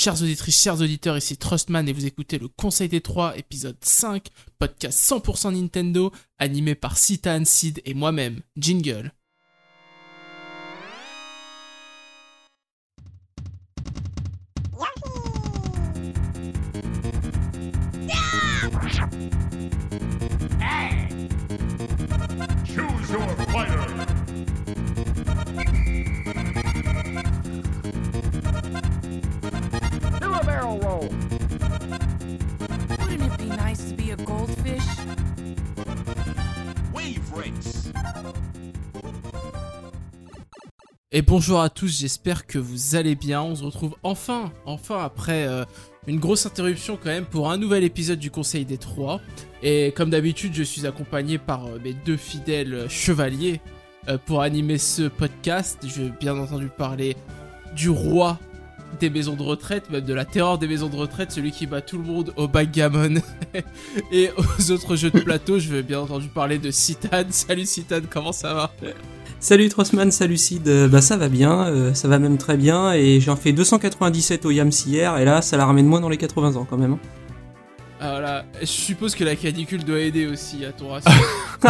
Chères auditrices, chers auditeurs, ici Trustman et vous écoutez le Conseil des Trois, épisode 5, podcast 100% Nintendo, animé par Citan, Sid et moi-même, Jingle. Bonjour à tous, j'espère que vous allez bien. On se retrouve enfin, enfin après euh, une grosse interruption quand même pour un nouvel épisode du Conseil des Trois. Et comme d'habitude, je suis accompagné par euh, mes deux fidèles chevaliers euh, pour animer ce podcast. Je vais bien entendu parler du roi des maisons de retraite, même de la terreur des maisons de retraite, celui qui bat tout le monde au backgammon et aux autres jeux de plateau. Je vais bien entendu parler de Citan. Salut Citan, comment ça va? Salut Trossman, salut Sid, Euh, bah ça va bien, euh, ça va même très bien, et j'en fais 297 au Yams hier, et là ça la ramène moins dans les 80 ans quand même. hein. Ah voilà, je suppose que la canicule doit aider aussi à ton ratio. oh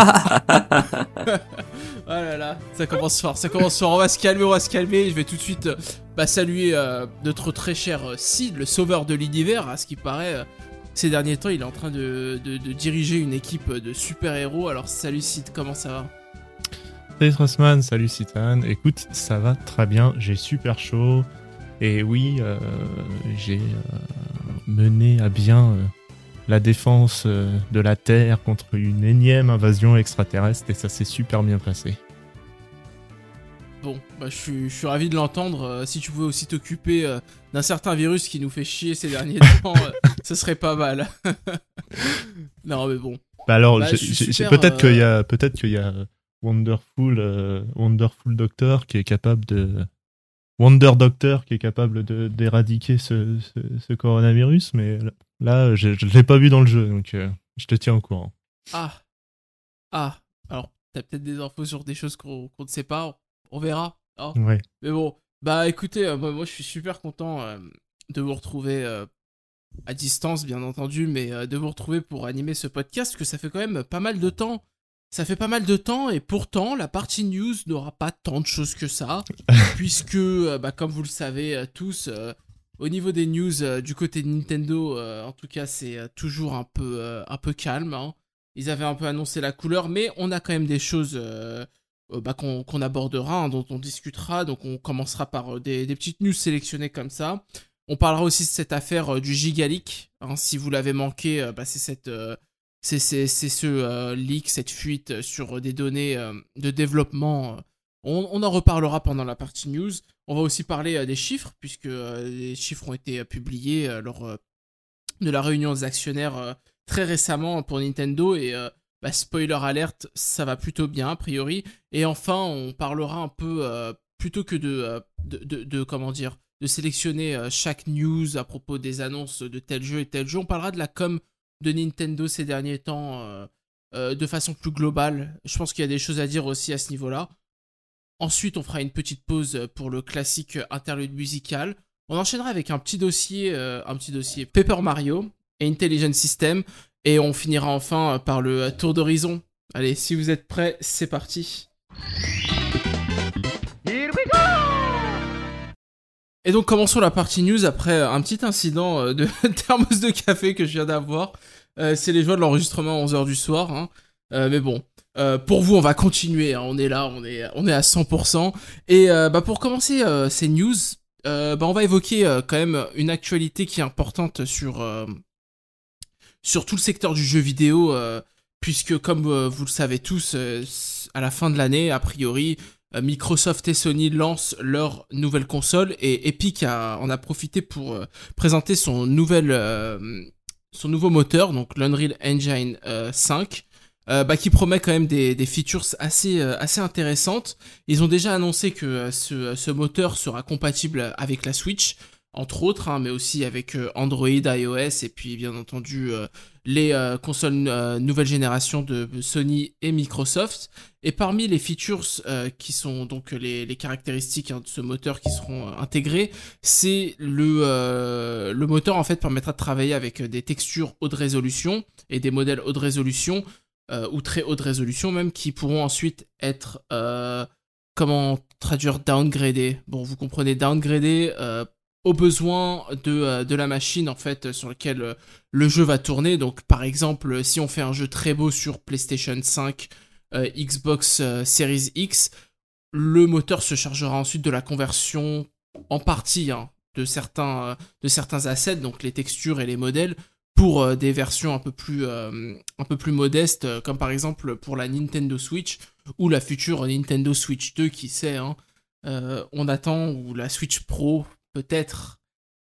là là, ça commence fort, ça commence fort. On va se calmer, on va se calmer. Je vais tout de suite euh, bah, saluer euh, notre très cher euh, Sid, le sauveur de l'univers. À ce qui paraît, euh, ces derniers temps, il est en train de, de- de diriger une équipe de super-héros. Alors salut Sid, comment ça va? Salut Trossman, salut Citan. Écoute, ça va très bien, j'ai super chaud. Et oui, euh, j'ai euh, mené à bien euh, la défense de la Terre contre une énième invasion extraterrestre et ça s'est super bien passé. Bon, bah, je, suis, je suis ravi de l'entendre. Si tu pouvais aussi t'occuper d'un certain virus qui nous fait chier ces derniers temps, ce serait pas mal. non, mais bon. Bah alors, Bah, peut-être qu'il y a, peut-être qu'il y a Wonderful, euh, Wonderful Doctor qui est capable de, Wonder Doctor qui est capable d'éradiquer ce, ce, ce coronavirus, mais là, je, je l'ai pas vu dans le jeu, donc euh, je te tiens au courant. Ah. Ah. Alors, t'as peut-être des infos sur des choses qu'on ne sait pas. On verra. hein. Ouais. Mais bon, bah écoutez, euh, moi, moi, je suis super content de vous retrouver à distance, bien entendu, mais de vous retrouver pour animer ce podcast, que ça fait quand même pas mal de temps. Ça fait pas mal de temps, et pourtant, la partie news n'aura pas tant de choses que ça, puisque, euh, bah, comme vous le savez euh, tous, euh, au niveau des news euh, du côté de Nintendo, euh, en tout cas, c'est toujours un peu, un peu calme. hein. Ils avaient un peu annoncé la couleur, mais on a quand même des choses bah, qu'on abordera, hein, dont on discutera. Donc on commencera par des, des petites news sélectionnées comme ça. On parlera aussi de cette affaire du Gigaleak. hein. si vous l'avez manqué, bah, c'est cette... c'est ce euh, leak, cette fuite euh, sur des données euh, de développement. On, en reparlera pendant la partie news. On va aussi parler des chiffres, puisque les chiffres ont été publiés lors de la réunion des actionnaires très récemment pour Nintendo. Et bah, spoiler alerte, ça va plutôt bien a priori. Et enfin, on parlera un peu, plutôt que de, de, comment dire, de sélectionner chaque news à propos des annonces de tel jeu et tel jeu, on parlera de la com de Nintendo ces derniers temps euh, euh, de façon plus globale. Je pense qu'il y a des choses à dire aussi à ce niveau-là. Ensuite, on fera une petite pause pour le classique interlude musical. On enchaînera avec un petit dossier, euh, un petit dossier Paper Mario et Intelligent System. Et on finira enfin par le tour d'horizon. Allez, si vous êtes prêts, c'est parti. Et donc commençons la partie news après un petit incident euh, de thermos de café que je viens d'avoir. Euh, c'est les joies de l'enregistrement à 11h du soir. hein. Euh, mais bon, pour vous on va continuer. hein. On est là, on est, on est à 100%. Et bah, pour commencer ces news, bah, on va évoquer quand même une actualité qui est importante sur, sur tout le secteur du jeu vidéo. puisque comme vous le savez tous, à la fin de l'année, a priori, Microsoft et Sony lancent leur nouvelle console et Epic en a profité pour euh, présenter son, nouvel, euh, son nouveau moteur, donc l'Unreal Engine euh, 5, euh, bah, qui promet quand même des, features assez, euh, assez intéressantes. Ils ont déjà annoncé que euh, ce, moteur sera compatible avec la Switch. entre autres, hein, mais aussi avec euh, Android, iOS et puis bien entendu euh, les euh, consoles euh, nouvelle génération de Sony et Microsoft. Et parmi les features euh, qui sont donc les, caractéristiques hein, de ce moteur qui seront intégrées, c'est le, le moteur en fait permettra de travailler avec des textures haute résolution et des modèles haute résolution ou très haute résolution même qui pourront ensuite être comment traduire downgradés. Bon, vous comprenez downgradés euh, au besoin de, euh, de la machine en fait sur laquelle euh, le jeu va tourner. Donc par exemple, si on fait un jeu très beau sur PlayStation 5, euh, Xbox euh, Series X, le moteur se chargera ensuite de la conversion en partie hein, de, certains, euh, assets, donc les textures et les modèles, pour euh, des versions un peu plus, euh, modestes, euh, comme par exemple pour la Nintendo Switch ou la future Nintendo Switch 2, qui sait, hein, euh, on attend, ou la Switch Pro, peut-être.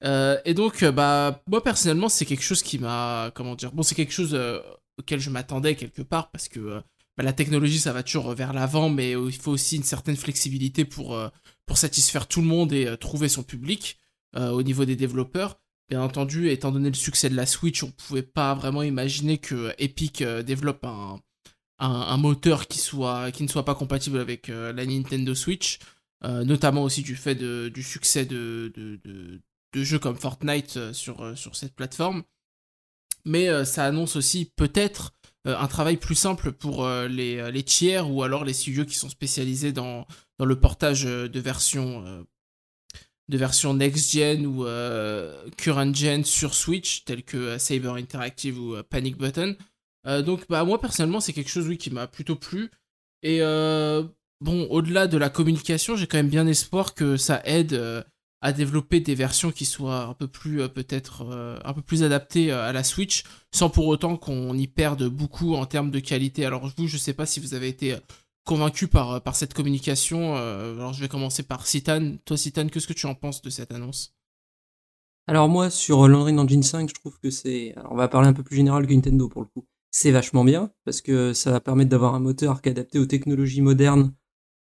Euh, et donc, euh, bah, moi personnellement, c'est quelque chose qui m'a, comment dire, bon, c'est quelque chose euh, auquel je m'attendais quelque part parce que bah, la technologie, ça va toujours vers l'avant, mais il faut aussi une certaine flexibilité pour, satisfaire tout le monde et trouver son public au niveau des développeurs. Bien entendu, étant donné le succès de la Switch, on pouvait pas vraiment imaginer que Epic développe un, un, moteur qui, soit, qui ne soit pas compatible avec la Nintendo Switch, euh, notamment aussi du fait de, du succès de, de, de, jeux comme Fortnite euh, sur, euh, sur cette plateforme. Mais ça annonce aussi peut-être un travail plus simple pour les, les tiers ou alors les studios qui sont spécialisés dans, dans le portage de versions de next-gen ou current-gen sur Switch, tels que euh, Saber Interactive ou Panic Button. Donc bah moi personnellement c'est quelque chose oui qui m'a plutôt plu. Et bon, au-delà de la communication, j'ai quand même bien espoir que ça aide euh, à développer des versions qui soient un peu plus euh, peut-être euh, un peu plus adaptées à la Switch, sans pour autant qu'on y perde beaucoup en termes de qualité. Alors vous, je sais pas si vous avez été convaincu par, cette communication. alors je vais commencer par Citan. Toi Citan, qu'est-ce que tu en penses de cette annonce? Alors moi, sur l'Unreal Engine 5, je trouve que c'est... Alors on va parler un peu plus général que Nintendo pour le coup. C'est vachement bien, parce que ça va permettre d'avoir un moteur qui est adapté aux technologies modernes,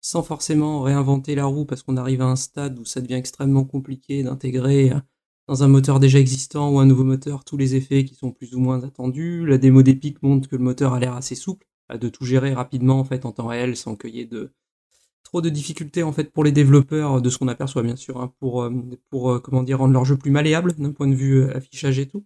sans forcément réinventer la roue, parce qu'on arrive à un stade où ça devient extrêmement compliqué d'intégrer euh, dans un moteur déjà existant ou un nouveau moteur tous les effets qui sont plus ou moins attendus. La démo d'Epic montre que le moteur a l'air assez souple, de tout gérer rapidement en fait en temps réel sans qu'il y ait de trop de difficultés en fait pour les développeurs de ce qu'on aperçoit bien sûr hein, pour euh, pour euh, comment dire rendre leur jeu plus malléable d'un point de vue affichage et tout.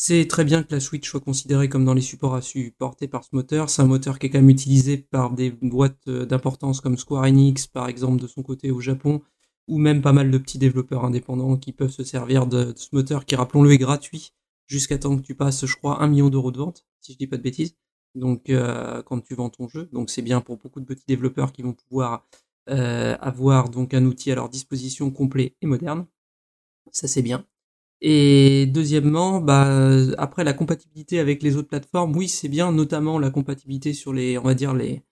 C'est très bien que la Switch soit considérée comme dans les supports à supporter par ce moteur. C'est un moteur qui est quand même utilisé par des boîtes euh, d'importance comme Square Enix, par exemple, de son côté au Japon, ou même pas mal de petits développeurs indépendants qui peuvent se servir de, ce moteur qui, rappelons-le, est gratuit jusqu'à temps que tu passes, je crois, un million d'euros de vente, si je dis pas de bêtises. Donc, euh, quand tu vends ton jeu, donc c'est bien pour beaucoup de petits développeurs qui vont pouvoir euh, avoir donc un outil à leur disposition complet et moderne. Ça c'est bien. Et deuxièmement, bah, après la compatibilité avec les autres plateformes, oui, c'est bien, notamment la compatibilité sur les, on va dire les,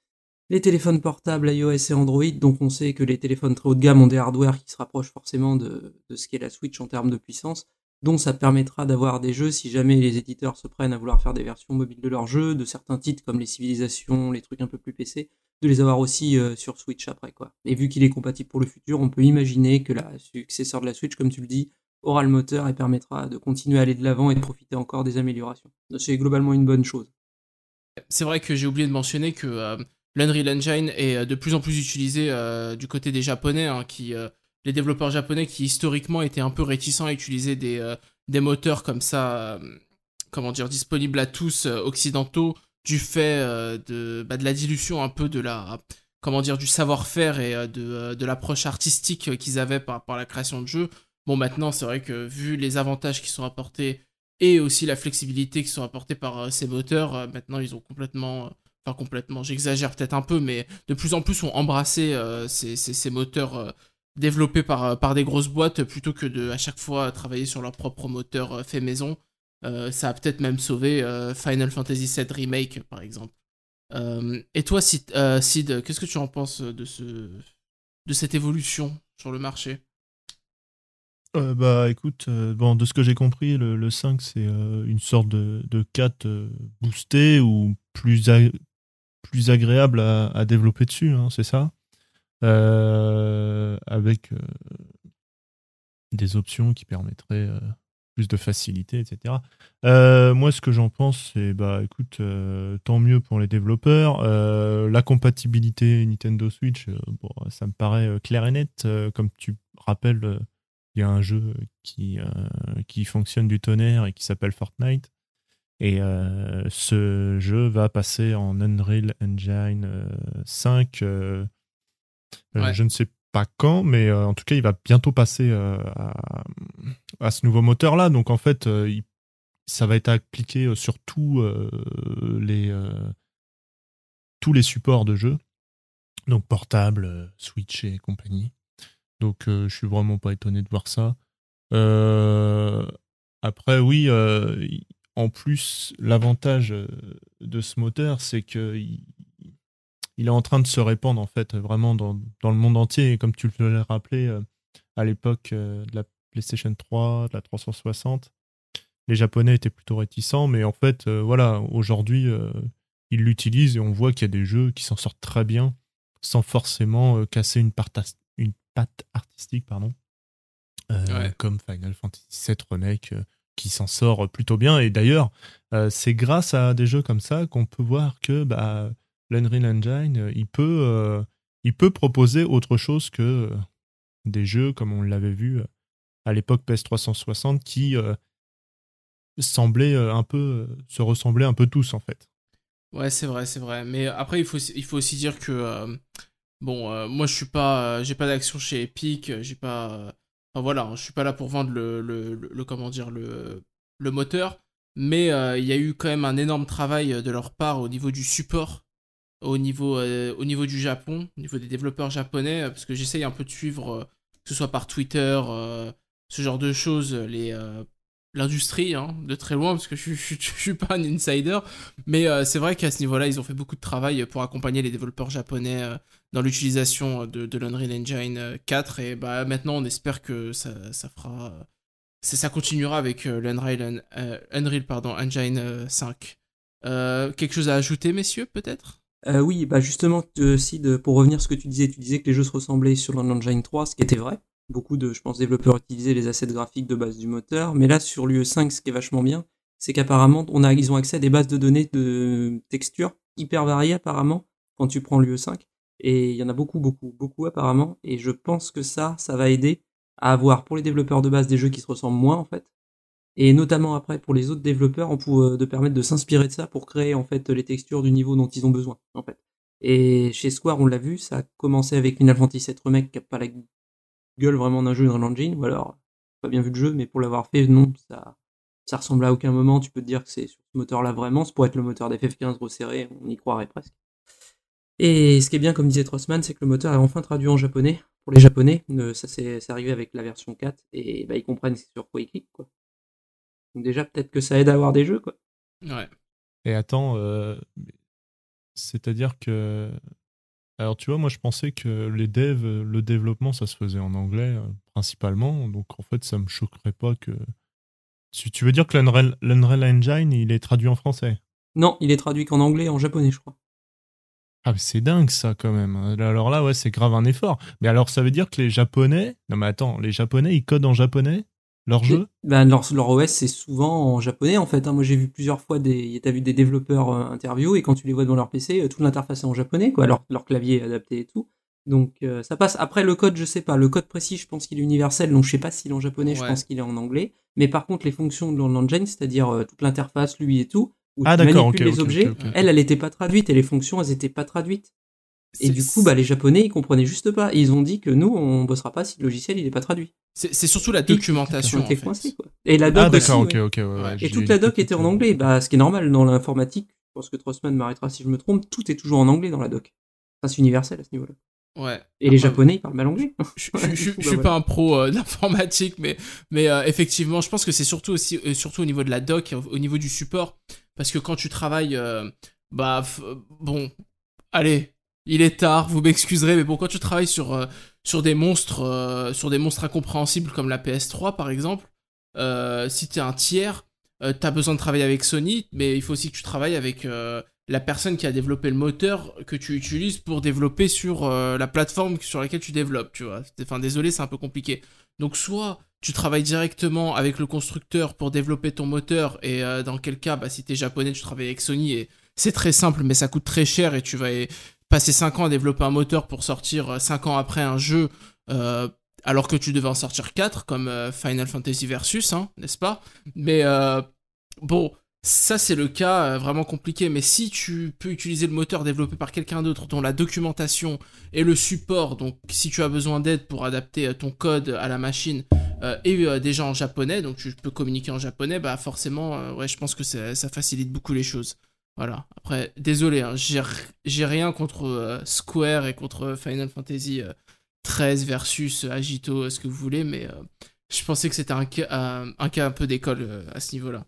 les téléphones portables iOS et Android. Donc, on sait que les téléphones très haut de gamme ont des hardware qui se rapprochent forcément de, de ce qu'est la Switch en termes de puissance. Donc, ça permettra d'avoir des jeux si jamais les éditeurs se prennent à vouloir faire des versions mobiles de leurs jeux, de certains titres comme les civilisations, les trucs un peu plus PC, de les avoir aussi euh, sur Switch après, quoi. Et vu qu'il est compatible pour le futur, on peut imaginer que la successeur de la Switch, comme tu le dis, aura le moteur et permettra de continuer à aller de l'avant et de profiter encore des améliorations. C'est globalement une bonne chose. C'est vrai que j'ai oublié de mentionner que euh, l'Unreal Engine est euh, de plus en plus utilisé euh, du côté des Japonais, hein, qui, les développeurs japonais qui historiquement étaient un peu réticents à utiliser des, des moteurs comme ça, comment dire, disponibles à tous occidentaux, du fait de, bah, de la dilution un peu de la, comment dire, du savoir-faire et de, de l'approche artistique qu'ils avaient par à la création de jeux. Bon, maintenant, c'est vrai que vu les avantages qui sont apportés et aussi la flexibilité qui sont apportés par euh, ces moteurs, euh, maintenant ils ont complètement, euh, enfin complètement, j'exagère peut-être un peu, mais de plus en plus ont embrassé ces, moteurs développés par, des grosses boîtes plutôt que de à chaque fois travailler sur leur propre moteur fait maison. Ça a peut-être même sauvé Final Fantasy VII Remake par exemple. Et toi, Sid, Sid, qu'est-ce que tu en penses de, de cette évolution sur le marché? Euh, bah écoute, euh, bon, de ce que j'ai compris, le, le 5 c'est euh, une sorte de, de 4 euh, boosté ou plus, plus agréable à, développer dessus, hein, c'est ça? Avec des options qui permettraient plus de facilité, etc. Moi, ce que j'en pense, c'est bah écoute, tant mieux pour les développeurs. La compatibilité Nintendo Switch, bon, ça me paraît clair et net. Comme tu rappelles, il y a un jeu qui, euh, qui fonctionne du tonnerre et qui s'appelle Fortnite. Et euh, ce jeu va passer en Unreal Engine euh, 5. euh, Ouais. Je ne sais pas quand, mais en tout cas, il va bientôt passer à, à ce nouveau moteur-là. Donc, en fait, il- ça va être appliqué sur tous euh, les, euh, tous les supports de jeu. Donc, portable, Switch et compagnie. Donc, euh, je suis vraiment pas étonné de voir ça. Euh, après, oui, euh, en plus, l'avantage euh, de ce moteur, c'est que il, est en train de se répandre en fait vraiment dans, dans le monde entier. Et comme tu l'as rappelé à l'époque de la PlayStation 3, de la 360, les Japonais étaient plutôt réticents, mais en fait, voilà, aujourd'hui, ils l'utilisent et on voit qu'il y a des jeux qui s'en sortent très bien sans forcément casser une patte artistique, pardon. Euh, Ouais. comme Final Fantasy VII Remake euh, qui s'en sort plutôt bien. Et d'ailleurs, euh, c'est grâce à des jeux comme ça qu'on peut voir que bah, l'Unreal Engine, il peut, euh, il peut proposer autre chose que euh, des jeux comme on l'avait vu à l'époque PS360 qui semblaient un peu se ressembler un peu tous en fait. Ouais, c'est vrai, c'est vrai. Mais après, il faut, il faut aussi dire que bon, euh, moi, je suis pas, euh, j'ai pas d'action chez Epic, euh, j'ai pas, enfin voilà, je suis pas là pour vendre le, le, le, comment dire, le, moteur. Mais il y a eu quand même un énorme travail de leur part au niveau du support, au niveau, au niveau du Japon, au niveau des développeurs japonais, parce que j'essaye un peu de suivre, que ce soit par Twitter, ce genre de choses, les l'industrie, hein, de très loin, parce que je, je suis pas un insider. Mais euh, c'est vrai qu'à ce niveau-là, ils ont fait beaucoup de travail pour accompagner les développeurs japonais euh, dans l'utilisation de, de l'Unreal Engine euh, 4. Et bah, maintenant, on espère que ça, ça fera. euh, c'est- ça continuera avec euh, l'Unreal euh, Unreal, pardon, Engine euh, 5. Euh, quelque chose à ajouter, messieurs, peut-être? Euh, oui, bah justement, euh, Sid, pour revenir à ce que tu disais, tu disais que les jeux se ressemblaient sur l'Unreal Engine 3, ce qui était vrai. Beaucoup de, je pense, développeurs utilisaient les assets graphiques de base du moteur, mais là, sur l'UE5, ce qui est vachement bien, c'est qu'apparemment, on ils ont accès à des bases de données de textures hyper variées, apparemment, quand tu prends l'UE5. Et il y en a beaucoup, beaucoup, beaucoup, apparemment. Et je pense que ça, ça va aider à avoir, pour les développeurs de base, des jeux qui se ressemblent moins, en fait. Et notamment après, pour les autres développeurs, on peut, de permettre de s'inspirer de ça pour créer, en fait, les textures du niveau dont ils ont besoin, en fait. Et chez Square, on l'a vu, ça a commencé avec Final Fantasy VII Remake qui a pas la gueule vraiment d'un jeu dans l'engine, ou alors, pas bien vu le jeu, mais pour l'avoir fait, non, ça, ça ressemble à aucun moment, tu peux te dire que c'est sur ce moteur-là vraiment, ça pourrait être le moteur d'FF15 resserré, on y croirait presque. Et ce qui est bien, comme disait Trossman, c'est que le moteur est enfin traduit en japonais, pour les japonais, euh, ça c'est c'est arrivé avec la version 4, et bah, ils comprennent sur quoi ils cliquent, quoi. Donc déjà, peut-être que ça aide à avoir des jeux, quoi. Ouais. Et attends, euh, c'est-à-dire que. Alors, tu vois, moi, je pensais que les devs, le développement, ça se faisait en anglais, euh, principalement. Donc, en fait, ça me choquerait pas que. Tu tu veux dire que l'Unreal l'Unreal Engine, il est traduit en français? Non, il est traduit qu'en anglais et en japonais, je crois. Ah, mais c'est dingue, ça, quand même. Alors là, ouais, c'est grave un effort. Mais alors, ça veut dire que les Japonais. Non, mais attends, les Japonais, ils codent en japonais? Leur jeu Ben, leur, leur OS, c'est souvent en japonais, en fait. hein. Moi, j'ai vu plusieurs fois des, t'as vu des développeurs euh, interview, et quand tu les vois devant leur PC, euh, toute l'interface est en japonais, quoi. Leur, leur clavier est adapté et tout. Donc, euh, ça passe. Après, le code, je sais pas. Le code précis, je pense qu'il est universel, donc je sais pas s'il est en japonais, je pense qu'il est en anglais. Mais par contre, les fonctions de l'engine, c'est-à-dire euh, toute l'interface, lui et tout, où Ah, tu manipules les objets, elle, elle était pas traduite, et les fonctions, elles étaient pas traduites. Et du coup, bah, les japonais, ils comprenaient juste pas. Et ils ont dit que nous, on bossera pas si le logiciel, il est pas traduit. C'est surtout la documentation. Ils en fait. coincés, quoi. Et la doc Ah, d'accord, aussi, ok, ouais. ok. ouais, ouais, Et toute la doc était en anglais, bah, ce qui est normal dans l'informatique. Je pense que Trossman m'arrêtera si je me trompe. Tout est toujours en anglais dans la doc. Enfin, c'est universel à ce niveau-là. Ouais. Et les Japonais, ils parlent mal anglais. je, je- je- je bah, suis pas un pro euh, d'informatique, mais, mais euh, effectivement, je pense que c'est surtout aussi euh, surtout au niveau de la doc, au, au niveau du support, parce que quand tu travailles, euh, bah bon, allez, il est tard, vous m'excuserez, mais bon, quand tu travailles sur euh, sur des monstres, euh, sur des monstres incompréhensibles comme la PS3 par exemple, euh, si t'es un tiers, euh, t'as besoin de travailler avec Sony, mais il faut aussi que tu travailles avec la personne qui a développé le moteur que tu utilises pour développer sur la plateforme sur laquelle tu développes, tu vois. Enfin, désolé, c'est un peu compliqué. Donc, soit tu travailles directement avec le constructeur pour développer ton moteur et dans quel cas, bah, si t'es japonais, tu travailles avec Sony et c'est très simple, mais ça coûte très cher et tu vas passer 5 ans à développer un moteur pour sortir 5 ans après un jeu euh, alors que tu devais en sortir 4 comme euh, Final Fantasy Versus, hein, n'est-ce pas? Mais euh, bon, ça c'est le cas euh, vraiment compliqué, mais si tu peux utiliser le moteur développé par quelqu'un d'autre dont la documentation et le support, donc si tu as besoin d'aide pour adapter euh, ton code à la machine, euh, euh, déjà en japonais, donc tu peux communiquer en japonais, bah forcément, euh, ouais, je pense que ça facilite beaucoup les choses. Voilà. Après, désolé, hein, j'ai rien contre euh, Square et contre Final Fantasy euh, 13 versus euh, Agito, euh, ce que vous voulez, mais euh, je pensais que c'était un, cas- un, peu d'école euh, à ce niveau-là.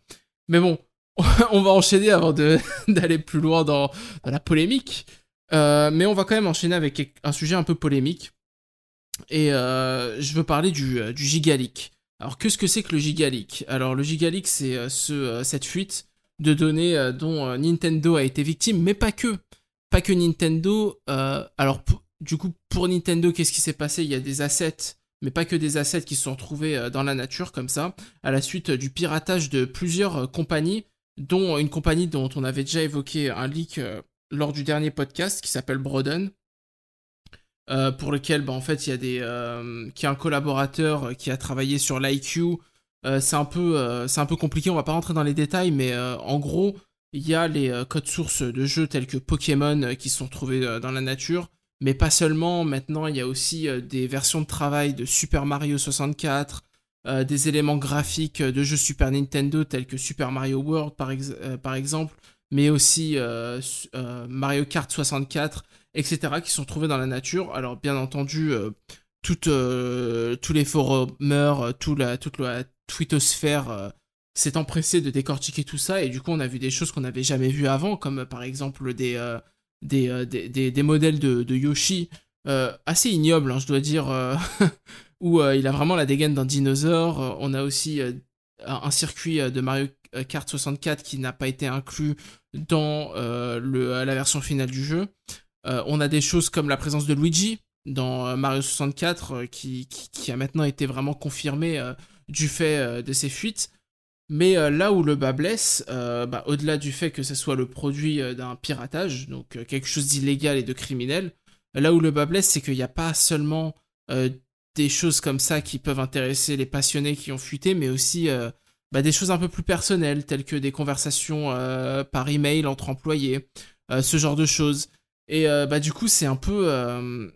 Mais bon, on va enchaîner avant d'aller plus loin dans, la polémique. Euh, mais on va quand même enchaîner avec un sujet un peu polémique. Et euh, je veux parler du, euh, Gigaleak. Alors, qu'est-ce que c'est que le Gigaleak Alors, le Gigaleak, c'est euh, ce, euh, cette fuite de données euh, dont euh, Nintendo a été victime, mais pas que. Pas que Nintendo. euh, alors, du coup, pour Nintendo, qu'est-ce qui s'est passé? Il y a des assets, mais pas que des assets qui se sont retrouvés dans la nature, comme ça, à la suite du piratage de plusieurs compagnies, dont une compagnie dont on avait déjà évoqué un leak lors du dernier podcast, qui s'appelle Broden. pour lequel bah, en fait il y a des qui a un collaborateur qui a travaillé sur l'IQ c'est un peu euh, un peu compliqué on va pas rentrer dans les détails mais euh, en gros il y a les euh, codes sources de jeux tels que Pokémon euh, qui sont trouvés euh, dans la nature mais pas seulement maintenant il y a aussi euh, des versions de travail de Super Mario 64 euh, des éléments graphiques de jeux Super Nintendo tels que Super Mario World par, ex- euh, par exemple mais aussi euh, euh, Mario Kart 64 etc., qui sont trouvés dans la nature. Alors, bien entendu, euh, euh, tous les forumers, euh, tout la, toute la twittosphère euh, s'est empressé de décortiquer tout ça, et du coup, on a vu des choses qu'on n'avait jamais vues avant, comme par exemple des, euh, euh, des, des- des modèles de, Yoshi assez ignobles, hein, je dois dire, où il a vraiment la dégaine d'un dinosaure. On a aussi un circuit de Mario Kart 64 qui n'a pas été inclus dans le, la version finale du jeu. On a des choses comme la présence de Luigi dans Mario 64 euh, qui, qui, qui a maintenant été vraiment confirmée du fait euh, de ses fuites. Mais euh, là où le bas blesse, euh, bah, au-delà du fait que ce soit le produit d'un piratage, donc quelque chose d'illégal et de criminel, là où le bas blesse, c'est qu'il n'y a pas seulement des choses comme ça qui peuvent intéresser les passionnés qui ont fuité, mais aussi bah, des choses un peu plus personnelles, telles que des conversations euh, par email entre employés, ce genre de choses. Et bah du coup, c'est un peu...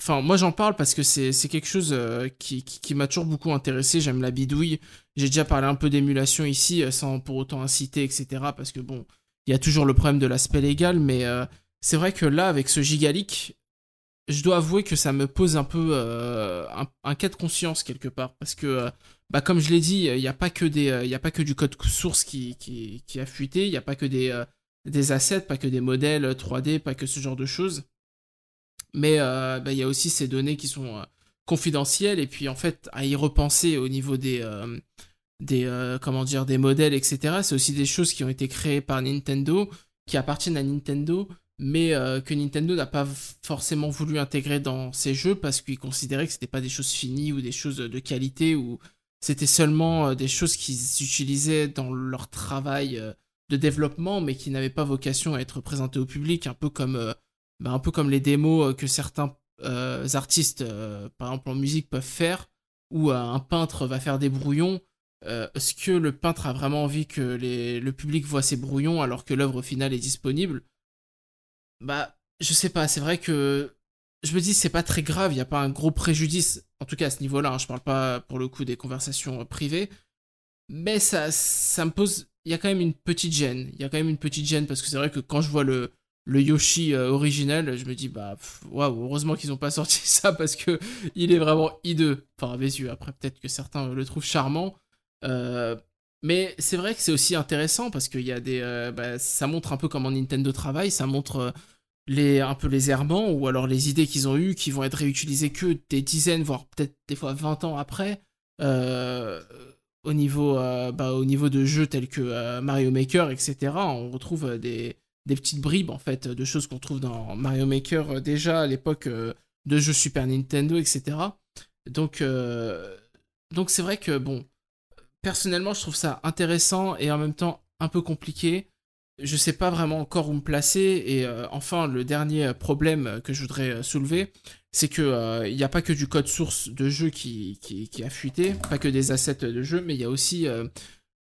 Enfin, moi j'en parle parce que c'est quelque chose euh, qui, qui, m'a toujours beaucoup intéressé, j'aime la bidouille. J'ai déjà parlé un peu d'émulation ici, euh, sans pour autant inciter, etc. Parce que bon, il y a toujours le problème de l'aspect légal, mais euh, c'est vrai que là, avec ce gigalic, je dois avouer que ça me pose un peu un, cas de conscience quelque part. Parce que, bah, comme je l'ai dit, il n'y a, pas que a pas que du code source qui, qui, qui a fuité, il n'y a pas que des, des assets, pas que des modèles 3D, pas que ce genre de choses. Mais euh, bah, il y a aussi ces données qui sont euh, confidentielles, et puis en fait, à y repenser au niveau des, euh, des, modèles, etc., c'est aussi des choses qui ont été créées par Nintendo, qui appartiennent à Nintendo, mais que Nintendo n'a pas forcément voulu intégrer dans ses jeux parce qu'ils considéraient que c'était pas des choses finies ou des choses de qualité ou c'était seulement des choses qu'ils utilisaient dans leur travail de développement mais qui n'avaient pas vocation à être présentées au public un peu comme bah, un peu comme les démos euh, que certains euh, artistes euh, par exemple en musique peuvent faire où un peintre va faire des brouillons. Est-ce que le peintre a vraiment envie que le public voit ses brouillons alors que l'œuvre finale est disponible? Bah, je sais pas, c'est vrai que je me dis c'est pas très grave, il y a pas un gros préjudice, en tout cas à ce niveau-là, hein, je parle pas pour le coup des conversations privées, mais ça, ça me pose, il y a quand même une petite gêne, il y a quand même une petite gêne parce que c'est vrai que quand je vois le, le Yoshi euh, original, je me dis bah waouh, heureusement qu'ils ont pas sorti ça parce que il est vraiment hideux, enfin à mes yeux, après peut-être que certains le trouvent charmant, euh, mais c'est vrai que c'est aussi intéressant parce qu'il y a des, euh, bah, ça montre un peu comment Nintendo travaille, ça montre euh, les, un peu les errements ou alors les idées qu'ils ont eues qui vont être réutilisées que des dizaines, voire peut-être des fois 20 ans après, euh, au, niveau, euh, bah, au niveau de jeux tels que euh, Mario Maker, etc. On retrouve euh, des, des petites bribes en fait de choses qu'on trouve dans Mario Maker euh, déjà à l'époque euh, de jeux Super Nintendo, etc. Donc, euh, donc c'est vrai que bon, personnellement, je trouve ça intéressant et en même temps un peu compliqué. Je sais pas vraiment encore où me placer. Et enfin, le dernier problème que je voudrais soulever, c'est que il n'y a pas que du code source de jeu qui, qui, a fuité, pas que des assets de jeu, mais il y a aussi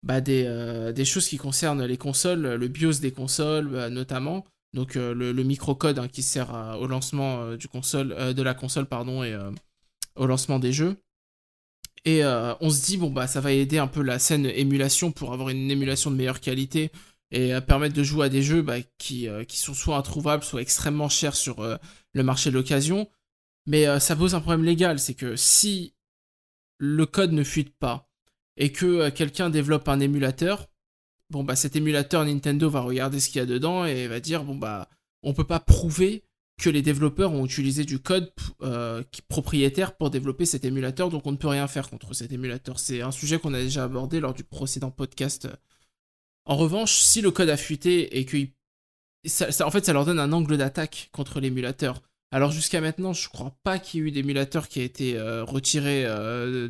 bah, des, euh, des choses qui concernent les consoles, le BIOS des consoles bah, notamment. Donc euh, le, microcode hein, qui sert au lancement euh, euh, de la console pardon, et euh, au lancement des jeux. Et euh, on se dit, bon, bah, ça va aider un peu la scène émulation pour avoir une émulation de meilleure qualité et euh, permettre de jouer à des jeux bah, qui, euh, qui sont soit introuvables, soit extrêmement chers sur euh, le marché de l'occasion. Mais euh, ça pose un problème légal, c'est que si le code ne fuite pas et que euh, quelqu'un développe un émulateur, bon, bah, cet émulateur Nintendo va regarder ce qu'il y a dedans et va dire, bon, bah, on peut pas prouver que les développeurs ont utilisé du code euh, propriétaire pour développer cet émulateur, donc on ne peut rien faire contre cet émulateur. C'est un sujet qu'on a déjà abordé lors du précédent podcast. En revanche, si le code a fuité et que ça, en fait ça leur donne un angle d'attaque contre l'émulateur. Alors jusqu'à maintenant, je crois pas qu'il y ait eu d'émulateur qui a été euh, retiré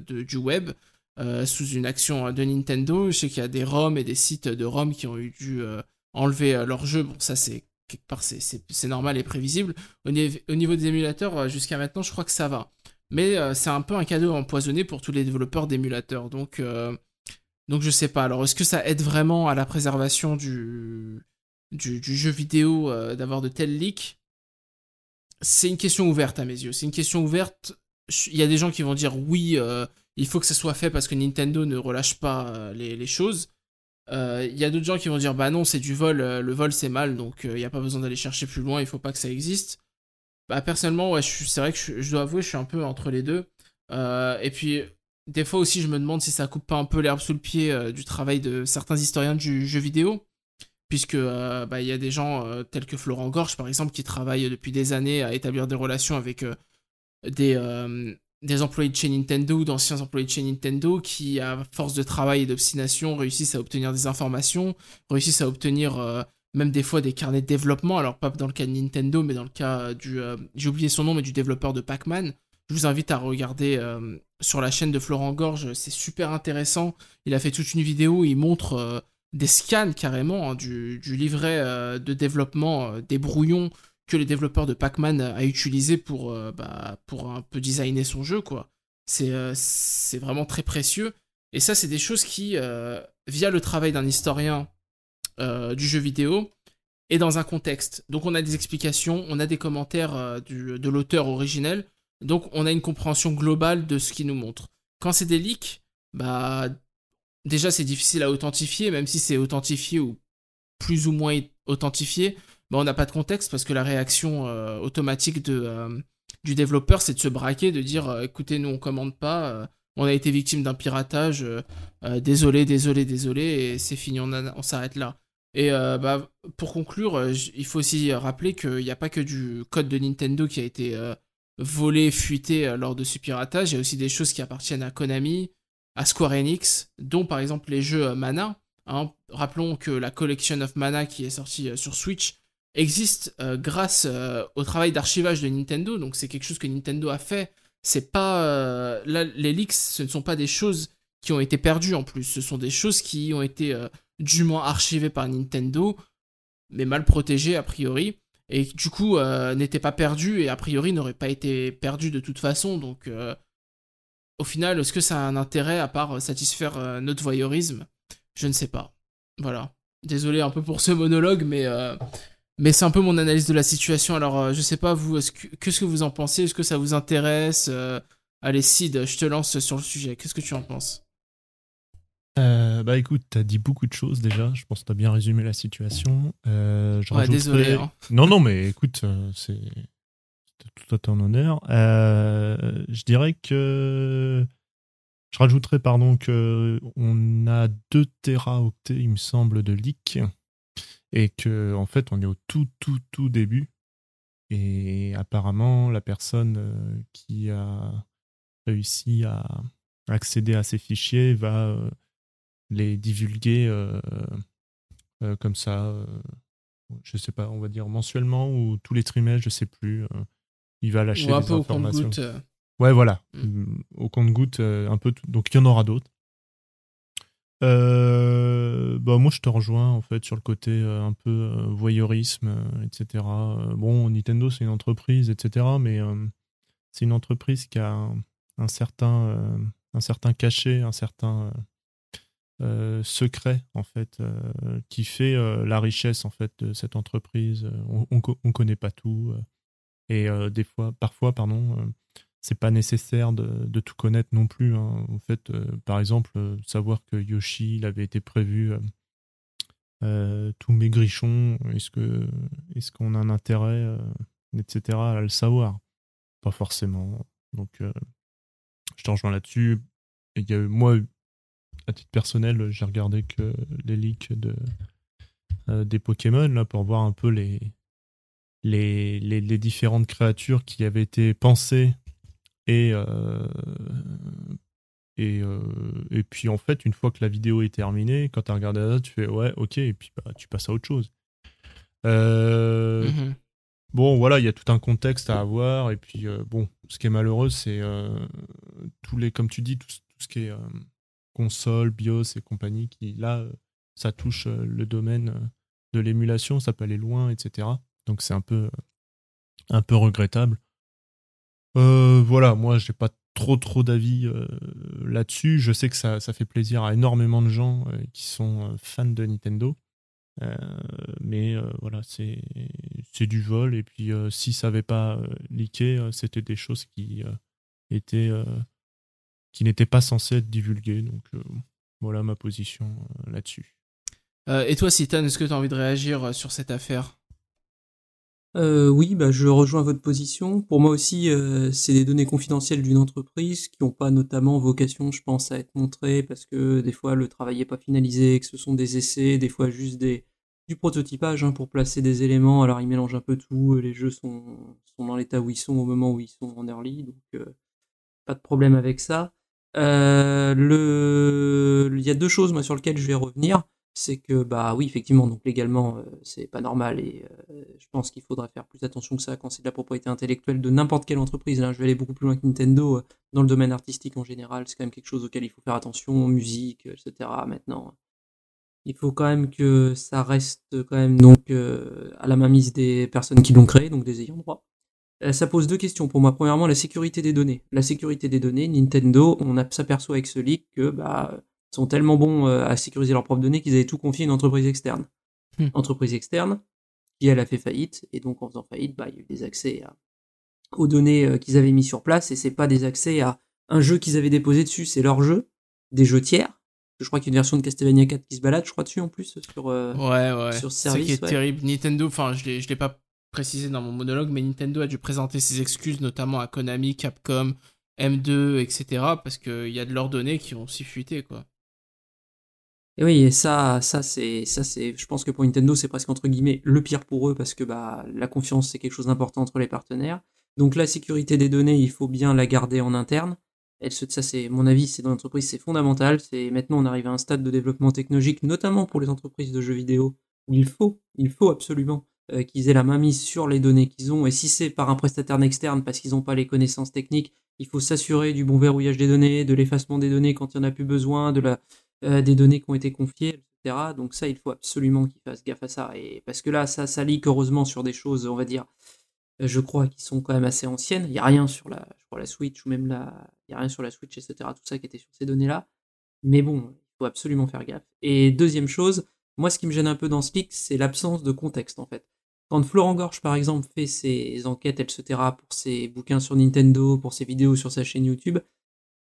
du web euh, sous une action de Nintendo. Je sais qu'il y a des ROM et des sites de ROM qui ont eu dû euh, enlever euh, leur jeu. Bon, ça c'est quelque part c'est- normal et prévisible. Au, niveau- au niveau des émulateurs, euh, jusqu'à maintenant, je crois que ça va. Mais euh, c'est un peu un cadeau empoisonné pour tous les développeurs d'émulateurs. Donc, euh, donc je sais pas. Alors, est-ce que ça aide vraiment à la préservation du, du, jeu vidéo euh, d'avoir de tels leaks? C'est une question ouverte à mes yeux. C'est une question ouverte. Il y a des gens qui vont dire oui, euh, il faut que ça soit fait parce que Nintendo ne relâche pas euh, les, choses. Euh, Il y a d'autres gens qui vont dire bah non, c'est du vol, euh, le vol c'est mal, donc euh, il n'y a pas besoin d'aller chercher plus loin, il faut pas que ça existe. Bah personnellement, ouais, c'est vrai que je, dois avouer, je suis un peu entre les deux. Euh, et puis, des fois aussi, je me demande si ça coupe pas un peu l'herbe sous le pied euh, du travail de certains historiens du jeu vidéo. Puisque euh, bah, il y a des gens euh, tels que Florent Gorge, par exemple, qui travaillent depuis des années à établir des relations avec euh, des, euh, des employés de chez Nintendo d'anciens employés de chez Nintendo qui, à force de travail et d'obstination, réussissent à obtenir des informations, réussissent à obtenir euh, même des fois des carnets de développement, alors pas dans le cas de Nintendo, mais dans le cas euh, du... euh, J'ai oublié son nom, mais du développeur de Pac-Man. Je vous invite à regarder sur la chaîne de Florent Gorge, c'est super intéressant. Il a fait toute une vidéo, il montre des scans carrément hein, du, livret de développement des brouillons que les développeurs de Pac-Man a utilisé pour, euh, bah, pour un peu designer son jeu, quoi. C'est euh, vraiment très précieux. Et ça, c'est des choses qui, euh, via le travail d'un historien euh, du jeu vidéo, et dans un contexte. Donc on a des explications, on a des commentaires du- de l'auteur originel, donc on a une compréhension globale de ce qu'il nous montre. Quand c'est des leaks, bah déjà c'est difficile à authentifier, même si c'est authentifié ou plus ou moins authentifié, bah on n'a pas de contexte parce que la réaction euh, automatique de, euh, du développeur c'est de se braquer, de dire euh, écoutez nous on commande pas, on a été victime d'un piratage, désolé, désolé, désolé, et c'est fini, on, on s'arrête là. Et bah, pour conclure, il faut aussi rappeler qu'il n'y a pas que du code de Nintendo qui a été volé, fuité lors de ce piratage, il y a aussi des choses qui appartiennent à Konami, à Square Enix, dont par exemple les jeux Mana. hein. Rappelons que la Collection of Mana qui est sortie sur Switch existe euh, grâce euh, au travail d'archivage de Nintendo, donc c'est quelque chose que Nintendo a fait. C'est pas euh, là les leaks, ce ne sont pas des choses qui ont été perdues en plus, ce sont des choses qui ont été dûment archivées par Nintendo, mais mal protégées a priori, et du coup n'étaient pas perdues et a priori n'auraient pas été perdues de toute façon. Donc au final, est-ce que ça a un intérêt à part satisfaire notre voyeurisme? Je ne sais pas. Voilà. Désolé un peu pour ce monologue, mais mais c'est un peu mon analyse de la situation. Alors, euh, je sais pas, vous, est-ce que- qu'est-ce que vous en pensez? Est-ce que ça vous intéresse? Euh, Allez, Sid, je te lance sur le sujet. Qu'est-ce que tu en penses? Euh, bah écoute, t'as dit beaucoup de choses déjà. Je pense que t'as bien résumé la situation. Euh, je Ouais, désolé. hein. Non, non, mais écoute, c'est tout à ton honneur. Euh, je dirais que je rajouterais, pardon, que on a 2 téraoctets, il me semble, de leak, et que en fait, on est au tout, tout, tout début. Et apparemment, la personne euh, qui a réussi à accéder à ces fichiers va euh, les divulguer euh, comme ça. je sais pas, on va dire mensuellement ou tous les trimestres, je sais plus. il va lâcher Ou un des peu au informations. euh. Ouais, voilà. Mm. Mm, Au compte-goutte, euh, un peu. tout- Donc, il y en aura d'autres. Euh, bah, moi, je te rejoins, en fait, sur le côté euh, un peu euh, voyeurisme, euh, etc. Bon, Nintendo, c'est une entreprise, etc. Mais c'est une entreprise qui a un, certain, un certain cachet, un certain secret, en fait, qui fait la richesse, en fait, de cette entreprise. On, on, on connaît pas tout. et des fois, parfois, pardon, c'est pas nécessaire de, tout connaître non plus. hein. En fait, euh, par exemple, euh, savoir que Yoshi, il avait été prévu euh, euh, tout maigrichon, est-ce que est-ce qu'on a un intérêt, etc. à le savoir? Pas forcément. Donc, je te rejoins là-dessus. Y a moi, à titre personnel, j'ai regardé que les leaks de des Pokémon là pour voir un peu les, les, les différentes créatures qui avaient été pensées et euh, et, euh, et puis en fait une fois que la vidéo est terminée quand tu as regardé ça tu fais ouais ok et puis bah, tu passes à autre chose. Euh, Mhm. bon voilà il y a tout un contexte à avoir et puis euh, bon ce qui est malheureux c'est euh, tous les comme tu dis tout, ce- tout ce qui est euh, console BIOS et compagnie qui là ça touche le domaine de l'émulation ça peut aller loin etc donc c'est un peu un peu regrettable euh, voilà, moi j'ai pas trop trop d'avis euh, là-dessus. Je sais que ça, ça fait plaisir à énormément de gens euh, qui sont fans de Nintendo. Mais voilà, c'est du vol. Et puis si ça avait pas leaké, c'était des choses qui étaient qui n'étaient pas censées être divulguées. Donc voilà ma position là-dessus. Et toi, Citan, est-ce que tu as envie de réagir sur cette affaire? Euh, oui, bah, je rejoins votre position. Pour moi aussi, euh, c'est des données confidentielles d'une entreprise qui n'ont pas notamment vocation, je pense, à être montrées parce que des fois le travail n'est pas finalisé, que ce sont des essais, des fois juste des du prototypage hein, pour placer des éléments. Alors ils mélangent un peu tout. Les jeux sont sont dans l'état où ils sont au moment où ils sont en early, donc euh, pas de problème avec ça. Euh, il y a deux choses moi sur lesquelles je vais revenir c'est que bah oui effectivement donc légalement euh, c'est pas normal et euh, je pense qu'il faudrait faire plus attention que ça quand c'est de la propriété intellectuelle de n'importe quelle entreprise là je vais aller beaucoup plus loin que Nintendo euh, dans le domaine artistique en général c'est quand même quelque chose auquel il faut faire attention musique etc maintenant il faut quand même que ça reste quand même donc euh, à la mainmise des personnes qui l'ont créé donc des ayants droit ça pose deux questions pour moi. Premièrement, la sécurité des données. La sécurité des données, Nintendo, on s'aperçoit avec ce leak que bah, sont tellement bons euh, à sécuriser leurs propres données qu'ils avaient tout confié à une entreprise externe. Hmm. Entreprise externe qui elle a fait faillite et donc en faisant faillite, bah, il y a eu des accès à- aux données euh, qu'ils avaient mis sur place et c'est pas des accès à un jeu qu'ils avaient déposé dessus, c'est leur jeu, des jeux tiers. Je crois qu'il y a une version de Castlevania 4 qui se balade, je crois dessus en plus sur. euh, Ouais, ouais. sur C'est ça qui service, est ouais. terrible. Nintendo, enfin, je l'ai je l'ai pas précisé dans mon monologue, mais Nintendo a dû présenter ses excuses, notamment à Konami, Capcom, M2, etc., parce qu'il y a de leurs données qui ont aussi fuité, quoi. Et oui, et ça, ça c'est, ça c'est, je pense que pour Nintendo, c'est presque entre guillemets le pire pour eux parce que bah la confiance c'est quelque chose d'important entre les partenaires. Donc la sécurité des données, il faut bien la garder en interne. Ça c'est mon avis, c'est dans l'entreprise, c'est fondamental. C'est maintenant on arrive à un stade de développement technologique, notamment pour les entreprises de jeux vidéo, où il faut, il faut absolument euh, qu'ils aient la main mise sur les données qu'ils ont. Et si c'est par un prestataire externe parce qu'ils n'ont pas les connaissances techniques, il faut s'assurer du bon verrouillage des données, de l'effacement des données quand il n'y en a plus besoin, de la euh, des données qui ont été confiées, etc. Donc ça, il faut absolument qu'ils fassent gaffe à ça. Et parce que là, ça, ça leak heureusement sur des choses, on va dire, euh, je crois, qui sont quand même assez anciennes. Il n'y a rien sur la, je crois, la Switch ou même la, il y a rien sur la Switch, etc. Tout ça qui était sur ces données-là. Mais bon, il faut absolument faire gaffe. Et deuxième chose, moi, ce qui me gêne un peu dans ce leak, c'est l'absence de contexte, en fait. Quand Florent Gorge, par exemple, fait ses enquêtes, etc., pour ses bouquins sur Nintendo, pour ses vidéos sur sa chaîne YouTube,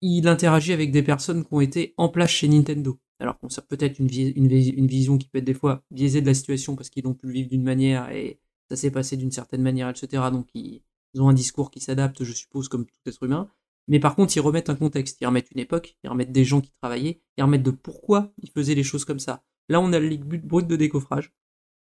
il interagit avec des personnes qui ont été en place chez Nintendo. Alors qu'on sait peut-être une, vi- une, vi- une vision qui peut être des fois biaisée de la situation parce qu'ils ont pu le vivre d'une manière et ça s'est passé d'une certaine manière, etc. Donc ils, ont un discours qui s'adapte, je suppose, comme tout être humain. Mais par contre, ils remettent un contexte, ils remettent une époque, ils remettent des gens qui travaillaient, ils remettent de pourquoi ils faisaient les choses comme ça. Là, on a le but- brut de décoffrage.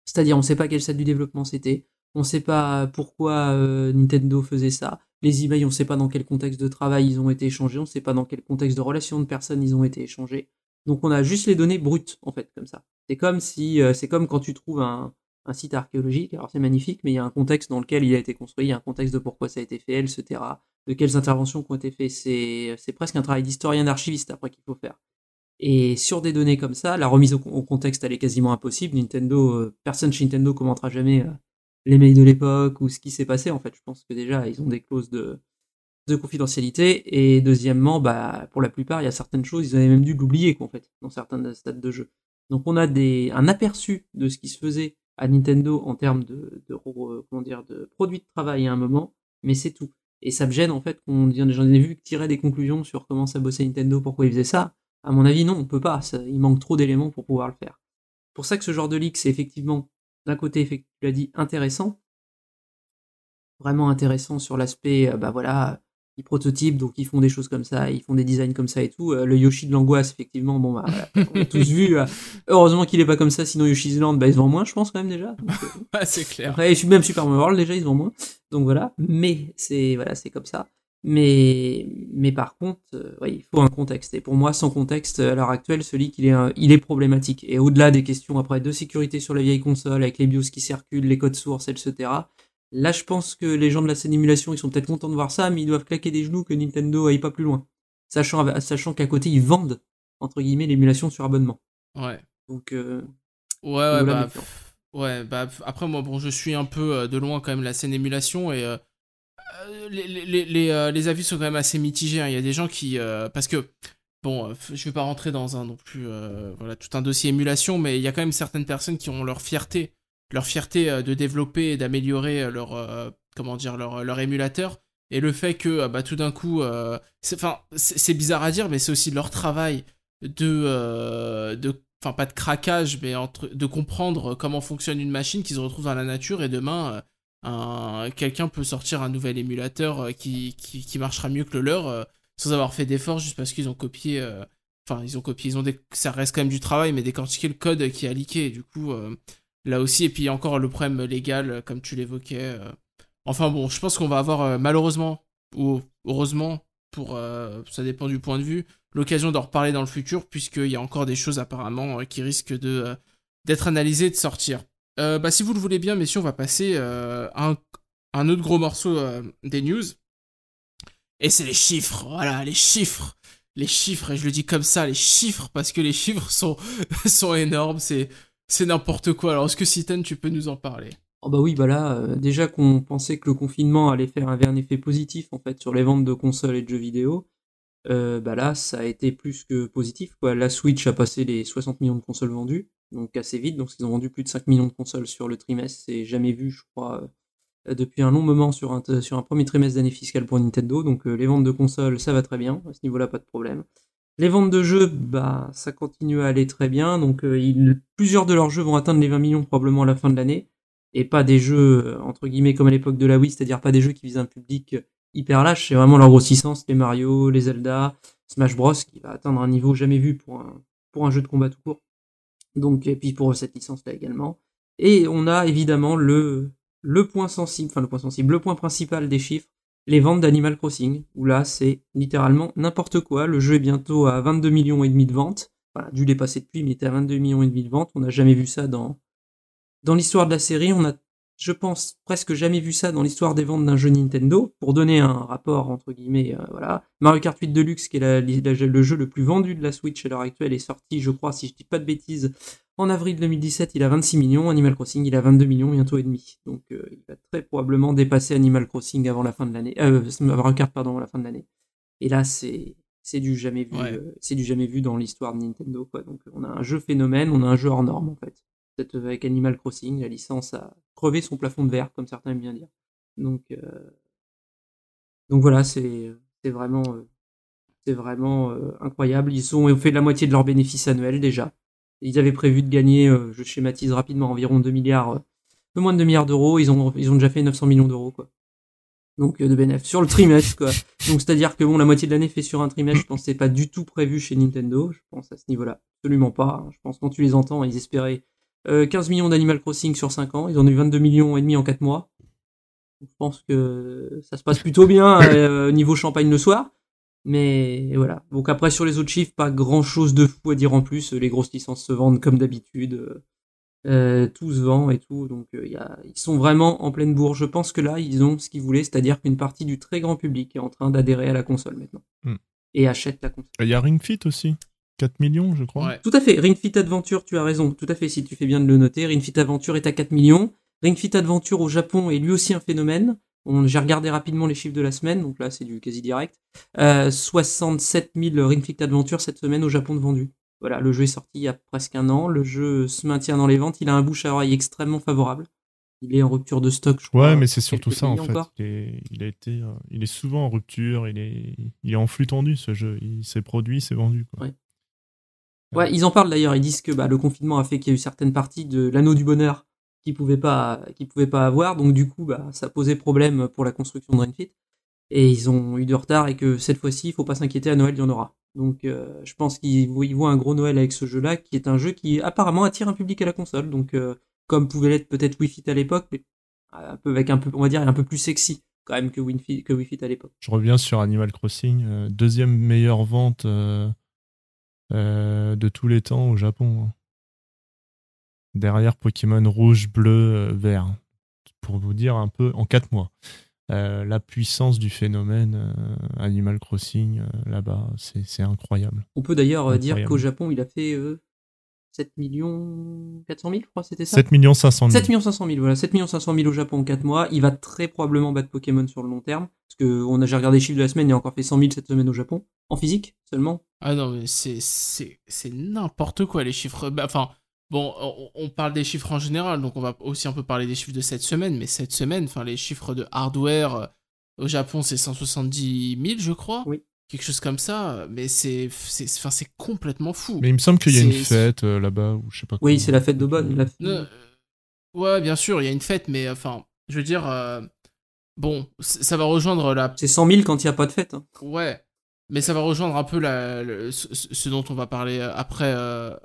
C'est-à-dire, on ne sait pas quel stade du développement c'était, on ne sait pas pourquoi euh, Nintendo faisait ça, les emails, on ne sait pas dans quel contexte de travail ils ont été échangés, on ne sait pas dans quel contexte de relation de personnes ils ont été échangés. Donc on a juste les données brutes, en fait, comme ça. C'est comme si, euh, c'est comme quand tu trouves un, site archéologique. Alors c'est magnifique, mais il y a un contexte dans lequel il a été construit, il y a un contexte de pourquoi ça a été fait, etc., de quelles interventions ont été faites. C'est, presque un travail d'historien d'archiviste après qu'il faut faire. Et sur des données comme ça, la remise au, contexte, elle est quasiment impossible. Nintendo, euh, personne chez Nintendo commentera jamais les mails de l'époque ou ce qui s'est passé. En fait, je pense que déjà, ils ont des clauses de, de confidentialité. Et deuxièmement, bah, pour la plupart, il y a certaines choses, ils avaient même dû l'oublier, en fait, dans certains stades de jeu. Donc on a des, un aperçu de ce qui se faisait à Nintendo en termes de, de, comment dire, de produits de travail à un moment, mais c'est tout. Et ça me gêne en fait qu'on j'en ai vu tirer des conclusions sur comment ça bossait Nintendo, pourquoi ils faisaient ça. À mon avis, non, on peut pas. Ça, il manque trop d'éléments pour pouvoir le faire. Pour ça que ce genre de leak, c'est effectivement, d'un côté, tu l'as dit, intéressant. Vraiment intéressant sur l'aspect, euh, bah voilà, ils prototypent, donc ils font des choses comme ça, ils font des designs comme ça et tout. Euh, le Yoshi de l'angoisse, effectivement, bon, bah, voilà, on a tous vu. euh, heureusement qu'il est pas comme ça, sinon Yoshi's Land, bah, il se vend moins, je pense, quand même, déjà. Euh, c'est clair. après, je suis même Super Mario World, déjà, ils se vendent moins. Donc voilà. Mais c'est, voilà, c'est comme ça. Mais, mais par contre, euh, il faut un contexte. Et pour moi, sans contexte, à l'heure actuelle, ce leak, il est, un- il est problématique. Et au-delà des questions après de sécurité sur la vieille console, avec les BIOS qui circulent, les codes sources, etc. Là, je pense que les gens de la scène émulation, ils sont peut-être contents de voir ça, mais ils doivent claquer des genoux que Nintendo aille pas plus loin. Sachant, sachant qu'à côté, ils vendent, entre guillemets, l'émulation sur abonnement. Ouais. Donc, euh, Ouais, ouais, bah, ouais, bah, après, moi, bon, je suis un peu euh, de loin quand même la scène émulation et euh, les, euh, les avis sont quand même assez mitigés. hein. Il y a des gens qui. euh, parce que, bon, euh, je vais pas rentrer dans un non plus. euh, voilà, tout un dossier émulation, mais il y a quand même certaines personnes qui ont leur fierté. Leur fierté euh, de développer et d'améliorer euh, leur. euh, comment dire, leur, émulateur. Et le fait que, euh, bah, tout d'un coup. euh, Enfin, c'est bizarre à dire, mais c'est aussi leur travail de. euh, de enfin pas de craquage, mais entre, de comprendre comment fonctionne une machine qui se retrouve dans la nature et demain euh, quelqu'un peut sortir un nouvel émulateur euh, qui, qui, marchera mieux que le leur euh, sans avoir fait d'efforts juste parce qu'ils ont copié euh, enfin ils ont copié ils ont ça reste quand même du travail mais décortiquer le code qui a leaké du coup là aussi et puis encore le problème légal comme tu l'évoquais enfin bon je pense qu'on va avoir malheureusement ou heureusement pour ça dépend du point de vue l'occasion d'en reparler dans le futur, puisqu'il y a encore des choses apparemment qui risquent de d'être analysées et de sortir. Euh, bah, si vous le voulez bien, messieurs, on va passer euh, à un, un autre gros morceau euh, des news. Et c'est les chiffres, voilà, les chiffres. Les chiffres, et je le dis comme ça, les chiffres, parce que les chiffres sont, sont énormes, c'est, n'importe quoi. Alors, est-ce que Citan, tu peux nous en parler? Oh bah oui, bah là, euh, déjà qu'on pensait que le confinement allait faire un effet positif en fait sur les ventes de consoles et de jeux vidéo, euh, bah là, ça a été plus que positif. La Switch a passé les 60 millions de consoles vendues, donc assez vite, donc ils ont vendu plus de 5 millions de consoles sur le trimestre, c'est jamais vu, je crois, euh, depuis un long moment sur un, sur un premier trimestre d'année fiscale pour Nintendo, donc euh, les ventes de consoles, ça va très bien, à ce niveau-là, pas de problème. Les ventes de jeux, bah, ça continue à aller très bien, donc euh, ils- plusieurs de leurs jeux vont atteindre les 20 millions probablement à la fin de l'année. Et pas des jeux euh, entre guillemets comme à l'époque de la Wii, c'est-à-dire pas des jeux qui visent un public hyper lâche, c'est vraiment leur grossissance, les Mario, les Zelda, Smash Bros qui va atteindre un niveau jamais vu pour un pour un jeu de combat tout court. Donc et puis pour cette licence là également. Et on a évidemment le le point sensible, enfin le point sensible, le point principal des chiffres, les ventes d'Animal Crossing où là c'est littéralement n'importe quoi, le jeu est bientôt à 22 millions et demi de ventes. Voilà, dû les passer depuis, mais il était à 22 millions et demi de ventes, on n'a jamais vu ça dans dans l'histoire de la série, on a, je pense, presque jamais vu ça dans l'histoire des ventes d'un jeu Nintendo. Pour donner un rapport, entre guillemets, euh, voilà. Mario Kart 8 Deluxe, qui est la- la- le jeu le plus vendu de la Switch à l'heure actuelle, est sorti, je crois, si je dis pas de bêtises, en avril 2017, il a 26 millions. Animal Crossing, il a 22 millions, bientôt et demi. Donc, euh, il va très probablement dépasser Animal Crossing avant la fin de l'année, euh, Mario Kart, pardon, avant la fin de l'année. Et là, c'est, c'est du jamais vu, Ouais. euh, c'est du jamais vu dans l'histoire de Nintendo, quoi. Donc, on a un jeu phénomène, on a un jeu hors norme, en fait avec Animal Crossing, la licence a crevé son plafond de verre, comme certains aiment bien dire. Donc, euh, donc voilà, c'est vraiment, euh, c'est vraiment euh, incroyable. Ils ont fait la moitié de leurs bénéfices annuels déjà. Ils avaient prévu de gagner, euh, je schématise rapidement, environ 2 milliards, euh, peu moins de 2 milliards d'euros. Ils ont, ils ont déjà fait 900 millions d'euros, quoi. Donc euh, de bénéfices sur le trimestre, quoi. Donc c'est-à-dire que bon, la moitié de l'année fait sur un trimestre. Je pense c'est pas du tout prévu chez Nintendo. Je pense à ce niveau-là, absolument pas. Je pense quand tu les entends, ils espéraient euh, 15 millions d'Animal Crossing sur 5 ans, ils en ont eu 22 millions et demi en 4 mois. Je pense que ça se passe plutôt bien euh, niveau champagne le soir. Mais voilà. Donc après sur les autres chiffres, pas grand chose de fou à dire en plus. Les grosses licences se vendent comme d'habitude. Euh, Euh, tout se vend et tout, donc euh, il y a, ils sont vraiment en pleine bourre. Je pense que là, ils ont ce qu'ils voulaient, c'est-à-dire qu'une partie du très grand public est en train d'adhérer à la console maintenant Hmm. et achète la console. Il y a Ring Fit aussi. 4 millions, je crois. Ouais. Tout à fait. Ring Fit Adventure, tu as raison. Tout à fait. Si tu fais bien de le noter, Ring Fit Adventure est à 4 millions. Ring Fit Adventure au Japon est lui aussi un phénomène. On- J'ai regardé rapidement les chiffres de la semaine, donc là c'est du quasi direct. Euh, 67 000 Ring Fit Adventure cette semaine au Japon de vendus. Voilà, le jeu est sorti il y a presque un an. Le jeu se maintient dans les ventes. Il a un bouche à oreille extrêmement favorable. Il est en rupture de stock, je crois. Ouais, mais c'est surtout ça en fait. encore. Il, est, il a été, euh, il est souvent en rupture. Il est, il est en flux tendu ce jeu. Il s'est produit, c'est vendu. Quoi. Ouais. Ouais, ils en parlent d'ailleurs. Ils disent que bah, le confinement a fait qu'il y a eu certaines parties de l'anneau du bonheur qu'ils pouvaient pas, qu'ils pouvaient pas avoir. Donc du coup, bah, ça posait problème pour la construction de Ring Fit. Et ils ont eu du retard et que cette fois-ci, il faut pas s'inquiéter. À Noël, il y en aura. Donc euh, je pense qu'ils vo- ils voient un gros Noël avec ce jeu-là, qui est un jeu qui apparemment attire un public à la console. Donc euh, comme pouvait l'être peut-être Wii Fit à l'époque, mais un peu avec un peu, on va dire, un peu plus sexy quand même que Wii Fit, que Wii à l'époque. Je reviens sur Animal Crossing, euh, deuxième meilleure vente euh, de tous les temps au Japon. hein. Derrière Pokémon rouge, bleu, euh, vert. Pour vous dire un peu en 4 mois. Euh, la puissance du phénomène euh, Animal Crossing euh, là-bas, c'est incroyable. On peut d'ailleurs dire qu'au Japon, il a fait 7 millions 400 000, je crois, c'était ça? 7 500 000. 7 500 000, voilà, 7 500 000 au Japon en 4 mois. Il va très probablement battre Pokémon sur le long terme. Parce que on a, j'ai regardé les chiffres de la semaine, il a encore fait 100 000 cette semaine au Japon. En physique, seulement. Ah non, mais c'est, c'est, c'est n'importe quoi les chiffres. Bah, Enfin, bon, on, on parle des chiffres en général, donc on va aussi un peu parler des chiffres de cette semaine, mais cette semaine, enfin, les chiffres de hardware euh, au Japon, c'est 170 000, je crois. Oui. Quelque chose comme ça, mais c'est, c'est, enfin, c'est complètement fou. Mais il me semble qu'il y a une fête euh, là-bas, ou je sais pas Oui, c'est la fête d'Aubonne. la- Non, euh, ouais, bien sûr, il y a une fête, mais enfin, je veux dire, euh, bon, ça va rejoindre la C'est 100 000 quand il n'y a pas de fête. hein. Ouais, mais ça va rejoindre un peu la, le- ce, ce dont on va parler après euh,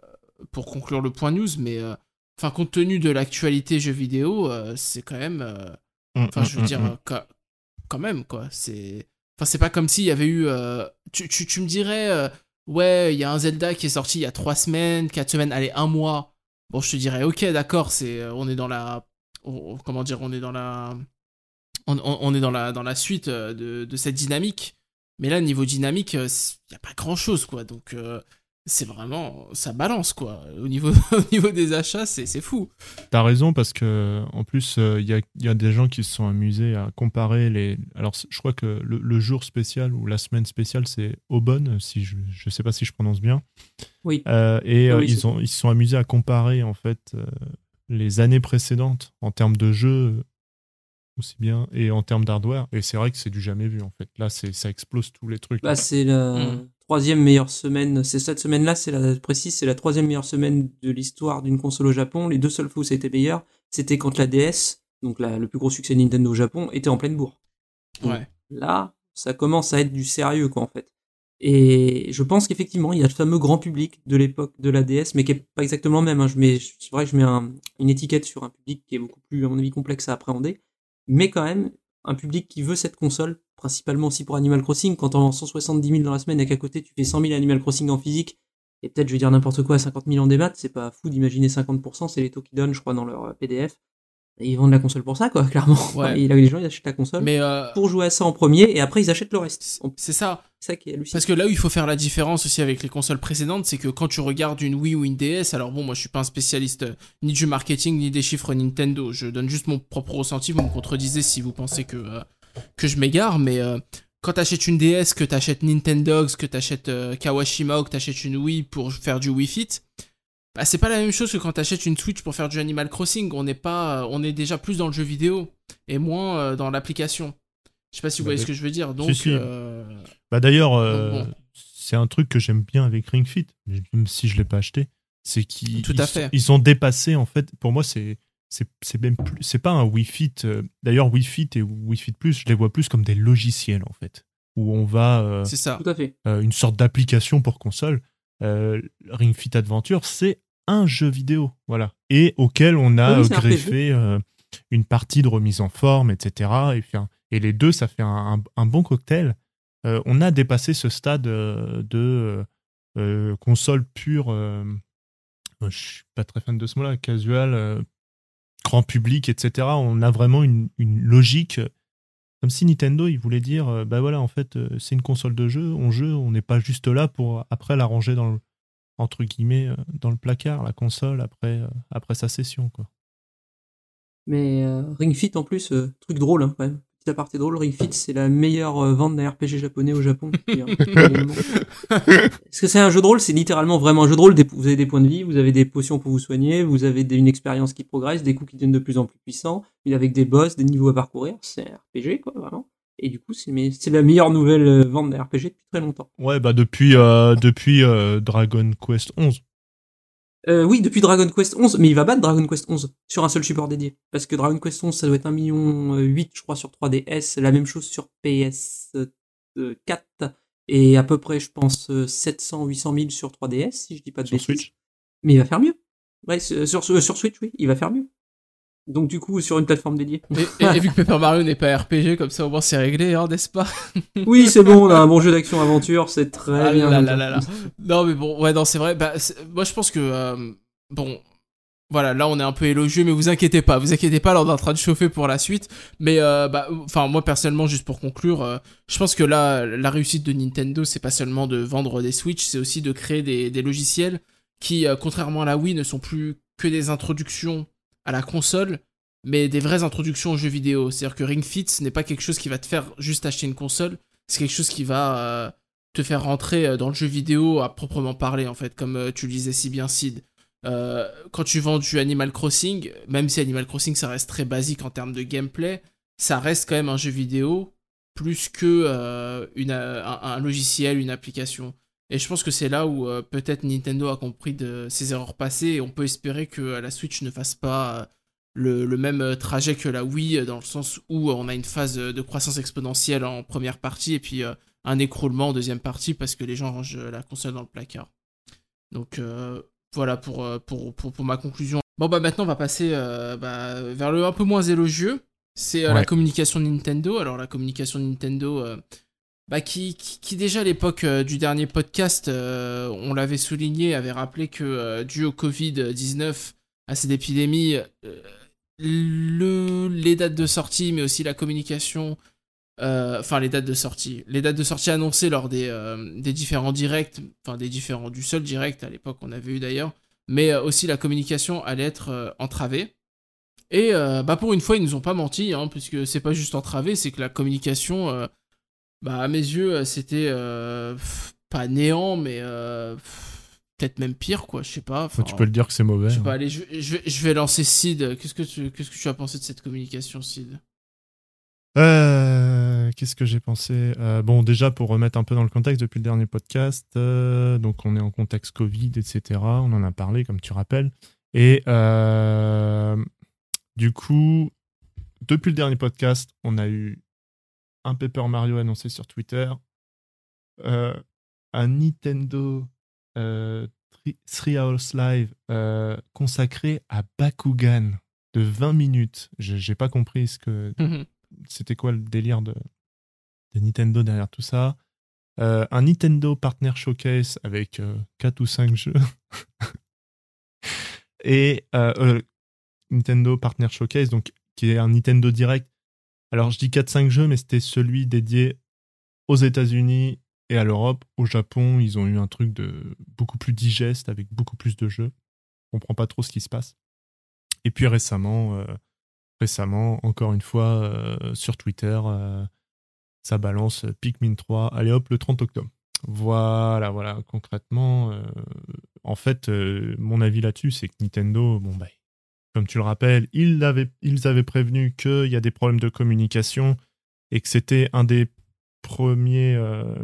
pour conclure le point news, mais euh, enfin compte tenu de l'actualité jeux vidéo, euh, c'est quand même, euh, Mm, enfin mm, je veux mm, dire quand, quand même quoi, c'est, enfin c'est pas comme s'il y avait eu, euh, tu, tu, me dirais, euh, ouais il y a un Zelda qui est sorti il y a trois semaines, quatre semaines, allez un mois, bon je te dirais ok d'accord, c'est, euh, on est dans la, comment dire, on est dans la, on, est dans la dans la suite de, cette dynamique. Mais là, niveau dynamique, il n'y a pas grand chose, quoi. Donc, c'est vraiment. Ça balance, quoi. Au niveau, au niveau des achats, c'est c'est fou. T'as raison parce que en plus il y, a, y a des gens qui se sont amusés à comparer les. Alors je crois que le, le jour spécial ou la semaine spéciale c'est Aubonne si je je sais pas si je prononce bien. Oui. Euh, et euh, Oui, ils ont ils se sont amusés à comparer en fait euh, les années précédentes en termes de jeux aussi bien et en termes d'hardware et c'est vrai que c'est du jamais vu en fait. Là c'est ça explose tous les trucs. Là, c'est la Mm. Troisième meilleure semaine. C'est cette semaine-là, c'est la précise, c'est la troisième meilleure semaine de l'histoire d'une console au Japon. Les deux seules fois où ça a été meilleur, c'était quand la DS, donc la- le plus gros succès de Nintendo au Japon, était en pleine bourre. Ouais. Là, ça commence à être du sérieux, quoi, en fait. Et je pense qu'effectivement, il y a le fameux grand public de l'époque de la DS, mais qui est pas exactement le même. Hein. Je mets, c'est vrai que je mets un- une étiquette sur un public qui est beaucoup plus, à mon avis, complexe à appréhender. Mais quand même, un public qui veut cette console, principalement aussi pour Animal Crossing, quand on vend 170 000 dans la semaine et qu'à côté tu fais 100 000 Animal Crossing en physique, et peut-être je vais dire n'importe quoi, 50 000 en démat, c'est pas fou d'imaginer 50%, c'est les taux qu'ils donnent, je crois, dans leur euh, PDF. Et ils vendent la console pour ça, quoi, clairement. Ouais. Et là, les gens, ils achètent la console Mais euh, pour jouer à ça en premier, et après, ils achètent le reste. C'est ça. C'est ça qui est hallucinant. Parce que là où il faut faire la différence aussi avec les consoles précédentes, c'est que quand tu regardes une Wii ou une DS, alors bon, moi je suis pas un spécialiste euh, ni du marketing ni des chiffres Nintendo, je donne juste mon propre ressenti, vous me contredisez si vous pensez que, euh, que je m'égare, mais euh, quand t'achètes une DS, que t'achètes Nintendogs, que t'achètes euh, Kawashima ou que t'achètes une Wii pour faire du Wii Fit, bah, c'est pas la même chose que quand t'achètes une Switch pour faire du Animal Crossing, on n'est pas, euh, on est déjà plus dans le jeu vidéo et moins euh, dans l'application. Je sais pas si vous Bah, voyez ce que je veux dire, donc... si. Bah d'ailleurs, bon. c'est un truc que j'aime bien avec Ring Fit, même si je l'ai pas acheté, c'est qu'ils Tout à ils sont- ils ont dépassé en fait. Pour moi, c'est c'est c'est même plus, c'est pas un Wii Fit. euh, D'ailleurs, Wii Fit et Wii Fit Plus, je les vois plus comme des logiciels en fait, où on va euh, c'est ça. Tout à fait. euh, une sorte d'application pour console. Euh, Ring Fit Adventure, c'est un jeu vidéo, voilà, et auquel on a Oui, greffé euh, une partie de remise en forme, etc. Et, puis un- et les deux, ça fait un, un- un bon cocktail. Euh, on a dépassé ce stade euh, de console pure, je suis pas très fan de ce mot-là, casual, euh, grand public, etc. On a vraiment une, logique, comme si Nintendo, il voulait dire, euh, bah voilà, en fait, euh, c'est une console de jeu, on joue, on n'est pas juste là pour après la ranger dans le, entre guillemets, euh, dans le placard, la console, après, après sa session, quoi. Mais Ring Fit en plus, truc drôle hein, quand même. Petit aparté drôle, Ring Fit c'est la meilleure euh, vente d'un RPG japonais au Japon. Est-ce que c'est un jeu de rôle C'est littéralement vraiment un jeu de rôle. Vous avez des points de vie, vous avez des potions pour vous soigner, vous avez une expérience qui progresse, des coups qui deviennent de plus en plus puissants, mais avec des boss, des niveaux à parcourir. C'est un RPG quoi, vraiment. Et du coup, c'est la meilleure nouvelle euh, vente d'un RPG depuis très longtemps. Ouais, bah depuis, euh, depuis euh, Dragon Quest 11. Euh, oui, depuis Dragon Quest 11, mais il va battre Dragon Quest 11 sur un seul support dédié. Parce que Dragon Quest 11, ça doit être 1 million 8, je crois, sur 3DS, la même chose sur PS4, et à peu près, je pense, euh, 700, 800 000 sur 3DS, si je dis pas de Sur bêtises. Switch. Mais il va faire mieux. Ouais, euh, sur Switch, oui, il va faire mieux. Donc du coup, sur une plateforme dédiée. Et, et- et vu que Paper Mario n'est pas RPG, comme ça au moins c'est réglé, hein, n'est-ce pas? Oui, c'est bon, on a un bon jeu d'action-aventure, c'est très Ah bien. là là là là. Non mais bon, ouais, non, c'est vrai. Bah, moi je pense que euh, bon, voilà, là on est un peu élogieux, mais vous inquiétez pas, vous inquiétez pas, là on est en train de chauffer pour la suite. Mais euh, bah, enfin moi personnellement, juste pour conclure, euh, je pense que là la réussite de Nintendo, c'est pas seulement de vendre des Switch, c'est aussi de créer des, des logiciels qui, contrairement à la Wii, ne sont plus que des introductions à la console, mais des vraies introductions aux jeux vidéo. C'est-à-dire que Ring Fit, ce n'est pas quelque chose qui va te faire juste acheter une console, c'est quelque chose qui va euh, te faire rentrer euh, dans le jeu vidéo à proprement parler, en fait, comme euh, tu le disais si bien, Sid. Euh, quand tu vends du Animal Crossing, même si Animal Crossing ça reste très basique en termes de gameplay, ça reste quand même un jeu vidéo plus que une, un, un logiciel, une application. Et je pense que c'est là où euh, peut-être Nintendo a compris de ses erreurs passées et on peut espérer que euh, la Switch ne fasse pas euh, le, le même trajet que la Wii, dans le sens où on a une phase de croissance exponentielle en première partie et puis euh, un écroulement en deuxième partie parce que les gens rangent la console dans le placard. Donc euh, voilà pour, pour, pour, pour ma conclusion. Bon bah maintenant on va passer bah, vers le un peu moins élogieux. C'est la communication de Nintendo. Alors la communication de Nintendo, bah, qui, déjà à l'époque euh, du dernier podcast, euh, on l'avait souligné, avait rappelé que euh, dû au Covid-19, à cette épidémie, le, les dates de sortie, mais aussi la communication, enfin les dates de sortie, les dates de sortie annoncées lors des, différents directs, enfin des différents, du seul direct à l'époque on avait eu d'ailleurs, mais aussi la communication allait être entravée. Et bah pour une fois ils nous ont pas menti, hein, puisque c'est pas juste entravé, c'est que la communication, bah à mes yeux euh, c'était euh, pas néant, mais euh, peut-être même pire quoi, je sais pas. Tu peux le dire que c'est mauvais. je sais hein. pas, allez, je, je vais, je vais lancer Sid. Qu'est-ce que tu, qu'est-ce que tu as pensé de cette communication, Sid? Euh, Qu'est-ce que j'ai pensé? Euh, Bon, déjà pour remettre un peu dans le contexte, depuis le dernier podcast, euh, donc on est en contexte Covid, etc. On en a parlé, comme tu rappelles. Et euh, du coup, depuis le dernier podcast, on a eu un Paper Mario annoncé sur Twitter, euh, un Nintendo euh, Three- Three Hours Live euh, consacré à Bakugan de 20 minutes. J'ai pas compris ce que c'était quoi le délire de, de Nintendo derrière tout ça. Euh, un Nintendo Partner Showcase avec 4 ou 5 jeux. Et Nintendo Partner Showcase, donc, qui est un Nintendo Direct. Alors je dis 4-5 jeux, mais c'était celui dédié aux États-Unis et à l'Europe. Au Japon, ils ont eu un truc de beaucoup plus digeste avec beaucoup plus de jeux. On comprend pas trop ce qui se passe. Et puis récemment, euh, récemment, encore une fois, euh, sur Twitter, euh, ça balance Pikmin 3. Allez hop, le 30 octobre. Voilà, voilà, concrètement, euh, en fait, mon avis là-dessus, c'est que Nintendo, bon, bah, comme tu le rappelles, ils avaient, prévenu qu'il y a des problèmes de communication et que c'était un des premiers, euh,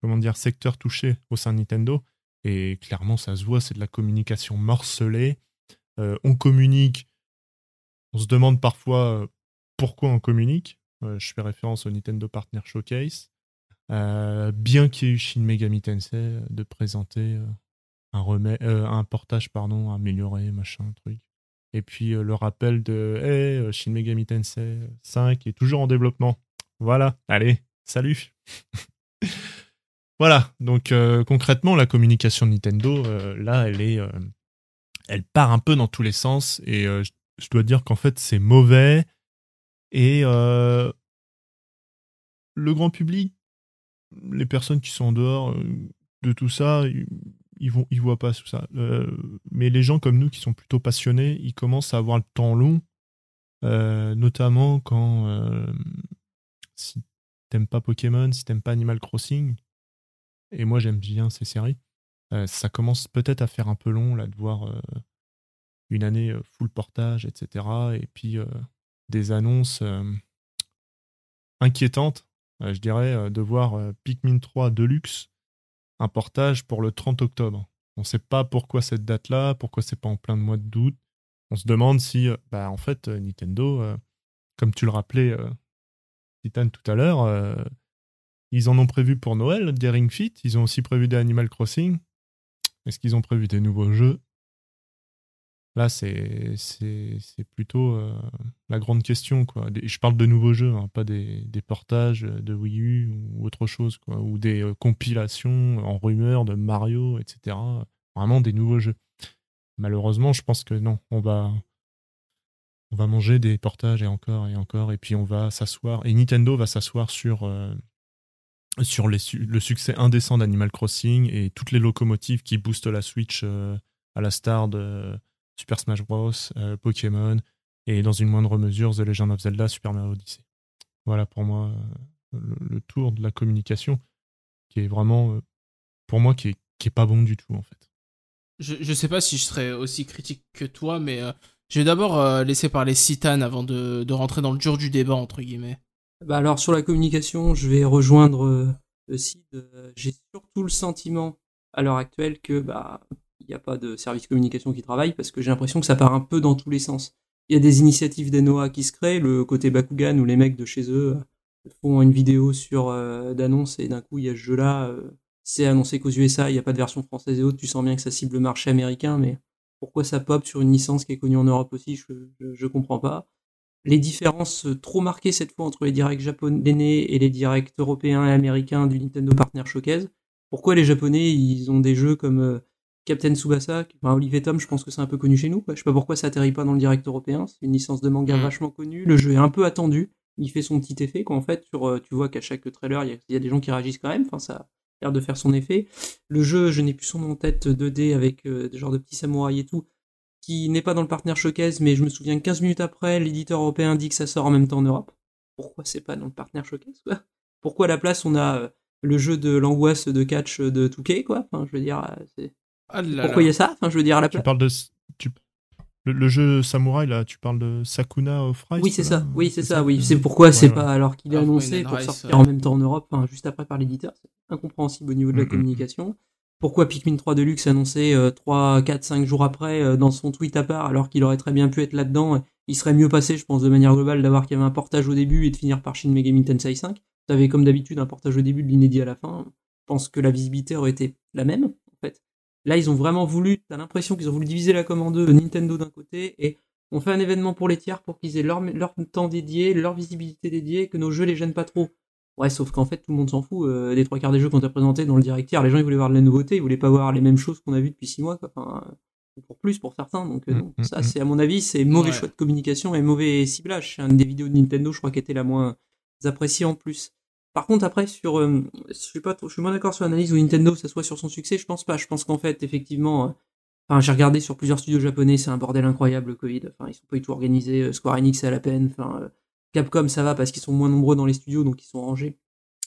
comment dire, secteurs touchés au sein de Nintendo. Et clairement, ça se voit, c'est de la communication morcelée. Euh, on communique on se demande parfois euh, pourquoi on communique. Je fais référence au Nintendo Partner Showcase. Bien qu'il y ait eu Shin Megami Tensei de présenter un, un portage pardon, amélioré, machin, truc. Et puis euh, le rappel de hey, euh, Shin Megami Tensei 5 est toujours en développement. Voilà, allez, salut. Voilà, donc euh, concrètement, la communication Nintendo, là, elle est, elle part un peu dans tous les sens. Et je, dois dire qu'en fait c'est mauvais. Et le grand public, les personnes qui sont en dehors de tout ça, ils, vont ils voient pas tout ça. Euh, mais les gens comme nous qui sont plutôt passionnés, ils commencent à avoir le temps long, euh, notamment quand euh, si t'aimes pas Pokémon, si t'aimes pas Animal Crossing, et moi j'aime bien ces séries, euh, ça commence peut-être à faire un peu long là de voir une année full portage, etc. Et puis des annonces inquiétantes, je dirais, de voir Pikmin 3 Deluxe, un portage pour le 30 octobre. On ne sait pas pourquoi cette date-là, pourquoi c'est pas en plein de mois d'août. On se demande si, euh, bah, en fait, euh, Nintendo, euh, comme tu le rappelais, Titan, tout à l'heure, ils en ont prévu pour Noël, des Ring Fit, ils ont aussi prévu des Animal Crossing. Est-ce qu'ils ont prévu des nouveaux jeux? Là, c'est plutôt euh, la grande question. Quoi. Je parle de nouveaux jeux, hein, pas des, des portages de Wii U ou autre chose, ou des euh, compilations en rumeur de Mario, etc. Vraiment des nouveaux jeux. Malheureusement, je pense que non, on va on va manger des portages et encore et encore, et puis on va s'asseoir et Nintendo va s'asseoir sur euh, sur les le succès indécent d'Animal Crossing et toutes les locomotives qui boostent la Switch à la star de Super Smash Bros, euh, Pokémon et dans une moindre mesure The Legend of Zelda, Super Mario Odyssey. Voilà pour moi euh, le, le tour de la communication qui est vraiment euh, pour moi qui est, qui est pas bon du tout en fait. Je, je sais pas si je serais aussi critique que toi, mais euh, je vais d'abord euh, laisser parler Citan avant de, de rentrer dans le dur du débat, entre guillemets. Bah alors sur la communication, je vais rejoindre euh, le site. Euh, J'ai surtout le sentiment à l'heure actuelle que bah il n'y a pas de service communication qui travaille parce que j'ai l'impression que ça part un peu dans tous les sens. Il y a des initiatives d'Enoa qui se créent, le côté Bakugan où les mecs de chez eux euh, font une vidéo sur euh, d'annonce et d'un coup il y a ce jeu-là. euh, c'est annoncé qu'aux USA il n'y a pas de version française et autres. Tu sens bien que ça cible le marché américain, mais pourquoi ça pop sur une licence qui est connue en Europe aussi, je, je, je comprends pas les différences euh, trop marquées cette fois entre les directs japonais et les directs européens et américains du Nintendo Partner Showcase. Pourquoi les japonais, ils ont des jeux comme Captain Tsubasa, enfin, Olive et Tom, je pense que c'est un peu connu chez nous. quoi. Je sais pas pourquoi ça atterrit pas dans le direct européen. C'est une licence de manga Mm. vachement connue. Le jeu est un peu attendu. Il fait son petit effet. Quoi. En fait, sur, euh, tu vois qu'à chaque trailer, il y, a- il y a des gens qui réagissent quand même. Enfin, ça a l'air de faire son effet. Le jeu, je n'ai plus son nom en tête 2D avec euh, des genres de petits samouraïs et tout qui n'est pas dans le partner showcase, mais je me souviens que 15 minutes après, l'éditeur européen dit que ça sort en même temps en Europe. Pourquoi c'est pas dans le partner showcase, quoi? Pourquoi à la place on a euh, le jeu de l'angoisse de catch de Touquet, quoi? Enfin, je veux dire, euh, c'est... Ah là pourquoi il y a ça Enfin, je veux dire, à la Tu place... parles de tu- le, le jeu samouraï là, tu parles de Sakuna of Rise Oui, c'est ça, oui, c'est ça, oui. C'est pourquoi c'est Ouais, pas alors qu'il est Ah, annoncé pour Rise, sortir ouais. en même temps en Europe, juste après par l'éditeur. C'est incompréhensible au niveau de la communication. Pourquoi Pikmin 3 Deluxe annoncé euh, 3, 4, 5 jours après euh, dans son tweet à part alors qu'il aurait très bien pu être là-dedans Il serait mieux passé, je pense, de manière globale d'avoir qu'il y avait un portage au début et de finir par Shin Megami Tensei 5. Vous avez comme d'habitude un portage au début de l'inédit à la fin. Je pense que la visibilité aurait été la même. Là, ils ont vraiment voulu, t'as l'impression qu'ils ont voulu diviser la commande deux, Nintendo d'un côté et on fait un événement pour les tiers pour qu'ils aient leur, leur temps dédié, leur visibilité dédiée, que nos jeux les gênent pas trop. Ouais, sauf qu'en fait, tout le monde s'en fout. Euh, les trois quarts des jeux qu'on t'a présentés dans le direct tiers, les gens ils voulaient voir de la nouveauté, ils voulaient pas voir les mêmes choses qu'on a vues depuis six mois, quoi. Enfin, euh, ou pour plus pour certains. Donc, euh, Mm, non. mm, ça, mm. c'est à mon avis, c'est mauvais Ouais. choix de communication et mauvais ciblage. C'est une des vidéos de Nintendo, je crois, qui était la moins appréciée en plus. Par contre, après, sur, euh, je suis pas, moins d'accord sur l'analyse où Nintendo s'assoit sur son succès. Je pense pas. Je pense qu'en fait, effectivement, euh, j'ai regardé sur plusieurs studios japonais, c'est un bordel incroyable le Covid. Enfin, ils sont pas du tout organisés. Euh, Square Enix c'est à la peine. Enfin, Capcom ça va parce qu'ils sont moins nombreux dans les studios, donc ils sont rangés.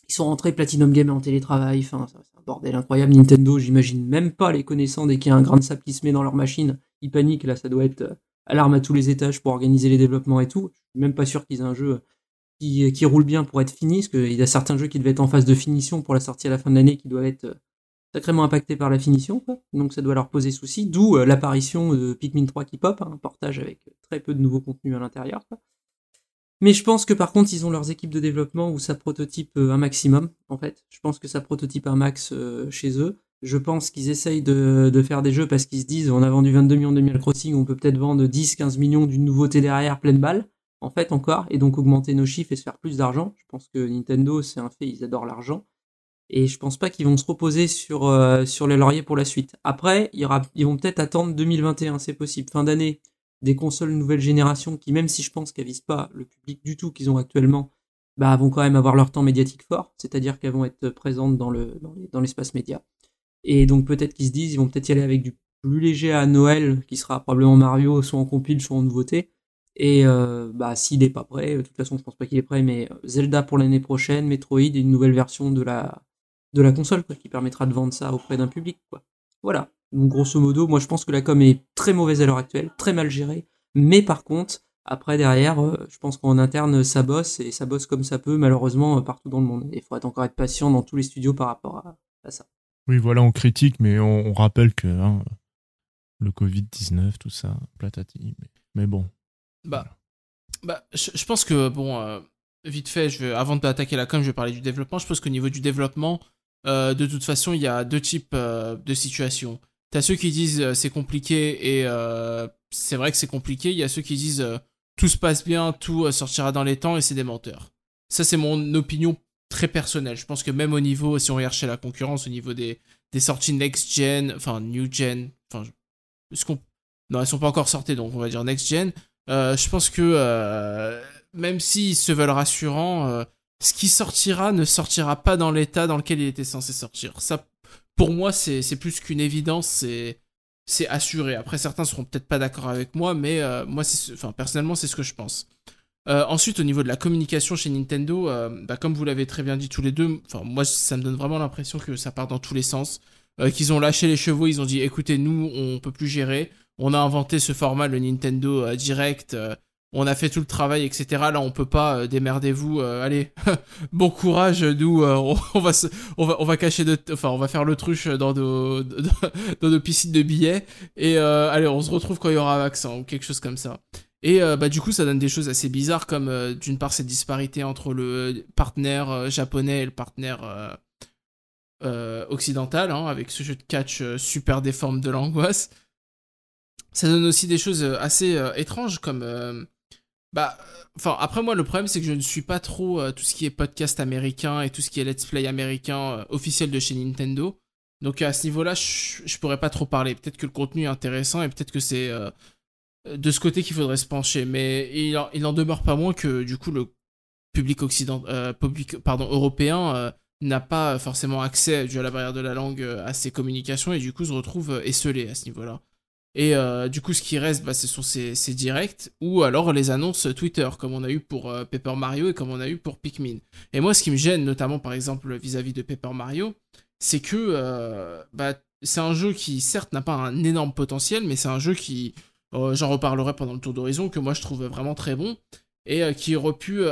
Ils sont rentrés Platinum Game en télétravail. Enfin, ça- c'est un bordel incroyable. Nintendo, j'imagine même pas les connaissants dès qu'il y a un grain de sable qui se met dans leur machine. Ils paniquent. Là, ça doit être alarme à tous les étages pour organiser les développements et tout. Je suis même pas sûr qu'ils aient un jeu qui, roule bien pour être fini, parce qu'il y a certains jeux qui devaient être en phase de finition pour la sortie à la fin de l'année qui doivent être euh, sacrément impactés par la finition, donc ça doit leur poser souci, d'où euh, l'apparition de Pikmin 3 qui pop, hein, un portage avec très peu de nouveaux contenus à l'intérieur. Mais je pense que par contre, ils ont leurs équipes de développement où ça prototype euh, un maximum, en fait. Je pense que ça prototype un max chez eux. Je pense qu'ils essayent de, de faire des jeux parce qu'ils se disent on a vendu 22 millions d'Animal Crossing, on peut peut-être vendre 10-15 millions d'une nouveauté derrière pleine balle, en fait encore, et donc augmenter nos chiffres et se faire plus d'argent. Je pense que Nintendo, c'est un fait, ils adorent l'argent. Et je pense pas qu'ils vont se reposer sur euh, sur les lauriers pour la suite. Après, ils vont peut-être attendre 2021, c'est possible, fin d'année, des consoles nouvelle génération qui, même si je pense qu'elles visent pas le public du tout qu'ils ont actuellement, bah vont quand même avoir leur temps médiatique fort, c'est-à-dire qu'elles vont être présentes dans dans l'espace média. Et donc peut-être qu'ils se disent, ils vont peut-être y aller avec du plus léger à Noël, qui sera probablement Mario, soit en compile, soit en nouveauté. Et euh, bah s'il est pas prêt, de toute façon je pense pas qu'il est prêt, mais Zelda pour l'année prochaine, Metroid et une nouvelle version de la de la console qui permettra de vendre ça auprès d'un public. Voilà. Donc grosso modo, moi je pense que la com est très mauvaise à l'heure actuelle, très mal gérée. Mais par contre, après derrière, euh, je pense qu'en interne ça bosse et ça bosse comme ça peut malheureusement euh, partout dans le monde. Il faudrait encore être patient dans tous les studios par rapport à, ça. Oui, voilà, on critique, mais on, rappelle que hein, le Covid-19, tout ça, platati. Mais bon. Bah, bah je, pense que, bon, euh, vite fait, je vais, avant d'attaquer la com, je vais parler du développement. Je pense qu'au niveau du développement, euh, de toute façon, il y a deux types euh, de situations. T'as ceux qui disent c'est compliqué et c'est vrai que c'est compliqué. Il y a ceux qui disent tout se passe bien, tout sortira dans les temps et c'est des menteurs. Ça, c'est mon opinion très personnelle. Je pense que même au niveau, si on regarde chez la concurrence, au niveau des, des sorties next-gen, enfin new-gen, enfin. Non, elles sont pas encore sorties, donc on va dire next-gen. Euh, je pense que euh, même s'ils se veulent rassurants, euh, ce qui sortira ne sortira pas dans l'état dans lequel il était censé sortir. Ça, pour moi, c'est plus qu'une évidence, c'est assuré. Après, certains seront peut-être pas d'accord avec moi, mais euh, moi, personnellement, c'est ce que je pense. Euh, ensuite, au niveau de la communication chez Nintendo, euh, bah, comme vous l'avez très bien dit tous les deux, moi, ça me donne vraiment l'impression que ça part dans tous les sens, euh, qu'ils ont lâché les chevaux, ils ont dit, écoutez, nous, on peut plus gérer, on a inventé ce format, le Nintendo euh, Direct, euh, on a fait tout le travail, etc. Là, on peut pas, euh, démerdez-vous, allez, bon courage, nous, on, va on va, on va cacher enfin, on va faire l'autruche dans nos, dans, nos piscines de billets, et allez, on se retrouve quand il y aura un vaccin, ou quelque chose comme ça. Et bah, du coup, ça donne des choses assez bizarres, comme d'une part cette disparité entre le partenaire japonais et le partenaire occidental, hein, avec ce jeu de catch super déforme de l'angoisse. Ça donne aussi des choses euh, assez euh, étranges, comme. euh, bah, enfin, après, moi, le problème, c'est que je ne suis pas trop tout ce qui est podcast américain et tout ce qui est let's play américain officiel de chez Nintendo. Donc, à ce niveau-là, je je pourrais pas trop parler. Peut-être que le contenu est intéressant et peut-être que c'est. de ce côté qu'il faudrait se pencher. Mais il en, il en demeure pas moins que du coup le public occident, public, pardon, européen n'a pas forcément accès dû à la barrière de la langue à ces communications et du coup se retrouve esselé à ce niveau-là. Et euh, du coup, ce qui reste, bah, ce sont ces, ces directs ou alors les annonces Twitter, comme on a eu pour euh, Paper Mario et comme on a eu pour Pikmin. Et moi, ce qui me gêne, notamment par exemple vis-à-vis de Paper Mario, c'est que euh, bah, c'est un jeu qui, certes, n'a pas un énorme potentiel, mais c'est un jeu qui, j'en reparlerai pendant le tour d'horizon, que moi je trouve vraiment très bon, et qui aurait pu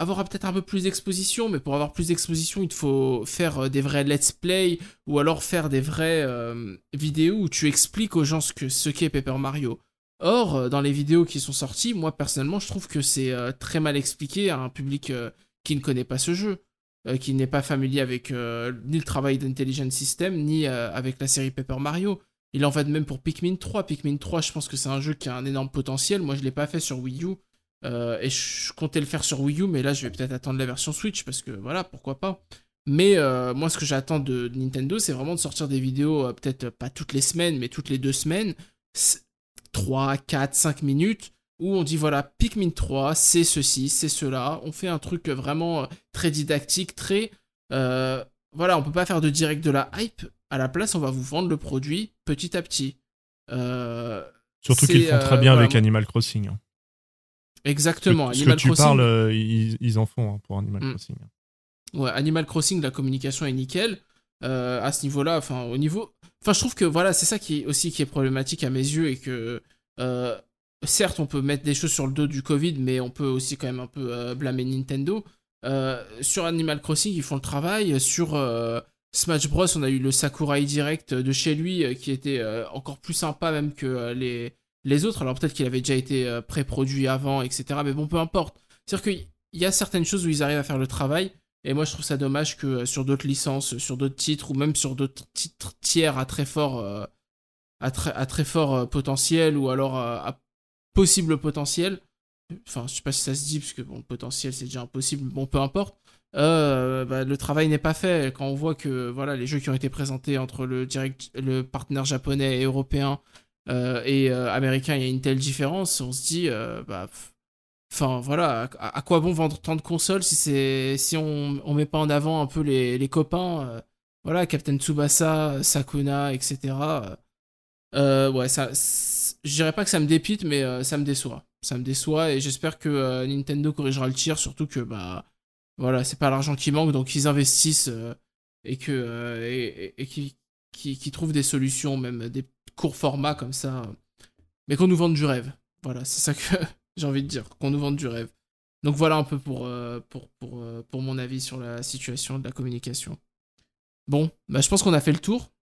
avoir peut-être un peu plus d'exposition, mais pour avoir plus d'exposition, il te faut faire euh, des vrais let's play, ou alors faire des vraies euh, vidéos où tu expliques aux gens ce que ce qu'est Paper Mario. Or, euh, dans les vidéos qui sont sorties, moi personnellement, je trouve que c'est très mal expliqué à un public qui ne connaît pas ce jeu, qui n'est pas familier avec ni le travail d'Intelligent System, ni avec la série Paper Mario. Il en va de même pour Pikmin 3. Pikmin 3, je pense que c'est un jeu qui a un énorme potentiel. Moi, je l'ai pas fait sur Wii U. euh, et je comptais le faire sur Wii U, mais là, je vais peut-être attendre la version Switch parce que voilà, pourquoi pas. Mais euh, moi, ce que j'attends de Nintendo, c'est vraiment de sortir des vidéos, euh, peut-être pas toutes les semaines, mais toutes les deux semaines, 3, 4, 5 minutes, où on dit voilà, Pikmin 3, c'est ceci, c'est cela. On fait un truc vraiment très didactique, très. voilà, on peut pas faire de direct de la hype. À la place, on va vous vendre le produit petit à petit. Surtout qu'ils font très bien voilà, avec Animal Crossing. hein. Exactement. Ce que Animal tu Crossing, parles, euh, ils, ils en font hein, pour Animal Mm. Crossing. Ouais, Animal Crossing, la communication est nickel. Euh, à ce niveau-là, enfin, au niveau. Enfin, je trouve que voilà, c'est ça qui est aussi qui est problématique à mes yeux et que. euh, certes, on peut mettre des choses sur le dos du Covid, mais on peut aussi quand même un peu euh, blâmer Nintendo. Sur Animal Crossing, ils font le travail. Sur Smash Bros, on a eu le Sakurai Direct de chez lui qui était encore plus sympa même que les, les autres. Alors peut-être qu'il avait déjà été euh, pré-produit avant, etc. Mais bon, peu importe. C'est-à-dire qu'il y a certaines choses où ils arrivent à faire le travail. Et moi, je trouve ça dommage que euh, sur d'autres licences, sur d'autres titres, ou même sur d'autres titres tiers à très fort, euh, à très, à très fort potentiel, ou alors à possible potentiel, enfin, je sais pas si ça se dit, parce que bon, potentiel, c'est déjà impossible, bon, peu importe. bah, le travail n'est pas fait. Quand on voit que voilà les jeux qui ont été présentés entre le direct, le partenaire japonais et européen et euh, américain, il y a une telle différence, on se dit bah pff, Enfin voilà, à, quoi bon vendre tant de consoles si c'est si on, on met pas en avant un peu les, les copains, euh, voilà Captain Tsubasa, Sakuna, etc. euh, euh, ouais, ça, je dirais pas que ça me dépite, mais euh, ça me déçoit. Ça me déçoit et j'espère que euh, Nintendo corrigera le tir, surtout que bah voilà, c'est pas l'argent qui manque, donc ils investissent euh, et que euh, et, et- qu'ils- qu'ils trouvent des solutions, même des courts formats comme ça, mais qu'on nous vende du rêve. Voilà, c'est ça que j'ai envie de dire, qu'on nous vende du rêve. Donc voilà un peu pour, euh, pour, pour, euh, pour mon avis sur la situation de la communication. Bon, bah, je pense qu'on a fait le tour.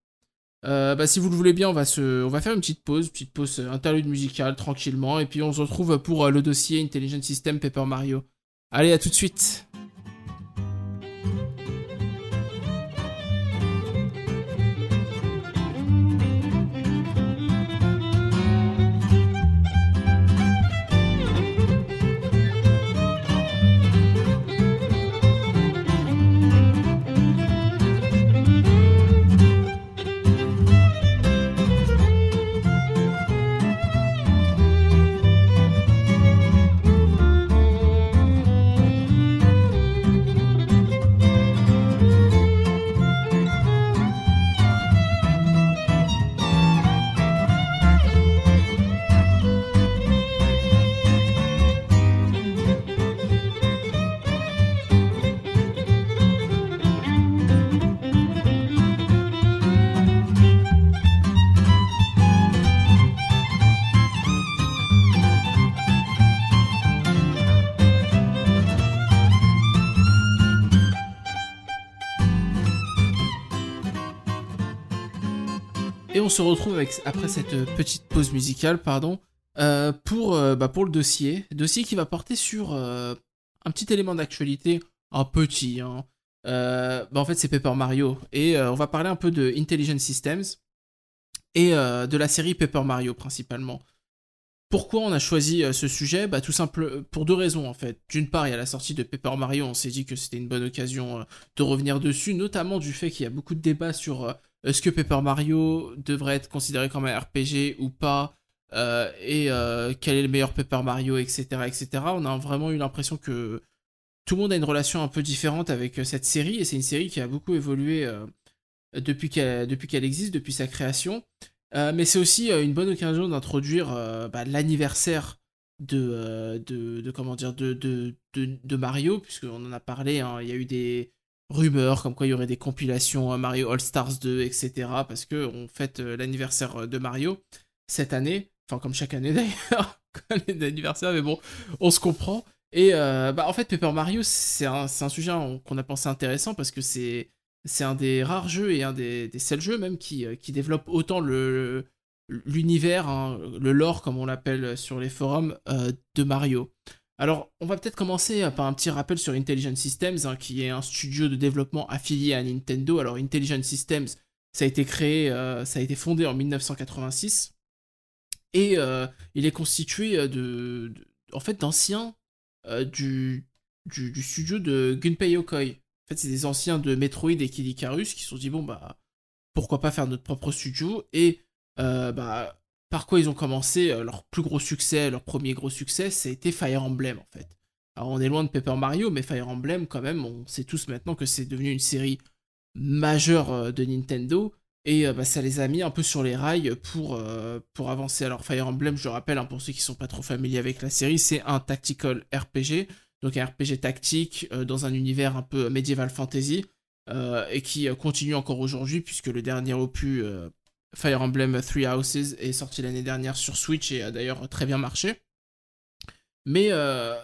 Euh, bah, si vous le voulez bien, on va, se, on va faire une petite pause, petite pause interlude musicale tranquillement, et puis on se retrouve pour le dossier Intelligent System Paper Mario. Allez, à tout de suite. On se retrouve après cette euh, petite pause musicale, pardon, euh, pour, euh, bah, pour le dossier. Dossier qui va porter sur un petit élément d'actualité, un petit. Hein. Bah, en fait, c'est Paper Mario. Et on va parler un peu de Intelligent Systems et de la série Paper Mario principalement. Pourquoi on a choisi ce sujet? Bah, Tout simple pour deux raisons en fait. D'une part, il y a la sortie de Paper Mario, on s'est dit que c'était une bonne occasion de revenir dessus, notamment du fait qu'il y a beaucoup de débats sur est-ce que Paper Mario devrait être considéré comme un RPG ou pas euh, et euh, quel est le meilleur Paper Mario, etc., etc. On a vraiment eu l'impression que tout le monde a une relation un peu différente avec euh, cette série et c'est une série qui a beaucoup évolué depuis qu'elle existe, depuis sa création. Mais c'est aussi une bonne occasion d'introduire bah, l'anniversaire de, de, comment de, de, de Mario puisqu'on en a parlé. hein, Il y a eu des rumeurs comme quoi il y aurait des compilations Mario All Stars 2, etc. Parce que on fête euh, l'anniversaire euh, de Mario cette année. Enfin comme chaque année d'ailleurs, l'année d'anniversaire. Mais bon, on se comprend. Et euh, bah, en fait Paper Mario c'est un, un sujet hein, qu'on a pensé intéressant parce que c'est un des rares jeux et un des, seuls jeux même qui, qui développe autant le l'univers, hein, le lore comme on l'appelle sur les forums de Mario. Alors, on va peut-être commencer euh, par un petit rappel sur Intelligent Systems, hein, qui est un studio de développement affilié à Nintendo. Alors, Intelligent Systems, ça a été créé, euh, ça a été fondé en 1986, et euh, il est constitué de, en fait, d'anciens du, studio de Gunpei Yokoi. En fait, c'est des anciens de Metroid et Kid Icarus qui se sont dit bon bah pourquoi pas faire notre propre studio? Et bah par quoi ils ont commencé euh, leur plus gros succès, leur premier gros succès, c'était Fire Emblem en fait. Alors on est loin de Paper Mario, mais Fire Emblem quand même, on sait tous maintenant que c'est devenu une série majeure euh, de Nintendo et euh, bah, ça les a mis un peu sur les rails pour, pour avancer. Alors Fire Emblem, je rappelle, hein, pour ceux qui sont pas trop familiers avec la série, c'est un tactical RPG, donc un RPG tactique dans un univers un peu medieval fantasy et qui continue encore aujourd'hui puisque le dernier opus Fire Emblem Three Houses est sorti l'année dernière sur Switch et a d'ailleurs très bien marché. Mais euh,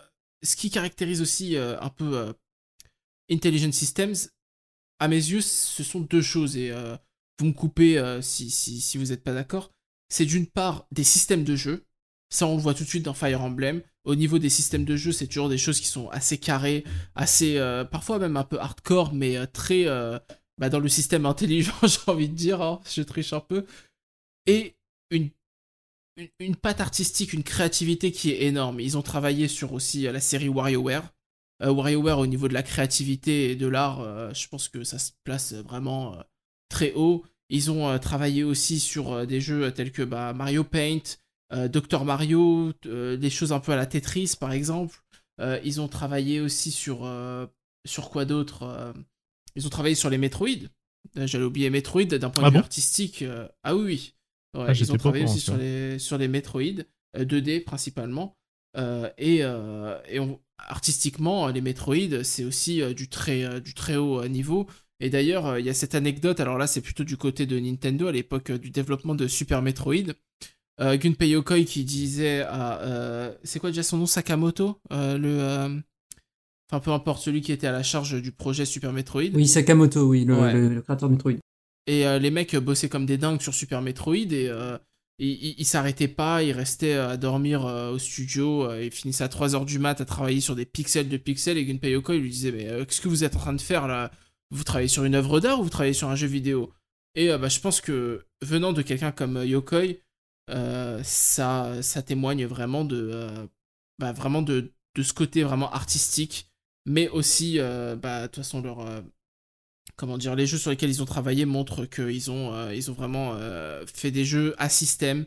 ce qui caractérise aussi euh, un peu euh, Intelligent Systems, à mes yeux, ce sont deux choses et vous me coupez si, vous n'êtes pas d'accord. C'est d'une part des systèmes de jeu, ça on le voit tout de suite dans Fire Emblem. Au niveau des systèmes de jeu, c'est toujours des choses qui sont assez carrées, assez parfois même un peu hardcore, mais très bah, dans le système intelligent, j'ai envie de dire, hein, je triche un peu. Et une, une, patte artistique, une créativité qui est énorme. Ils ont travaillé sur aussi euh, la série WarioWare. Euh, WarioWare, au niveau de la créativité et de l'art, euh, je pense que ça se place vraiment très haut. Ils ont travaillé aussi sur des jeux tels que bah, Mario Paint, Dr Mario, des choses un peu à la Tetris par exemple. Ils ont travaillé aussi sur, sur quoi d'autre Ils ont travaillé sur les Metroid. Euh, J'allais oublier Metroid d'un point Ah de vue bon artistique. euh, Ah oui, oui. Ouais, Ah, ils ont travaillé aussi sur les, sur les Metroid, euh, 2D principalement. Et et on- artistiquement, les Metroid, c'est aussi du, très, du très haut niveau. Et d'ailleurs, il y a cette anecdote, alors là, c'est plutôt du côté de Nintendo à l'époque du développement de Super Metroid. Euh, Gunpei Yokoi qui disait à. euh, c'est quoi déjà son nom? Sakamoto Euh, Le. Euh, Enfin, peu importe, celui qui était à la charge du projet Super Metroid. Oui, Sakamoto, oui, le, Ouais. le- le créateur de Metroid. Et euh, les mecs bossaient comme des dingues sur Super Metroid et euh, ils, s'arrêtaient pas, ils restaient euh, à dormir euh, au studio, euh, ils finissaient à 3h du mat à travailler sur des pixels de pixels et Gunpei Yokoi lui disait mais euh, qu'est-ce que vous êtes en train de faire là? Vous travaillez sur une œuvre d'art ou vous travaillez sur un jeu vidéo? Et euh, bah, je pense que venant de quelqu'un comme euh, Yokoi, euh, ça, ça témoigne vraiment de, euh, bah, vraiment de, de ce côté vraiment artistique, mais aussi, euh, bah, de toute façon, leur, euh, comment dire, les jeux sur lesquels ils ont travaillé montrent qu'ils ont, euh, ils ont vraiment fait des jeux à système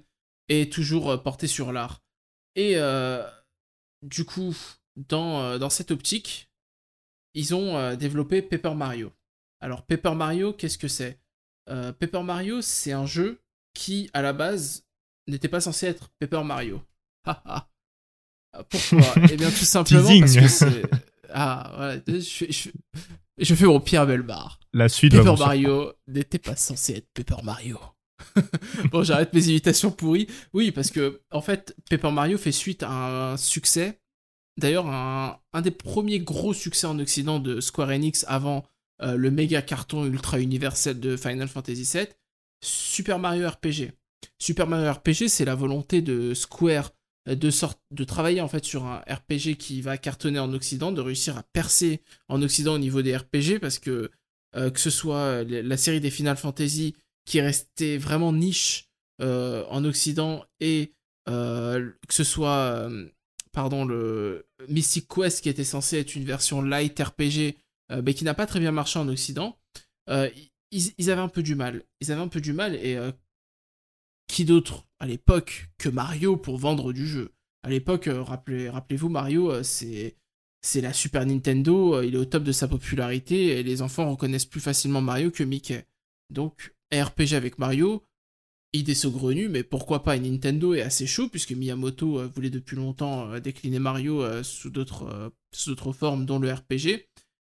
et toujours portés sur l'art. Et du coup, dans, dans cette optique, ils ont développé Paper Mario. Alors, Paper Mario, qu'est-ce que c'est? Paper Mario, c'est un jeu qui, à la base, n'était pas censé être Paper Mario. Pourquoi? Eh bien, tout simplement parce que c'est. Ah, voilà. Je, fais- je, fais- je fais mon Pierre Belbar. La suite Paper. Mario n'était pas censé être Paper Mario. bon, j'arrête mes imitations pourries. Oui, parce que, en fait, Paper Mario fait suite à un succès. D'ailleurs, un, un des premiers gros succès en Occident de Square Enix avant euh, le méga carton ultra universel de Final Fantasy VII, Super Mario RPG. Super Mario RPG, c'est la volonté de Square de, sort- de travailler en fait sur un RPG qui va cartonner en Occident, de réussir à percer en Occident au niveau des RPG, parce que euh, que ce soit euh, la série des Final Fantasy qui restait vraiment niche euh, en Occident et euh, que ce soit euh, pardon le Mystic Quest qui était censé être une version light RPG euh, mais qui n'a pas très bien marché en Occident euh, ils, ils avaient un peu du mal. Ils avaient un peu du mal et euh, qui d'autre à l'époque que Mario pour vendre du jeu? À l'époque euh, rappelez, rappelez-vous Mario euh, c'est la Super Nintendo, euh, il est au top de sa popularité et les enfants reconnaissent plus facilement Mario que Mickey. Donc, RPG avec Mario, idée saugrenue, mais pourquoi pas et Nintendo est assez chaud puisque Miyamoto voulait depuis longtemps décliner Mario sous d'autres formes, dont le RPG.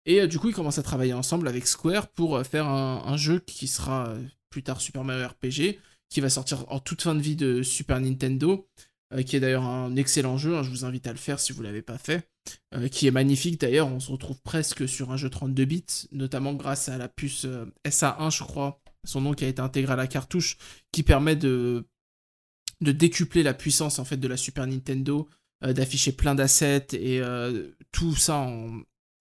Et du coup, ils commencent à travailler ensemble avec Square pour faire un, un jeu qui sera plus tard Super Mario RPG, qui va sortir en toute fin de vie de Super Nintendo, euh, qui est d'ailleurs un excellent jeu, hein, je vous invite à le faire si vous l'avez pas fait, euh, qui est magnifique d'ailleurs, on se retrouve presque sur un jeu 32 bits, notamment grâce à la puce euh, SA1 je crois, son nom qui a été intégré à la cartouche, qui permet de, de décupler la puissance en fait de la Super Nintendo, d'afficher plein d'assets et tout ça en,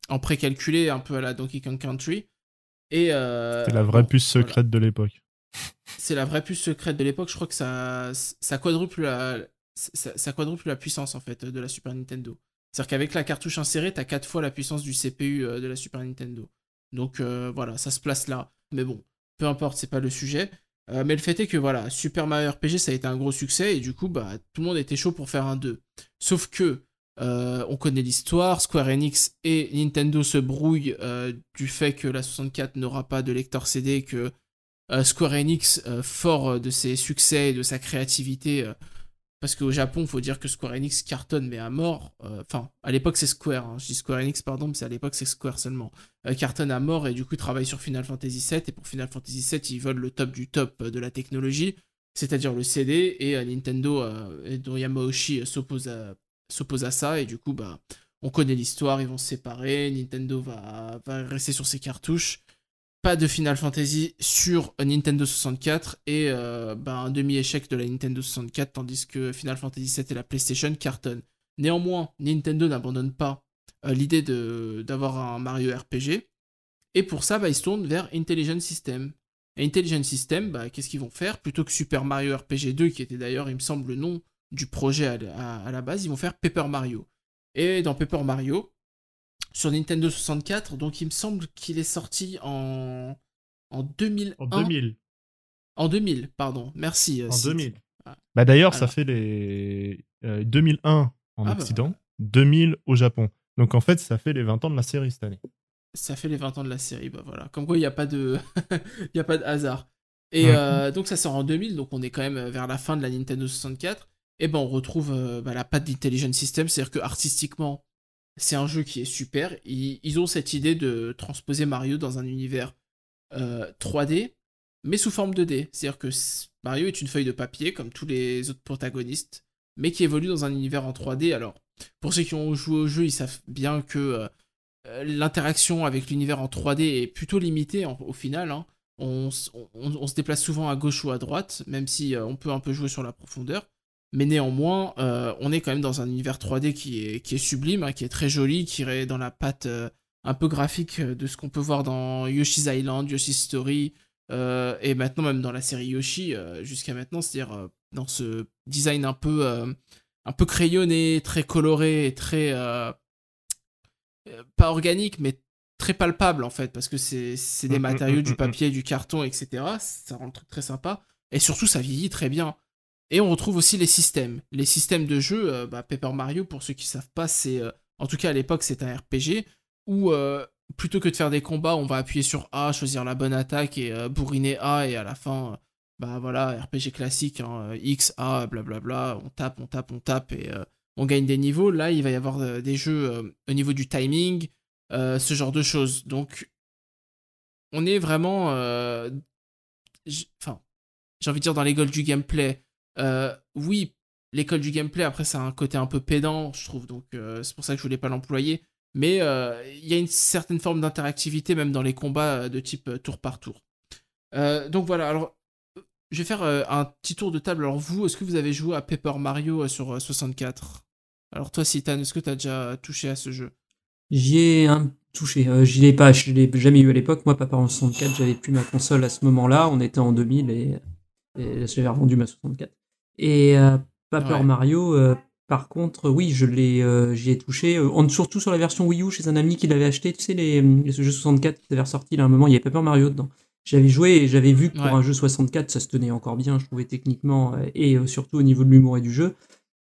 en précalculé, un peu à la Donkey Kong Country. Et euh, C'est la vraie bon, puce voilà. secrète de l'époque. C'est la vraie puce secrète de l'époque. Je crois que ça, ça quadruple la, puissance en fait de la Super Nintendo. C'est-à-dire qu'avec la cartouche insérée, t'as 4 fois la puissance du CPU euh, de la Super Nintendo. Donc euh, voilà, ça se place là. Mais bon, peu importe, c'est pas le sujet. Euh, mais le fait est que voilà, Super Mario RPG ça a été un gros succès et du coup bah tout le monde était chaud pour faire un 2. Sauf que on connaît l'histoire, Square Enix et Nintendo se brouillent du fait que la 64 n'aura pas de lecteur CD, que Square Enix, euh, fort euh, de ses succès et de sa créativité, euh, parce qu'au Japon, faut dire que Square Enix cartonne, mais à mort. euh, Enfin, à l'époque, c'est Square. hein, je dis Square Enix, pardon, mais c'est à l'époque, c'est Square seulement. Euh, cartonne à mort et du coup, travaille sur Final Fantasy VII. Et pour Final Fantasy VII, ils veulent le top du top euh, de la technologie, c'est-à-dire le CD. Et euh, Nintendo, euh, dont Yamauchi euh, s'oppose à, ça. Et du coup, bah, on connaît l'histoire, ils vont se séparer. Nintendo va rester sur ses cartouches pas de Final Fantasy sur Nintendo 64 et euh, bah, un demi-échec de la Nintendo 64 tandis que Final Fantasy 7 et la PlayStation cartonnent. Néanmoins, Nintendo n'abandonne pas euh, l'idée d'avoir un Mario RPG et pour ça, bah, ils se tournent vers Intelligent System. Et Intelligent System, bah, qu'est-ce qu'ils vont faire? Plutôt que Super Mario RPG 2, qui était d'ailleurs, il me semble, le nom du projet à la base, ils vont faire Paper Mario. Et dans Paper Mario, sur Nintendo 64. Donc il me semble qu'il est sorti en, en 2001. En 2000. En 2000, pardon. Merci. euh, En Sid. 2000. Ah. Bah d'ailleurs, ça fait les euh, 2001 en Ah bah Occident, 2000 au Japon. Donc en fait, ça fait les 20 ans de la série cette année. Ça fait les 20 ans de la série, bah voilà. Comme quoi, il n'y a pas de, il y a pas de hasard. Et Ouais. euh, donc ça sort en 2000, donc on est quand même vers la fin de la Nintendo 64. Et ben on retrouve euh, bah, la patte d'Intelligent System, c'est-à-dire que artistiquement, c'est un jeu qui est super. Ils, ont cette idée de transposer Mario dans un univers euh, 3D, mais sous forme 2D. C'est-à-dire que Mario est une feuille de papier, comme tous les autres protagonistes, mais qui évolue dans un univers en 3D. Alors, pour ceux qui ont joué au jeu, ils savent bien que euh, euh, l'interaction avec l'univers en 3D est plutôt limitée au final. hein. On se déplace souvent à gauche ou à droite, même si euh, on peut un peu jouer sur la profondeur. Mais néanmoins, euh, on est quand même dans un univers 3D qui est, qui est sublime, hein, qui est très joli, qui est dans la patte euh, un peu graphique euh, de ce qu'on peut voir dans Yoshi's Island, Yoshi's Story, euh, et maintenant même dans la série Yoshi jusqu'à maintenant, c'est-à-dire dans ce design un peu, un peu crayonné, très coloré, et très pas organique, mais très palpable en fait, parce que c'est des Mm, mm, matériaux, mm, du papier, du carton, etc. Ça rend le truc très sympa. Et surtout, ça vieillit très bien. Et on retrouve aussi les systèmes. Les systèmes de jeu, euh, bah, Paper Mario, pour ceux qui savent pas, c'est. euh, en tout cas, à l'époque, c'est un RPG où euh, plutôt que de faire des combats, on va appuyer sur A, choisir la bonne attaque et euh, bourriner A, et à la fin, bah voilà, RPG classique, hein, X, A, blablabla, on tape, on tape, on tape, et on gagne des niveaux. Là, il va y avoir des jeux au niveau du timing, ce genre de choses. Donc, on est vraiment. Enfin, j'ai envie de dire dans l'école du gameplay. Euh, oui, l'école du gameplay, après, ça a un côté un peu pédant, je trouve, donc euh, c'est pour ça que je voulais pas l'employer. Mais euh, il y a une certaine forme d'interactivité, même dans les combats de type tour par tour. Donc voilà, alors, je vais faire un petit tour de table. Alors, vous, est-ce que vous avez joué à Paper Mario sur euh, 64 Alors, toi, Citan, est-ce que tu as déjà touché à ce jeu? J'y ai touché. Euh, j'y l'ai pas, je l'ai jamais eu à l'époque. Moi, Papa en 64, j'avais plus ma console à ce moment-là. On était en 2000 et, et j'avais revendu ma 64. Et euh, Paper Ouais. Mario, euh, par contre, oui, je l'ai, euh, j'y ai touché. euh, en- surtout sur la version Wii U chez un ami qui l'avait acheté. Tu sais, les, les jeux 64 qui avaient ressorti là, à un moment, il y avait Paper Mario dedans. J'avais joué et j'avais vu que pour Ouais. un jeu 64, ça se tenait encore bien, je trouvais techniquement, et euh, surtout au niveau de l'humour et du jeu.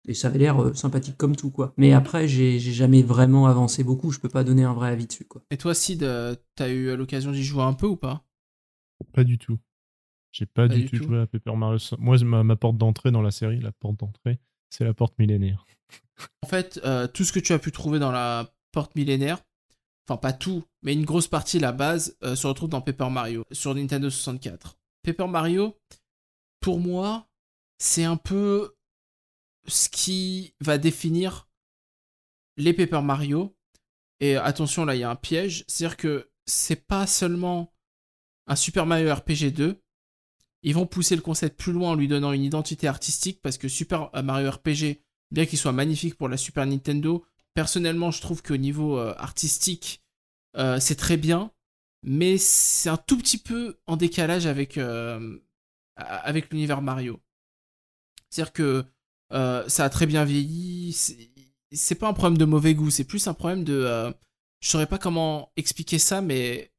Et ça avait l'air euh, sympathique comme tout, quoi. Mais après, j'ai j'ai jamais vraiment avancé beaucoup, je peux pas donner un vrai avis dessus, quoi. Et toi, Sid, euh, t'as eu l'occasion d'y jouer un peu ou pas? Pas du tout. J'ai pas, Pas du, tout tout. joué à Paper Mario. Moi, ma, ma porte d'entrée dans la série, la porte d'entrée, c'est la porte millénaire. En fait, euh, tout ce que tu as pu trouver dans la porte millénaire, enfin pas tout, mais une grosse partie, la base, euh, se retrouve dans Paper Mario, sur Nintendo 64. Paper Mario, pour moi, c'est un peu ce qui va définir les Paper Mario. Et attention, là, il y a un piège. C'est-à-dire que c'est pas seulement un Super Mario RPG 2. Ils vont pousser le concept plus loin en lui donnant une identité artistique parce que Super Mario RPG, bien qu'il soit magnifique pour la Super Nintendo, personnellement, je trouve qu'au niveau euh, artistique, euh, c'est très bien, mais c'est un tout petit peu en décalage avec, euh, avec l'univers Mario. C'est-à-dire que ça a très bien vieilli, c'est- pas un problème de mauvais goût, c'est plus un problème de... je saurais pas comment expliquer ça, mais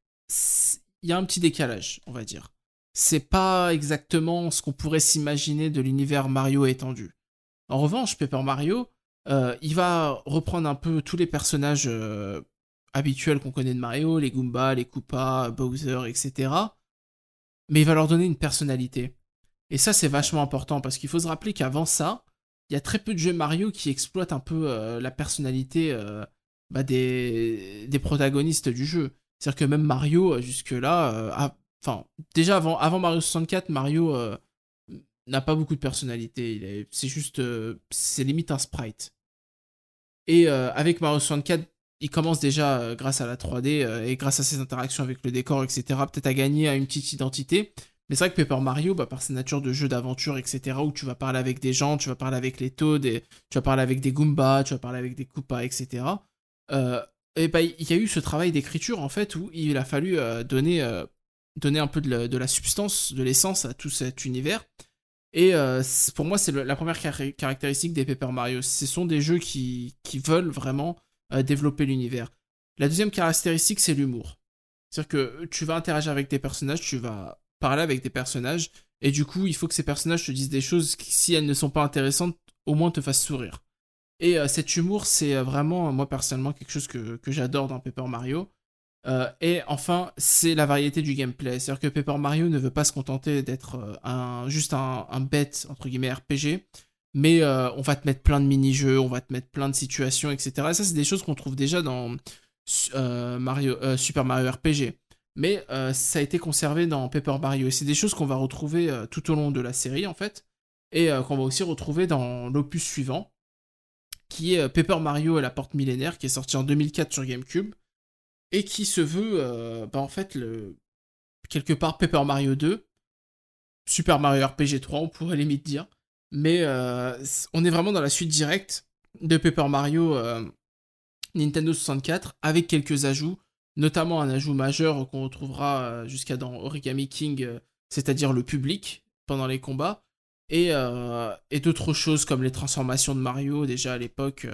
il y a un petit décalage, on va dire. C'est pas exactement ce qu'on pourrait s'imaginer de l'univers Mario étendu. En revanche, Paper Mario, euh, il va reprendre un peu tous les personnages euh, habituels qu'on connaît de Mario, les Goombas, les Koopas, Bowser, etc. Mais il va leur donner une personnalité. Et ça, c'est vachement important parce qu'il faut se rappeler qu'avant ça, il y a très peu de jeux Mario qui exploitent un peu euh, la personnalité bah, des, des protagonistes du jeu. C'est-à-dire que même Mario, jusque-là, a- enfin, déjà avant, avant Mario 64, Mario euh, n'a pas beaucoup de personnalité. C'est juste, euh, c'est limite un sprite. Et euh, avec Mario 64, il commence déjà, grâce à la 3D euh, et grâce à ses interactions avec le décor, etc., peut-être à gagner à une petite identité. Mais c'est vrai que Paper Mario, bah, par sa nature de jeu d'aventure, etc., où tu vas parler avec des gens, tu vas parler avec les Toads, tu vas parler avec des Goombas, tu vas parler avec des Koopas, etc., et bah, il y a eu ce travail d'écriture, en fait, où il a fallu donner, donner un peu de la, substance, de l'essence à tout cet univers. Et euh, pour moi, c'est la première car- caractéristique des Paper Mario. Ce sont des jeux qui, qui veulent vraiment euh, développer l'univers. La deuxième caractéristique, c'est l'humour. C'est-à-dire que tu vas interagir avec des personnages, tu vas parler avec des personnages, et du coup, il faut que ces personnages te disent des choses qui, si elles ne sont pas intéressantes, au moins te fassent sourire. Et euh, cet humour, c'est vraiment, moi personnellement, quelque chose que, que j'adore dans Paper Mario. Euh, et enfin, c'est la variété du gameplay. C'est-à-dire que Paper Mario ne veut pas se contenter d'être euh, un, juste un, bête, entre guillemets, RPG, mais euh, on va te mettre plein de mini-jeux, on va te mettre plein de situations, etc. Et ça, c'est des choses qu'on trouve déjà dans Super Mario RPG. Mais ça a été conservé dans Paper Mario. Et c'est des choses qu'on va retrouver tout au long de la série, en fait. Et qu'on va aussi retrouver dans l'opus suivant, qui est Paper Mario et la porte millénaire, qui est sorti en 2004 sur GameCube. Et qui se veut, euh, bah, en fait, le... quelque part Paper Mario 2, Super Mario RPG 3, on pourrait limite dire. Mais euh, on est vraiment dans la suite directe de Paper Mario euh, Nintendo 64 avec quelques ajouts, notamment un ajout majeur qu'on retrouvera jusqu'à dans Origami King, c'est-à-dire le public pendant les combats, et, d'autres choses comme les transformations de Mario déjà à l'époque.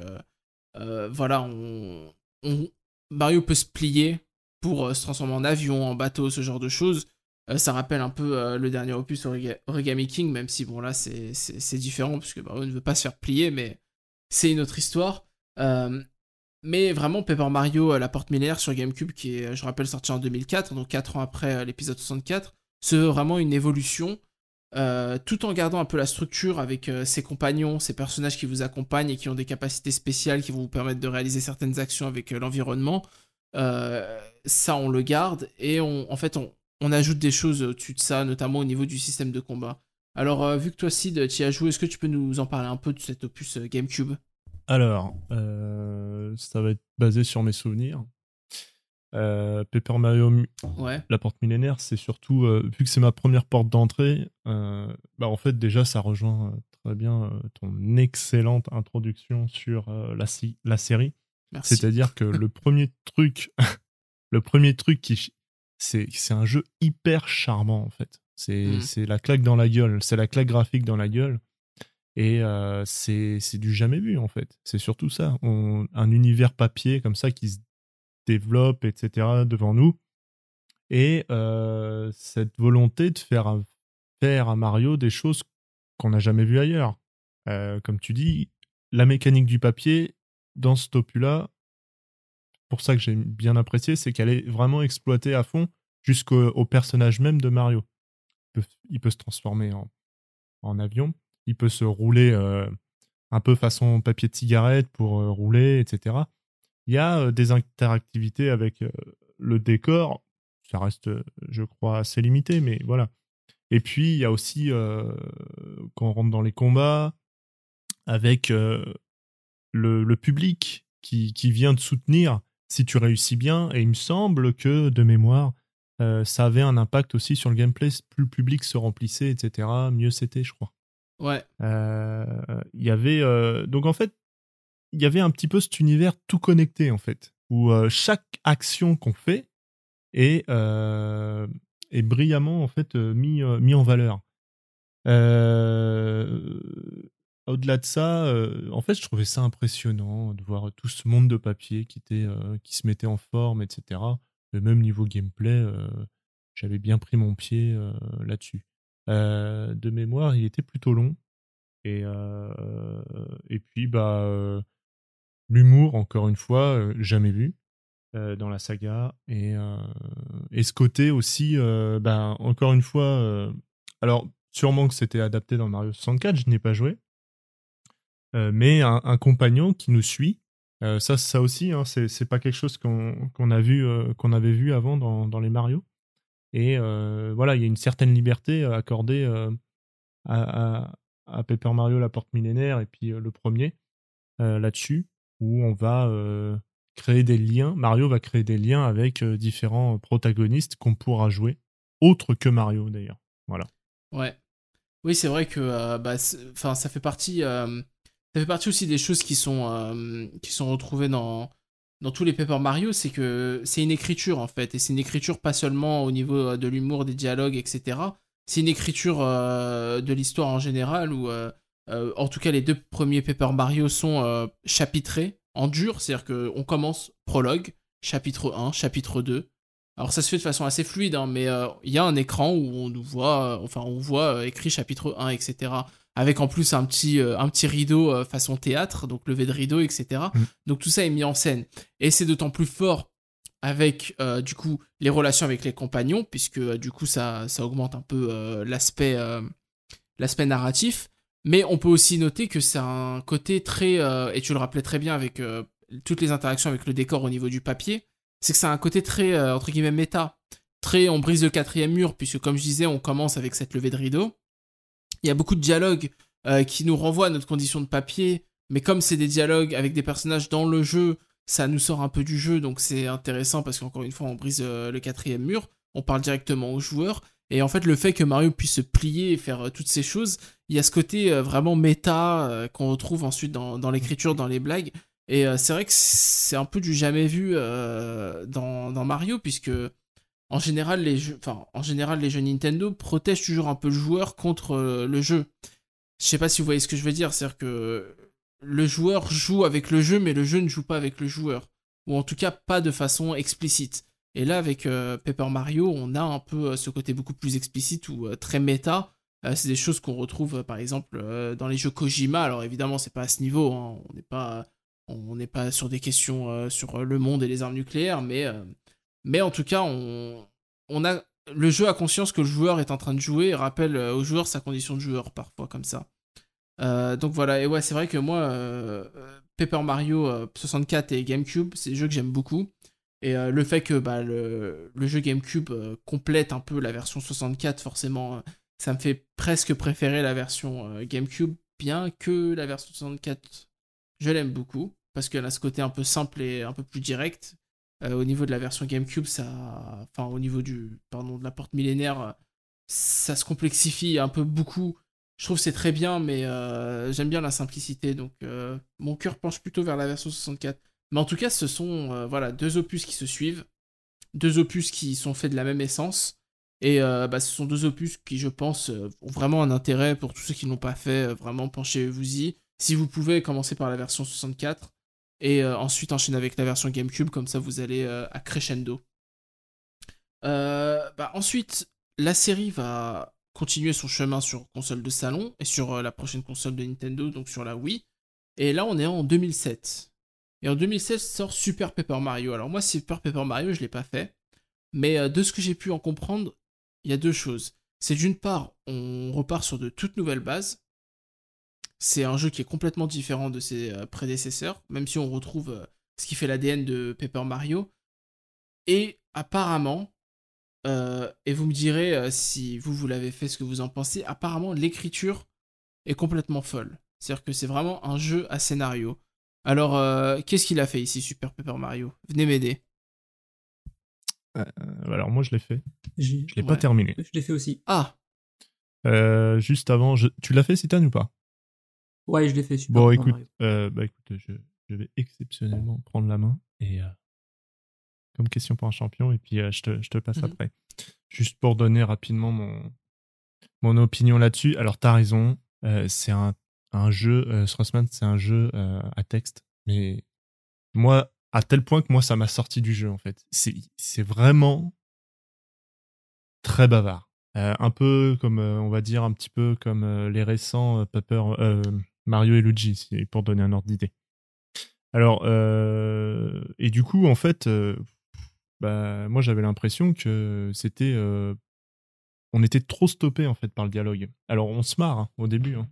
voilà, on, on- Mario peut se plier pour euh, se transformer en avion, en bateau, ce genre de choses. Euh, ça rappelle un peu euh, le dernier opus Origa- Origami King, même si bon là c'est différent parce que Mario ne veut pas se faire plier, mais c'est une autre histoire. Mais vraiment, Paper Mario, la porte millénaire sur GameCube, qui est, je rappelle, sorti en 2004, donc 4 ans après l'épisode 64, c'est vraiment une évolution, euh, tout en gardant un peu la structure avec euh, ses compagnons, ses personnages qui vous accompagnent et qui ont des capacités spéciales qui vont vous permettre de réaliser certaines actions avec euh, l'environnement. Ça, on le garde et en fait, on, on ajoute des choses au-dessus de ça, notamment au niveau du système de combat. Alors, vu que toi, Sid, tu y as joué, est-ce que tu peux nous en parler un peu de cet opus GameCube? Alors, ça va être basé sur mes souvenirs. Euh, Paper Mario, Ouais. la porte millénaire, c'est surtout, euh, vu que c'est ma première porte d'entrée, euh, bah en fait déjà ça rejoint euh, très bien ton excellente introduction sur la, si- la série. C'est-à-dire que le premier truc, le premier truc qui, c'est, un jeu hyper charmant en fait. C'est, Mhm. c'est la claque dans la gueule, c'est la claque graphique dans la gueule. Et euh, c'est, c'est du jamais vu en fait. C'est surtout ça. On- un univers papier comme ça qui se développe, etc. devant nous. Et euh, cette volonté de faire, faire à Mario des choses qu'on n'a jamais vues ailleurs. Euh, comme tu dis, la mécanique du papier, dans cet opus-là, pour ça que j'ai bien apprécié, c'est qu'elle est vraiment exploitée à fond jusqu'au au personnage même de Mario. Il peut, se transformer en, avion, il peut se rouler euh, un peu façon papier de cigarette pour rouler, etc. Il y a euh, des interactivités avec euh, le décor, ça reste, euh, je crois, assez limité, mais voilà. Et puis, il y a aussi, euh, quand on rentre dans les combats, avec euh, le, le public qui, qui vient te soutenir si tu réussis bien. Et il me semble que, de mémoire, euh, ça avait un impact aussi sur le gameplay. Plus le public se remplissait, etc., mieux c'était, je crois. Ouais. Il y avait. donc en fait, il y avait un petit peu cet univers tout connecté, en fait, où euh, chaque action qu'on fait est, euh, est brillamment, en fait, euh, mis, mis en valeur. Au-delà de ça, en fait, je trouvais ça impressionnant de voir tout ce monde de papier qui, était, qui se mettait en forme, etc. Et même niveau gameplay, j'avais bien pris mon pied là-dessus. De mémoire, il était plutôt long. Et, et puis, bah, l'humour, encore une fois, euh, jamais vu euh, dans la saga. Et, euh, et ce côté aussi, bah, encore une fois, alors sûrement que c'était adapté dans Mario 64, je n'ai pas joué. Mais un, compagnon qui nous suit, ça, ça aussi, hein, c'est pas quelque chose qu'on avait vu avant dans, dans les Mario. Et voilà, il y a une certaine liberté accordée à, à, Paper Mario, la porte millénaire, et puis le premier là-dessus, où on va euh, créer des liens. Mario va créer des liens avec euh, différents protagonistes qu'on pourra jouer, autres que Mario d'ailleurs. Voilà. Ouais. Oui, c'est vrai que euh, bah, ça fait partie. euh, ça fait partie aussi des choses qui sont, euh, qui sont retrouvées dans, dans tous les Paper Mario, c'est que c'est une écriture en fait, et c'est une écriture pas seulement au niveau euh, de l'humour, des dialogues, etc. C'est une écriture euh, de l'histoire en général, où euh, euh, en tout cas les deux premiers Paper Mario sont euh, chapitrés en dur, c'est-à-dire qu'on commence prologue, chapitre 1, chapitre 2. Alors ça se fait de façon assez fluide, hein, mais euh, il y a un écran où on nous voit, enfin on voit écrit chapitre 1, etc. Avec en plus un petit, un petit rideau façon théâtre, donc levé de rideau, etc. Mm. Donc tout ça est mis en scène. Et c'est d'autant plus fort avec du coup les relations avec les compagnons, puisque du coup ça, ça augmente un peu l'aspect l'aspect narratif. Mais on peut aussi noter que c'est un côté très, euh, et tu le rappelais très bien avec euh, toutes les interactions avec le décor au niveau du papier, c'est que c'est un côté très, euh, entre guillemets, méta. Très, on brise le quatrième mur, puisque comme je disais, on commence avec cette levée de rideau. Il y a beaucoup de dialogues qui nous renvoient à notre condition de papier, mais comme c'est des dialogues avec des personnages dans le jeu, ça nous sort un peu du jeu, donc c'est intéressant parce qu'encore une fois, on brise le quatrième mur, on parle directement aux joueurs, et en fait, le fait que Mario puisse se plier et faire euh, toutes ces choses, il y a ce côté euh, vraiment méta euh, qu'on retrouve ensuite dans, l'écriture, dans les blagues, et c'est vrai que c'est un peu du jamais vu dans, Mario, puisque en général, les jeux, en général, les jeux Nintendo protègent toujours un peu le joueur contre le jeu. Je sais pas si vous voyez ce que je veux dire, c'est-à-dire que le joueur joue avec le jeu, mais le jeu ne joue pas avec le joueur. Ou en tout cas, pas de façon explicite. Et là, avec euh, Paper Mario, on a un peu euh, ce côté beaucoup plus explicite ou euh, très méta. C'est des choses qu'on retrouve, par exemple, dans les jeux Kojima. Alors évidemment, c'est pas à ce niveau. hein. On n'est pas, on n'est pas sur des questions sur le monde et les armes nucléaires, mais, mais en tout cas, on, on a le jeu a conscience que le joueur est en train de jouer et rappelle au joueur sa condition de joueur parfois comme ça. Donc voilà, et ouais, c'est vrai que moi, Paper Mario euh, 64 et GameCube, c'est des jeux que j'aime beaucoup. Et euh, le fait que bah, le, jeu GameCube euh, complète un peu la version 64, forcément, euh, ça me fait presque préférer la version GameCube, bien que la version 64, je l'aime beaucoup, parce qu'elle a ce côté un peu simple et un peu plus direct. Au niveau de la version GameCube, ça, enfin au niveau du, pardon, de la porte millénaire, ça se complexifie un peu beaucoup. Je trouve c'est très bien, mais j'aime bien la simplicité, donc mon cœur penche plutôt vers la version 64. Mais en tout cas, ce sont euh, voilà deux opus qui se suivent, deux opus qui sont faits de la même essence, et euh, bah, ce sont deux opus qui, je pense, euh, ont vraiment un intérêt pour tous ceux qui ne l'ont pas fait. vraiment, penchez-vous-y. Si vous pouvez, commencer par la version 64 et ensuite enchaîner avec la version GameCube, comme ça vous allez à crescendo. Bah, ensuite, la série va continuer son chemin sur console de salon et sur la prochaine console de Nintendo, donc sur la Wii. Et là, on est en 2007. Et en 2007 sort Super Paper Mario. Alors moi, Super Paper Mario, je l'ai pas fait. Mais euh, de ce que j'ai pu en comprendre, il y a deux choses. C'est d'une part, on repart sur de toutes nouvelles bases. C'est un jeu qui est complètement différent de ses euh, prédécesseurs, même si on retrouve euh, ce qui fait l'ADN de Paper Mario. Et apparemment, et vous me direz si vous, vous l'avez fait, ce que vous en pensez, apparemment l'écriture est complètement folle. C'est-à-dire que c'est vraiment un jeu à scénario. Alors, euh, qu'est-ce qu'il a fait ici, Super Paper Mario? Venez m'aider. Euh, alors moi je l'ai fait. Je l'ai Ouais. pas terminé. Je l'ai fait aussi. Ah, Euh, juste avant, je- tu l'as fait Citan ou pas? Ouais, je l'ai fait. Super Bon, Paper écoute, Mario. euh, bah écoute, je, je vais exceptionnellement prendre la main et euh, comme question pour un champion et puis euh, je te, je te passe Mhm. après. Juste pour donner rapidement mon mon opinion là-dessus. Alors t'as raison, euh, c'est un un jeu, euh, Straussman, c'est un jeu euh, à texte, mais moi à tel point que moi ça m'a sorti du jeu en fait. C'est vraiment très bavard. Euh, un peu comme, euh, on va dire, un petit peu comme les récents Paper, Mario et Luigi, pour donner un ordre d'idée. Alors, et du coup, en fait, bah, moi j'avais l'impression que c'était. on était trop stoppé en fait par le dialogue. Alors, on se marre hein, au début. hein.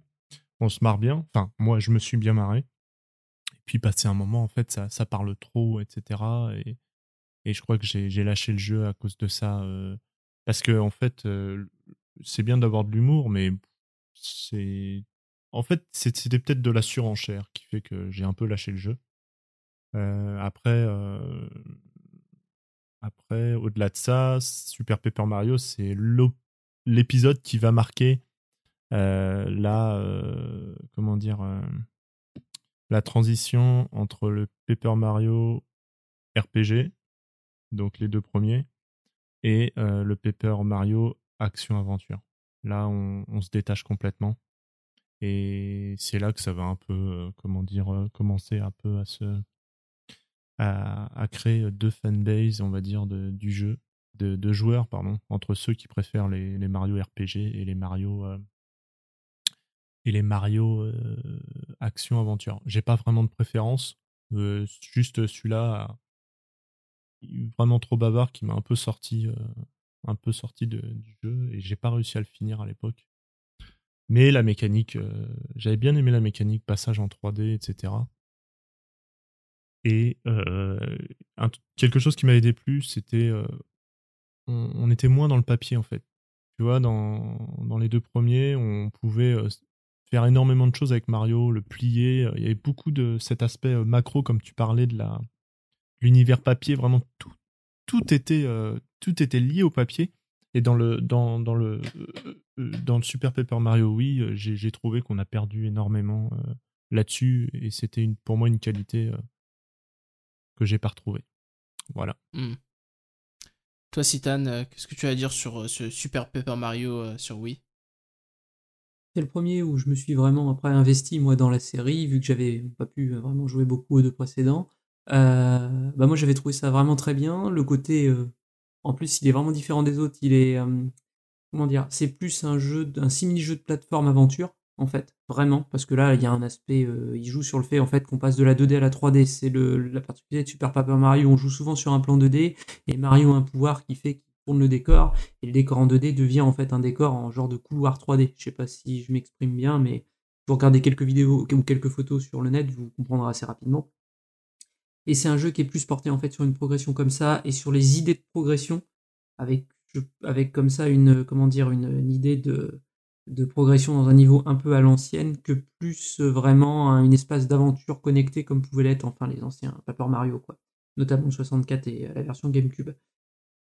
On se marre bien. Enfin, moi, je me suis bien marré. Et puis, passé un moment, en fait, ça, ça parle trop, etc. Et, et je crois que j'ai lâché le jeu à cause de ça. euh, parce que, en fait, euh, c'est bien d'avoir de l'humour, mais c'est. En fait, c'était peut-être de la surenchère qui fait que j'ai un peu lâché le jeu. Euh, après, après, au-delà de ça, Super Paper Mario, c'est l'épisode qui va marquer la, euh, comment dire, euh, la transition entre le Paper Mario RPG, donc les deux premiers, et euh, le Paper Mario Action Aventure. Là, on, se détache complètement. Et c'est là que ça va un peu, euh, comment dire, euh, commencer un peu à créé deux fanbases, on va dire, de, du jeu, de, joueurs, pardon, entre ceux qui préfèrent les, Mario RPG et les Mario euh, et les Mario euh, action aventure. J'ai pas vraiment de préférence, euh, juste celui-là vraiment trop bavard qui m'a un peu sorti euh, de, du jeu et j'ai pas réussi à le finir à l'époque. Mais la mécanique, euh, j'avais bien aimé la mécanique, passage en 3D, etc. Et euh, quelque chose qui m'avait déplu, c'était euh, on, était moins dans le papier en fait. Tu vois, dans, les deux premiers, on pouvait euh, énormément de choses avec Mario, le plier. Il y avait beaucoup de cet aspect euh, macro, comme tu parlais de l'univers papier. Vraiment, tout, tout était euh, tout était lié au papier. Et dans le dans, dans le euh, dans le Super Paper Mario, oui, j'ai trouvé qu'on a perdu énormément là-dessus, et c'était pour moi une qualité que j'ai pas retrouvée. Voilà. Hmm. Toi, Citan, euh, qu'est-ce que tu as à dire sur ce Super Paper Mario sur Wii? C'est le premier où je me suis vraiment après investi moi dans la série, vu que j'avais pas pu euh, vraiment jouer beaucoup aux deux précédents. Euh, bah moi j'avais trouvé ça vraiment très bien. Le côté, euh, en plus il est vraiment différent des autres. Il est, comment dire, c'est plus un jeu, un simili jeu de plateforme aventure en fait, vraiment, parce que là il y a un aspect, il joue sur le fait en fait qu'on passe de la 2D à la 3D. C'est le la particularité de Super Paper Mario, on joue souvent sur un plan 2D et Mario a un pouvoir qui fait qu'il tourne le décor et le décor en 2D devient en fait un décor en genre de couloir 3D. Je sais pas si je m'exprime bien, mais vous regardez quelques vidéos ou quelques photos sur le net, vous comprendrez assez rapidement. Et c'est un jeu qui est plus porté en fait sur une progression comme ça et sur les idées de progression, avec, comme ça une, comment dire, une, idée de, progression dans un niveau un peu à l'ancienne que plus euh, vraiment un, espace d'aventure connecté comme pouvaient l'être enfin les anciens Paper Mario, quoi. Notamment le 64 et euh, la version GameCube.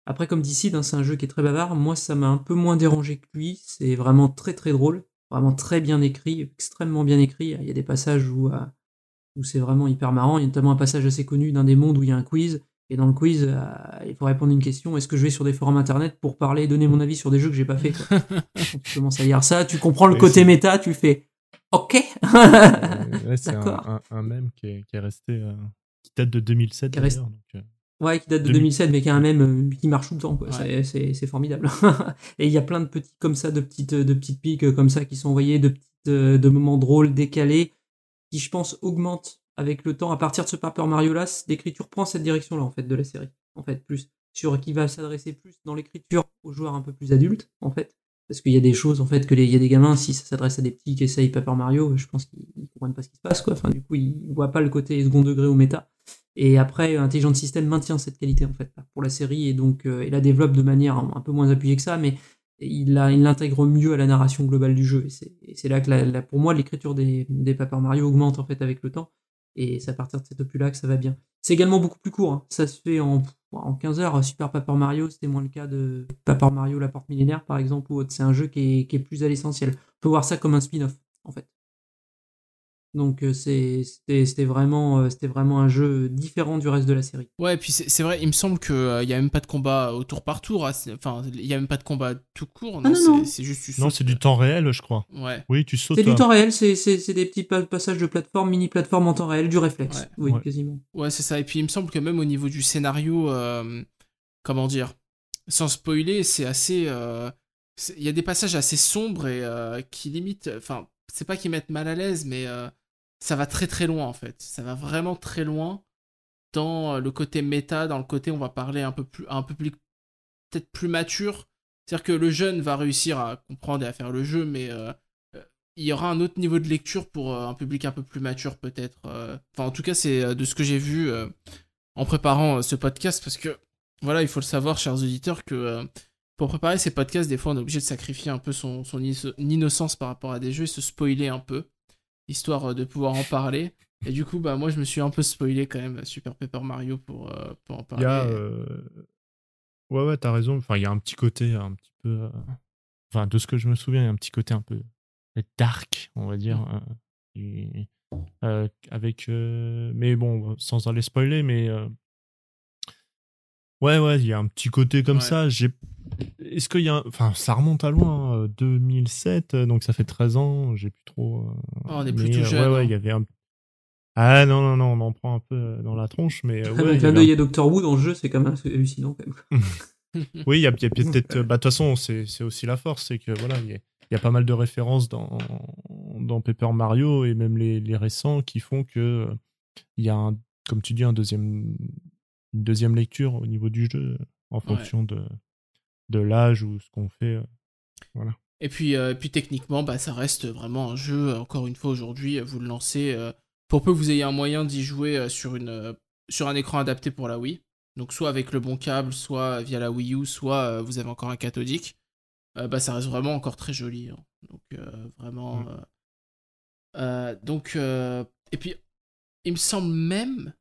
Après, comme d'ici, c'est un jeu qui est très bavard. Moi, ça m'a un peu moins dérangé que lui. C'est vraiment très très drôle, vraiment très bien écrit, extrêmement bien écrit. Il y a des passages où, euh, où c'est vraiment hyper marrant. Il y a notamment un passage assez connu d'un des mondes où il y a un quiz. Et dans le quiz, euh, il faut répondre à une question. Est-ce que je vais sur des forums internet pour parler et donner mon avis sur des jeux que j'ai pas fait quoi? Tu commences à lire ça, tu comprends le Oui, côté méta, tu fais OK. Ouais, c'est un, D'accord. un, un mème qui est, qui est resté, euh, qui date de 2007 Qui reste- d'ailleurs. donc, euh, Ouais, qui date de 2000. 2007, mais qui a un même euh, qui marche tout le temps. quoi. Ouais. C'est- C'est formidable. et il y a plein de petits comme ça, de petites, de petites piques comme ça qui sont envoyées, de petites, euh, de moments drôles, décalés, qui je pense augmentent avec le temps. À partir de ce Paper Mario là, l'écriture prend cette direction-là en fait de la série. En fait, plus sur qui va s'adresser plus dans l'écriture aux joueurs un peu plus adultes en fait. Parce qu'il y a des choses en fait que les, il y a des gamins si ça s'adresse à des petits qui essayent Paper Mario, je pense qu'ils ils comprennent pas ce qui se passe quoi. Enfin du coup ils voient pas le côté second degré ou méta. Et après, Intelligent System maintient cette qualité en fait pour la série et donc euh, il la développe de manière un, peu moins appuyée que ça, mais il l'intègre mieux à la narration globale du jeu. Et c'est- là que la- pour moi l'écriture des, des Paper Mario augmente en fait avec le temps. Et c'est à partir de cet opus-là que ça va bien. C'est également beaucoup plus court. hein. Ça se fait en, en 15 heures. Super Paper Mario, c'était moins le cas de Paper Mario La Porte Millénaire par exemple ou autre. C'est un jeu qui est, qui est plus à l'essentiel. On peut voir ça comme un spin-off en fait. Donc euh, c'est- c'était c'était vraiment, euh, c'était vraiment un jeu différent du reste de la série. Ouais, et puis c'est c'est vrai, il me semble qu'il n'y a même pas de combat au tour par tour. c'est- Enfin, il n'y a même pas de combat tout court. Ah, non, c'est- non. c'est juste tu Non, c'est du temps réel, je crois. Ouais. Oui, tu sautes. C'est du temps réel, c'est c'est- c'est des petits pa- passages de plateforme, mini-plateforme en temps réel, du réflexe. Ouais. Oui, Ouais. quasiment. Ouais, c'est ça. Et puis il me semble que même au niveau du scénario, euh, comment dire, sans spoiler, c'est assez. euh, Il y a des passages assez sombres et euh, qui limite. Enfin, c'est pas qu'ils mettent mal à l'aise, mais euh, ça va très très loin en fait. Ça va vraiment très loin dans euh, le côté méta, dans le côté on va parler un peu plus, un peu plus, peut-être plus mature. C'est-à-dire que le jeune va réussir à comprendre et à faire le jeu, mais euh, euh, il y aura un autre niveau de lecture pour un public un peu plus mature peut-être. Enfin, en tout cas, c'est de ce que j'ai vu en préparant ce podcast, parce que voilà, il faut le savoir, chers auditeurs, que pour préparer ces podcasts, des fois, on est obligé de sacrifier un peu son, innocence par rapport à des jeux et se spoiler un peu, histoire euh, de pouvoir en parler. Et du coup, bah moi, je me suis un peu spoilé quand même Super Paper Mario pour, euh, pour en Il parler. y a. euh, Ouais, ouais, t'as raison. Enfin, il y a un petit côté un petit peu. euh, Enfin, de ce que je me souviens, il y a un petit côté un peu dark, on va dire. Mm. et, avec. Mais bon, sans aller spoiler, mais. Ouais, ouais, il y a un petit côté comme Ouais. ça. J'ai. Est-ce qu'il y a. un- Enfin, ça remonte à loin, hein, 2007, euh, donc ça fait 13 ans, j'ai plus trop. Oh, on est mais, plutôt euh, jeune, Ouais, ouais, hein. il y avait un. Ah non, non, non, on en prend un peu dans la tronche, mais. Très ouais, bon il y clin avait d'œil à Doctor Who dans le jeu, c'est quand même hallucinant quand même. Oui, il y a, peut-être. Bah, de toute façon, c'est c'est aussi la force, c'est que voilà, il y, a, il y a pas mal de références dans, dans Paper Mario et même les, les récents qui font que il y a, un, comme tu dis, un deuxième, une deuxième lecture au niveau du jeu en fonction de, de l'âge ou ce qu'on fait. euh. Et puis, euh, et puis techniquement, bah, ça reste vraiment un jeu, euh, encore une fois aujourd'hui, vous le lancez, euh, pour peu que vous ayez un moyen d'y jouer sur, une, sur un écran adapté pour la Wii. Donc soit avec le bon câble, soit via la Wii U, soit vous avez encore un cathodique. Euh, bah, ça reste vraiment encore très joli. hein. Donc vraiment... Donc, et puis, il me semble même...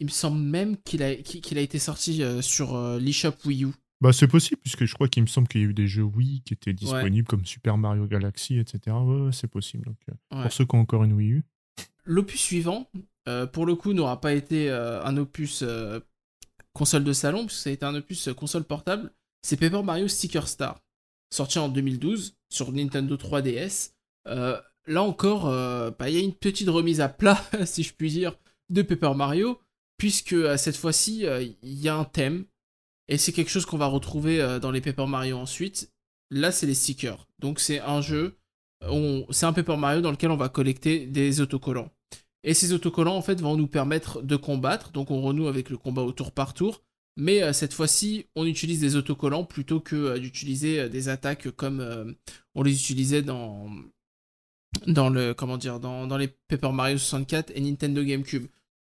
Il me semble même qu'il a, qu'il a été sorti sur l'eShop Wii U. Bah, c'est possible, puisque je crois qu'il me semble qu'il y a eu des jeux Wii qui étaient disponibles comme Super Mario Galaxy, etc. Ouais, c'est possible. Donc, euh, Ouais. Pour ceux qui ont encore une Wii U. L'opus suivant, euh, pour le coup, n'aura pas été euh, un opus euh, console de salon, puisque ça a été un opus console portable. C'est Paper Mario Sticker Star, sorti en 2012 sur Nintendo 3DS. Euh, là encore, bah, il y a une petite remise à plat, si je puis dire, de Paper Mario, puisque cette fois-ci, il y a un thème, et c'est quelque chose qu'on va retrouver euh, dans les Paper Mario ensuite. Là, c'est les stickers. Donc, c'est un jeu c'est un Paper Mario dans lequel on va collecter des autocollants. Et ces autocollants, en fait, vont nous permettre de combattre. Donc, on renoue avec le combat au tour par tour. Mais euh, cette fois-ci, on utilise des autocollants plutôt que euh, d'utiliser des attaques comme on les utilisait dans dans le comment dire dans, dans les Paper Mario 64 et Nintendo GameCube.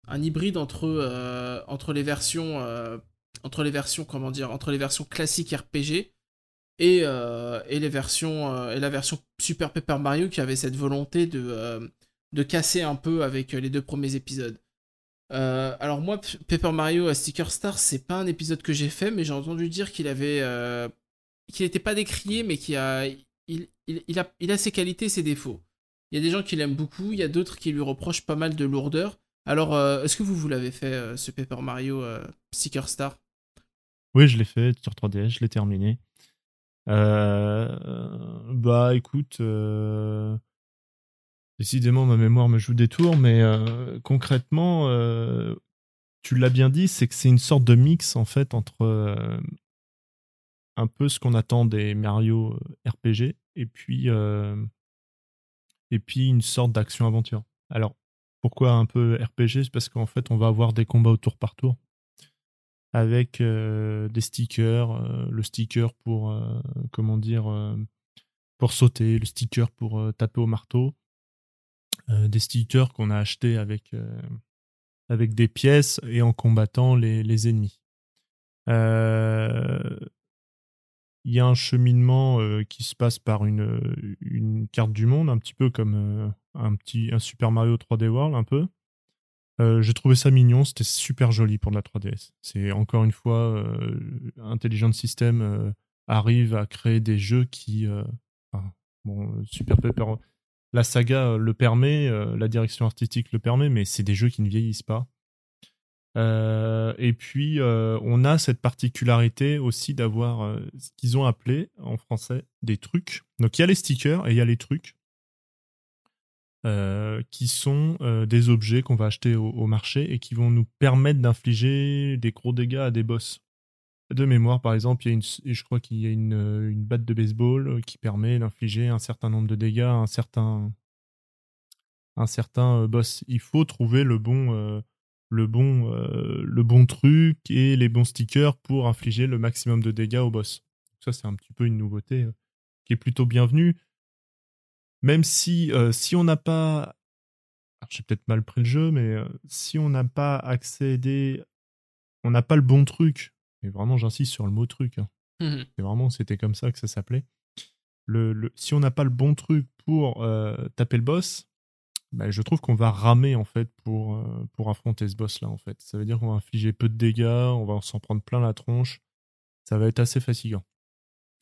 Un hybride entre entre les versions entre les versions comment dire entre les versions classiques RPG et, euh, et les versions euh, et la version Super Paper Mario qui avait cette volonté de euh, de casser un peu avec les deux premiers épisodes. Alors moi, Paper Mario à Sticker Star, c'est pas un épisode que j'ai fait, mais j'ai entendu dire qu'il avait qu'il n'était pas décrié, mais qu'il a il, il, a il a ses qualités, et ses défauts. Il y a des gens qui l'aiment beaucoup, il y a d'autres qui lui reprochent pas mal de lourdeur. Alors, est-ce que vous vous l'avez fait ce Paper Mario Sticker Star? Oui, je l'ai fait sur 3DS, je l'ai terminé. Euh, bah écoute, euh, décidément ma mémoire me joue des tours, mais euh, concrètement, tu l'as bien dit, c'est que c'est une sorte de mix en fait entre un peu ce qu'on attend des Mario RPG et puis et puis une sorte d'action-aventure. Alors pourquoi un peu RPG C'est parce qu'en fait on va avoir des combats au tour par tour avec euh, des stickers, euh, le sticker pour euh, comment dire pour sauter, le sticker pour taper au marteau, des stickers qu'on a achetés avec avec des pièces et en combattant les, les ennemis. Il y a un cheminement qui se passe par une, une carte du monde, un petit peu comme un petit un Super Mario 3D World, un peu. Euh, j'ai trouvé ça mignon, c'était super joli pour de la 3DS. C'est encore une fois, euh, Intelligent System euh, arrive à créer des jeux qui, bon, Super Paper, la saga le permet, la direction artistique le permet, mais c'est des jeux qui ne vieillissent pas. Et puis, on a cette particularité aussi d'avoir ce qu'ils ont appelé en français des trucs. Donc, il y a les stickers et il y a les trucs. Euh, qui sont euh, des objets qu'on va acheter au, marché et qui vont nous permettre d'infliger des gros dégâts à des boss. De mémoire, par exemple, il y a une, je crois qu'il y a une, euh, batte de baseball qui permet d'infliger un certain nombre de dégâts à un certain, un certain boss. Il faut trouver le bon, le bon, le bon truc et les bons stickers pour infliger le maximum de dégâts au boss. Ça, c'est un petit peu une nouveauté qui est plutôt bienvenue. Même si, euh, si on n'a pas. J'ai peut-être mal pris le jeu, mais euh, si on n'a pas accédé. On n'a pas le bon truc. Et vraiment, j'insiste sur le mot truc. hein. Mhm. C'est vraiment, c'était comme ça que ça s'appelait. Le, le- si on n'a pas le bon truc pour euh, taper le boss, bah, je trouve qu'on va ramer en fait pour, pour affronter ce boss-là en fait. Ça veut dire qu'on va infliger peu de dégâts, on va s'en prendre plein la tronche. Ça va être assez fatigant.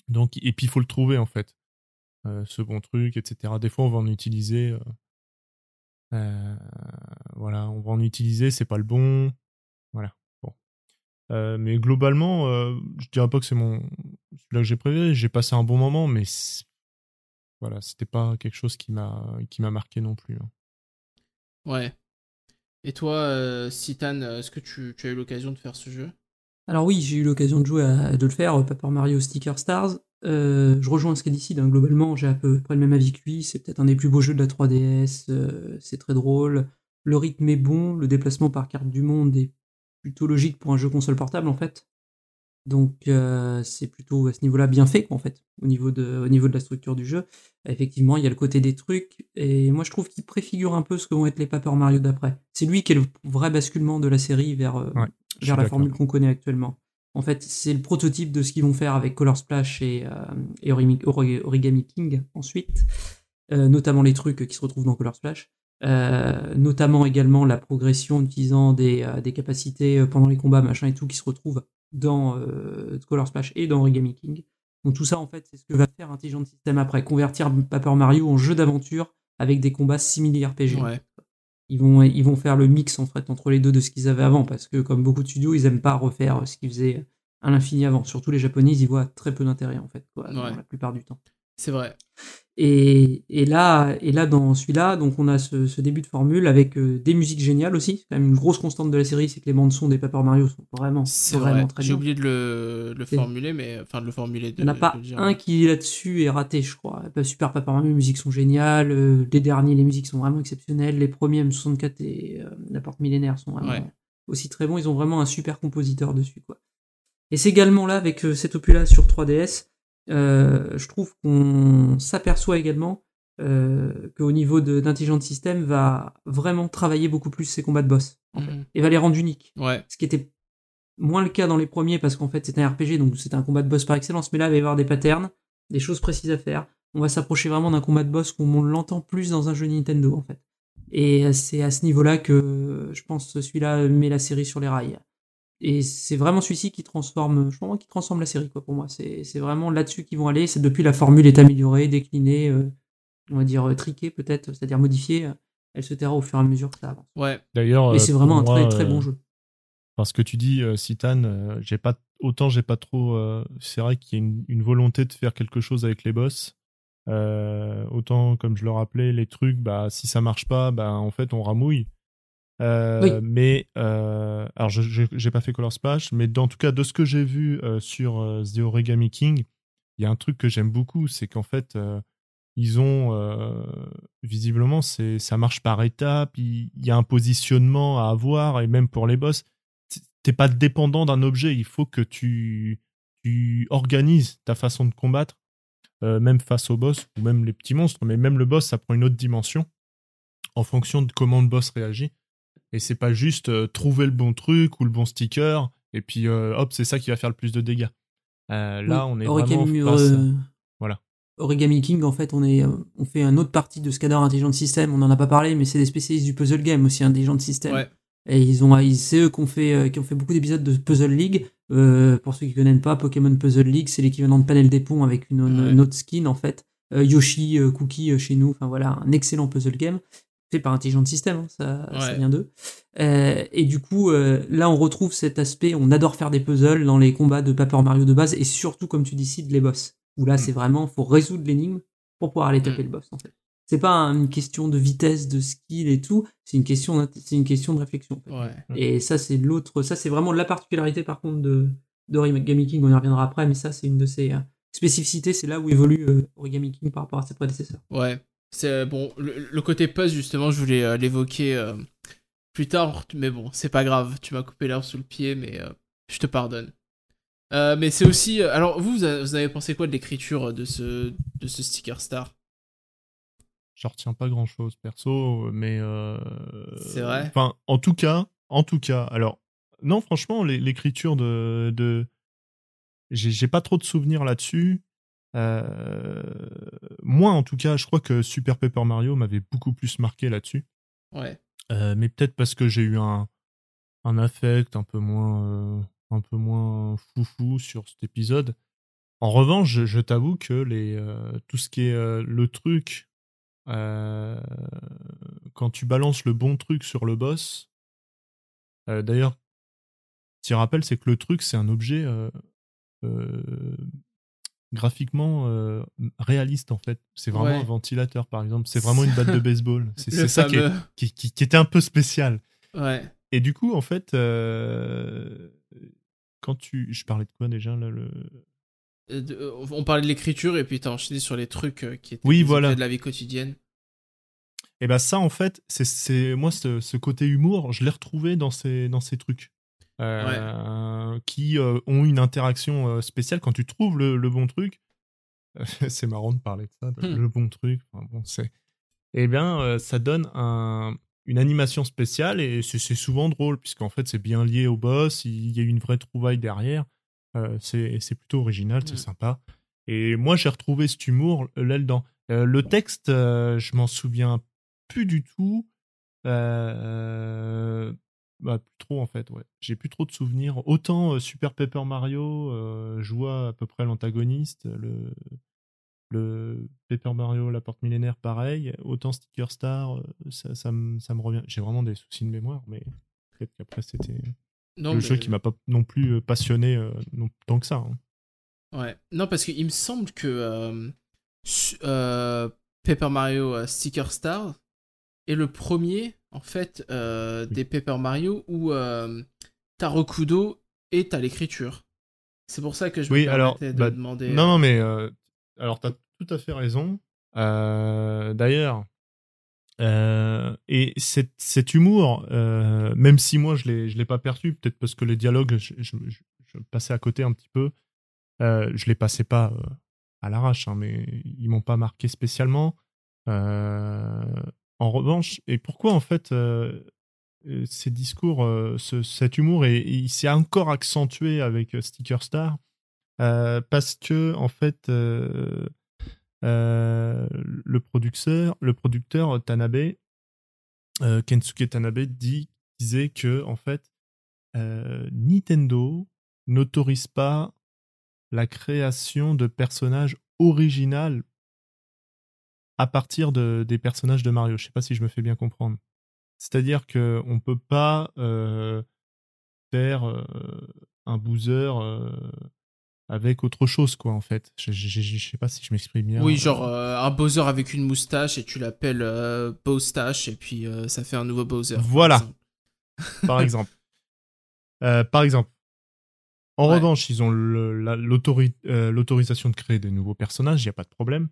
Donc, et puis il faut le trouver en fait, euh, ce bon truc, etc. Des fois, on va en utiliser. euh, euh, voilà, on va en utiliser, c'est pas le bon. Voilà. Bon. Euh, mais globalement, euh, je dirais pas que c'est mon celui-là que j'ai préféré. J'ai passé un bon moment, mais voilà, c'était pas quelque chose qui m'a qui m'a marqué non plus. hein. Ouais. Et toi, euh, Citan, est-ce que tu, tu as eu l'occasion de faire ce jeu? Alors oui, j'ai eu l'occasion de jouer à, de le faire, euh, Paper Mario Sticker Stars. Euh, je rejoins ce qu'a dit Sid, hein, globalement, j'ai à peu près le même avis que lui. C'est peut-être un des plus beaux jeux de la 3DS. euh, c'est très drôle. Le rythme est bon. Le déplacement par carte du monde est plutôt logique pour un jeu console portable, en fait. Donc, euh, c'est plutôt à ce niveau-là bien fait, quoi, en fait, au niveau, de, au niveau de la structure du jeu. Effectivement, il y a le côté des trucs. Et moi, je trouve qu'il préfigure un peu ce que vont être les Paper Mario d'après. C'est lui qui est le vrai basculement de la série vers, Ouais, vers la formule qu'on connaît actuellement. En fait, c'est le prototype de ce qu'ils vont faire avec Color Splash et, euh, Origami, Ori- Origami King ensuite, Euh, notamment les trucs qui se retrouvent dans Color Splash, Euh, notamment également la progression utilisant des, capacités pendant les combats, machin et tout, qui se retrouvent dans Color Splash et dans Origami King. Donc tout ça, en fait, c'est ce que va faire Intelligent System après, convertir Paper Mario en jeu d'aventure avec des combats simili RPG Ouais. Ils vont, ils vont faire le mix en fait entre les deux de ce qu'ils avaient avant parce que comme beaucoup de studios ils aiment pas refaire ce qu'ils faisaient à l'infini avant surtout les japonais ils y voient très peu d'intérêt en fait quoi, Ouais. la plupart du temps C'est vrai. Et, et là et là dans celui-là donc on a ce, ce début de formule avec euh, des musiques géniales aussi c'est quand même une grosse constante de la série c'est que les bandes son des Paper Mario sont vraiment C'est vraiment vrai. très J'ai bien oublié de le, formuler, mais enfin de le formuler. De, il n'y en a pas un qui là-dessus est raté, je crois. Pas Super Paper Mario, les musiques sont géniales. euh, les derniers, les musiques sont vraiment exceptionnelles. Les premiers, M64 et euh, La Porte Millénaire sont vraiment Ouais. aussi très bons. Ils ont vraiment un super compositeur dessus, quoi. Et c'est également là, avec euh, cet opus-là sur 3DS, euh, je trouve qu'on s'aperçoit également euh, qu'au niveau de- d'Intelligent System va vraiment travailler beaucoup plus ses combats de boss, en fait, Mhm. et va les rendre uniques Ouais. ce qui était moins le cas dans les premiers parce qu'en fait c'était un RPG donc c'était un combat de boss par excellence mais là il va y avoir des patterns des choses précises à faire on va s'approcher vraiment d'un combat de boss comme on l'entend plus dans un jeu Nintendo en fait et euh, c'est à ce niveau là que euh, je pense que celui-là met la série sur les rails et c'est vraiment celui-ci qui transforme je pense qui transforme la série quoi pour moi c'est c'est vraiment là-dessus qu'ils vont aller c'est depuis la formule est améliorée déclinée euh, on va dire euh, triquée peut-être c'est-à-dire modifiée euh, elle se taira au fur et à mesure que ça avance Ouais. D'ailleurs, mais euh, c'est vraiment un très très bon jeu Parce que tu dis, Citan, euh, j'ai pas autant j'ai pas trop. euh, c'est vrai qu'il y a une, une volonté de faire quelque chose avec les boss. Euh, autant comme je le rappelais, les trucs, bah si ça marche pas, bah en fait on ramouille. Euh, Oui. Mais euh, alors j'ai pas fait Color Splash, mais dans tout cas de ce que j'ai vu euh, sur euh, The Origami King, il y a un truc que j'aime beaucoup, c'est qu'en fait euh, ils ont visiblement c'est ça marche par étapes, il y a un positionnement à avoir et même pour les boss, t'es pas dépendant d'un objet, il faut que tu tu organises ta façon de combattre, même face au boss ou même les petits monstres, mais même le boss ça prend une autre dimension en fonction de comment le boss réagit. Et c'est pas juste euh, trouver le bon truc ou le bon sticker et puis euh, hop c'est ça qui va faire le plus de dégâts. Euh, là Oui, on est Origami, vraiment face euh, Voilà. Origami King, en fait, on, est, euh, on fait une autre partie de ce qu'adore Intelligent System. On en a pas parlé, mais c'est des spécialistes du puzzle game aussi, Intelligent System. Ouais. Et ils ont, c'est eux qui ont fait, euh, qui ont fait beaucoup d'épisodes de Puzzle League. Euh, pour ceux qui connaissent pas, Pokémon Puzzle League, c'est l'équivalent de Panel des Ponts avec une, une- Ouais. une autre skin, en fait. Euh, Yoshi, euh, Cookie euh, chez nous. Enfin voilà, un excellent puzzle game. Fait par Intelligent System, hein, ça, vient d'eux. Euh, et du coup, euh, là, on retrouve cet aspect. On adore faire des puzzles dans les combats de Paper Mario de base, et surtout, comme tu dis, Sid, les boss. Où là, Mm. c'est vraiment, faut résoudre l'énigme pour pouvoir aller taper Mm. le boss, en fait. C'est pas une question de vitesse, de skill et tout. C'est une question, c'est une question de réflexion. en fait. Ouais. Et ça, c'est l'autre. Ça, c'est vraiment la particularité, par contre, de d'Origami King. On y reviendra après, mais ça, c'est une de ses euh, spécificités. C'est là où évolue euh, Origami King par rapport à ses prédécesseurs. Ouais. C'est euh, bon. Le, le côté puzzle, justement, je voulais euh, l'évoquer euh, plus tard, mais bon, c'est pas grave. Tu m'as coupé l'herbe sous le pied, mais euh, je te pardonne. Mais c'est aussi. alors, vous, vous avez, pensé quoi de l'écriture de ce, de ce sticker star? Je retiens pas grand chose perso, mais C'est vrai? Enfin, en tout cas, en tout cas, alors non, franchement, l'é- l'écriture de, de... j'ai pas trop de souvenirs là-dessus. Euh, Moi, en tout cas, je crois que Super Paper Mario m'avait beaucoup plus marqué là-dessus. Ouais. Euh, mais peut-être parce que j'ai eu un, un affect un peu moins, euh, un peu moins foufou sur cet épisode. En revanche, je, je t'avoue que les, tout ce qui est le truc, quand tu balances le bon truc sur le boss, d'ailleurs, tu te rappelles, c'est que le truc, c'est un objet graphiquement euh, réaliste en fait. C'est vraiment Ouais. un ventilateur par exemple. C'est vraiment une batte de baseball. C'est ça qui, est- qui, qui- qui était un peu spécial. Ouais. Et du coup, en fait, euh, quand tu. Je parlais de quoi déjà là le... Euh, On parlait de l'écriture et puis t'as enchaîné sur les trucs qui étaient Oui, voilà. de la vie quotidienne. Et ben ça, en fait, c'est- c'est moi ce, ce côté humour, je l'ai retrouvé dans ces dans ces trucs euh, qui euh, ont une interaction euh, spéciale quand tu trouves le, le bon truc. c'est marrant de parler de ça, de- Hmm. le bon truc. Enfin, bon, c'est. Eh bien, ça donne un, une animation spéciale et c'est souvent drôle puisqu'en fait c'est bien lié au boss. Il y a une vraie trouvaille derrière. Euh, c'est plutôt original, c'est Hmm. sympa. Et moi, j'ai retrouvé cet humour là-dedans. Euh, le texte, euh, je m'en souviens plus du tout. Bah, plus trop en fait, ouais. J'ai plus trop de souvenirs. Autant euh, Super Paper Mario, euh, je vois à peu près l'antagoniste. Le, le Paper Mario, la porte millénaire, pareil. Autant Sticker Star, euh, ça, ça, me, ça me revient. J'ai vraiment des soucis de mémoire, mais peut-être qu'après c'était le mais- jeu qui m'a pas non plus euh, passionné euh, non, tant que ça. hein. Ouais. Non, parce qu'il me semble que Paper Mario Sticker Star est le premier, en fait, euh, des Paper Mario où euh, t'as Rokudo et t'as l'écriture. C'est pour ça que je Oui, me alors, de bah, demander. Non, non, mais euh, alors t'as tout à fait raison. Euh, D'ailleurs, euh, et cet, cet humour, euh, même si moi je l'ai je l'ai pas perçu, peut-être parce que les dialogues, je, je- je- je passais à côté un petit peu. Euh, je les passais pas euh, à l'arrache, hein, mais ils m'ont pas marqué spécialement. Euh, en revanche, et pourquoi en fait euh, euh, ces discours, euh, ce- cet humour, et, s'est encore accentué avec Sticker Star parce que en fait le producteur Tanabe Kensuke Tanabe disait que en fait Nintendo n'autorise pas la création de personnages originaux à partir de, des personnages de Mario. Je sais pas si je me fais bien comprendre. C'est-à-dire que on peut pas euh, faire euh, un boozer euh, avec autre chose, quoi, en fait. Je, je, je- je sais pas si je m'exprime bien. Oui, genre euh, un Bowser avec une moustache et tu l'appelles euh, Bowstache et puis euh, ça fait un nouveau Bowser. par Voilà. exemple. par exemple. Par exemple. En Ouais. revanche, ils ont la- l'autorisation de créer des nouveaux personnages, il n'y a pas de problème.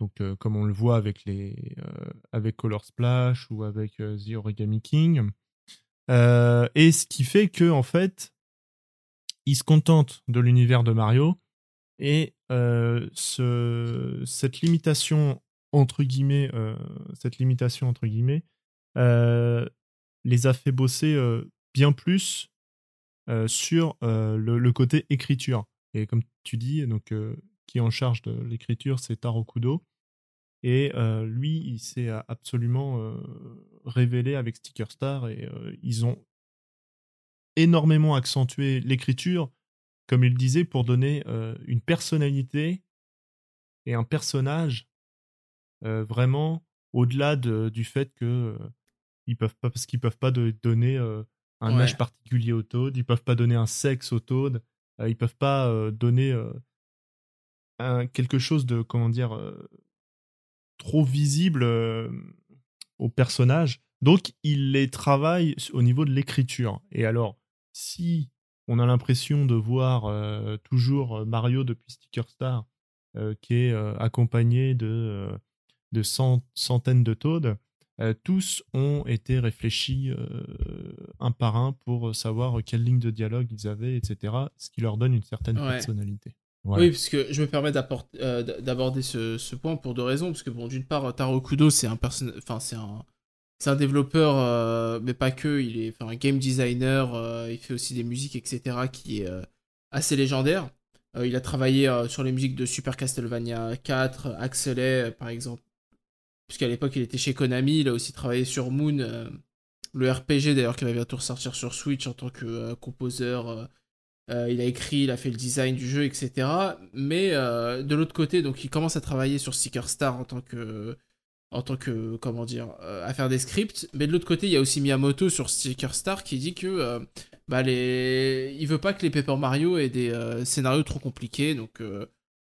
Donc, euh, comme on le voit avec les, euh, Color Splash ou avec euh, The Origami King. Et ce qui fait que, en fait, ils se contentent de l'univers de Mario et ce, cette limitation entre guillemets, cette limitation entre guillemets, les a fait bosser bien plus sur le, côté écriture. Et comme tu dis, donc qui est en charge de l'écriture, c'est Taro Kudo. Et euh, lui, il s'est absolument euh, révélé avec Sticker Star et euh, ils ont énormément accentué l'écriture, comme il disait, pour donner une personnalité et un personnage vraiment au-delà de- du fait que ils peuvent pas parce qu'ils peuvent pas de- donner un Ouais. âge particulier au Toad, ils peuvent pas donner un sexe au Toad, ils peuvent pas donner un, quelque chose de comment dire trop visible euh, au personnage. Donc il les travaille au niveau de l'écriture. Et alors si on a l'impression de voir euh, toujours Mario depuis Sticker Star euh, qui est euh, accompagné de euh, de cent- centaines de Toads, euh, tous ont été réfléchis euh, un par un pour savoir quelle ligne de dialogue ils avaient, etc. Ce qui leur donne une certaine Ouais. personnalité. Voilà. Oui, parce que je me permets euh, d'aborder ce, ce point pour deux raisons. Parce que, bon, d'une part, Taro Kudo, c'est un, person... enfin, c'est un... développeur, euh, mais pas que. Il est enfin, un game designer, euh, il fait aussi des musiques, etc., qui est assez légendaire. Il a travaillé sur les musiques de Super Castlevania 4, Axelet, euh, par exemple. Puisqu'à l'époque, il était chez Konami. Il a aussi travaillé sur Moon, le RPG d'ailleurs, qui va bientôt ressortir sur Switch en tant que composeur. Euh, il a écrit, il a fait le design du jeu, etc. Mais euh, de l'autre côté, donc il commence à travailler sur Sticker Star en tant que, en tant que, comment dire, euh, à faire des scripts. Mais de l'autre côté, il y a aussi Miyamoto sur Sticker Star qui dit que, bah les, il veut pas que les Paper Mario aient des scénarios trop compliqués. Donc,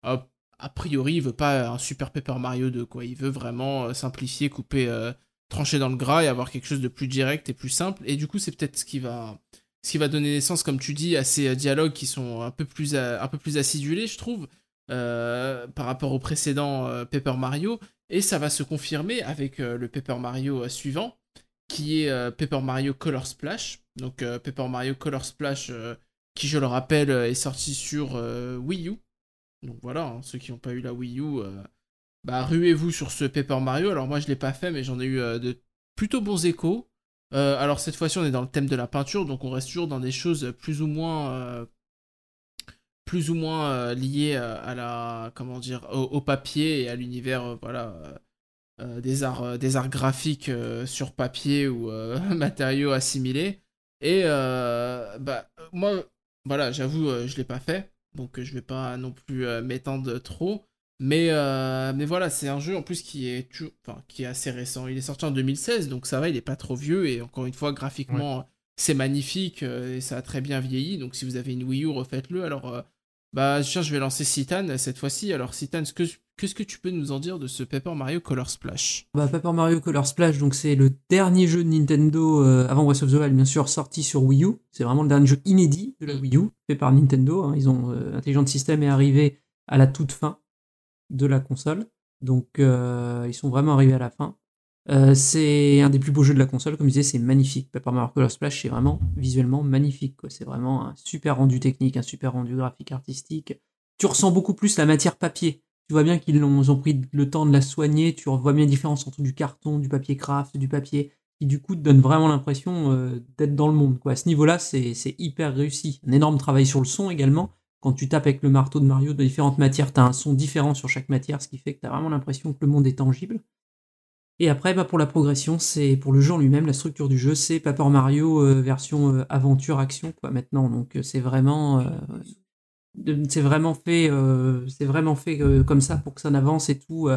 hop, a priori, il veut pas un Super Paper Mario 2, quoi. Il veut vraiment simplifier, couper, trancher dans le gras et avoir quelque chose de plus direct et plus simple. Et du coup, c'est peut-être ce qui va, ce qui va donner naissance, comme tu dis, à ces euh, dialogues qui sont un peu plus, euh, un acidulés, je trouve, euh, par rapport au précédent Paper Mario. Et ça va se confirmer avec le Paper Mario suivant, qui est Paper Mario Color Splash. Donc Paper Mario Color Splash, qui je le rappelle, est sorti sur Wii U. Donc voilà, hein, ceux qui n'ont pas eu la Wii U, bah ruez-vous sur ce Paper Mario. Alors moi je l'ai pas fait, mais j'en ai eu de plutôt bons échos. Euh, alors cette fois-ci on est dans le thème de la peinture, donc on reste toujours dans des choses plus ou moins euh, plus ou moins euh, liées à la comment dire au, au papier et à l'univers voilà des arts des arts graphiques sur papier ou matériaux assimilés. Et bah moi voilà j'avoue je l'ai pas fait, donc je vais pas non plus m'étendre trop. Mais, euh, mais voilà, c'est un jeu en plus qui est, tu- enfin, qui est assez récent. Il est sorti en 2016, donc ça va, il est pas trop vieux. Et encore une fois, graphiquement, c'est magnifique euh, et ça a très bien vieilli. Donc si vous avez une Wii U, refaites-le. Alors, euh, bah, tiens, je vais lancer Citan cette fois-ci. Alors, Citan, ce que, qu'est-ce que tu peux nous en dire de ce Paper Mario Color Splash? Bah, Paper Mario Color Splash, donc c'est le dernier jeu de Nintendo euh, avant Breath of the Wild, bien sûr, sorti sur Wii U. C'est vraiment le dernier jeu inédit de la Wii U, fait par Nintendo. hein. Ils ont euh, Intelligent System est arrivé à la toute fin de la console, donc euh, ils sont vraiment arrivés à la fin. Euh, c'est un des plus beaux jeux de la console, comme je disais, c'est magnifique. Paper Mario Color Splash, c'est vraiment visuellement magnifique. C'est vraiment un super rendu technique, un super rendu graphique artistique. Tu ressens beaucoup plus la matière papier tu vois bien qu'ils ont pris le temps de la soigner, tu vois bien la différence entre du carton, du papier craft, du papier, qui du coup te donne vraiment l'impression euh, d'être dans le monde. Quoi. À ce niveau-là, c'est hyper réussi. Un énorme travail sur le son également. Quand tu tapes avec le marteau de Mario de différentes matières, tu as un son différent sur chaque matière, ce qui fait que tu as vraiment l'impression que le monde est tangible. Et après, bah, pour la progression, c'est pour le jeu en lui-même, la structure du jeu, c'est Paper Mario euh, version euh, aventure-action quoi, maintenant. Donc euh, c'est vraiment c'est vraiment fait vraiment fait comme ça pour que ça avance et tout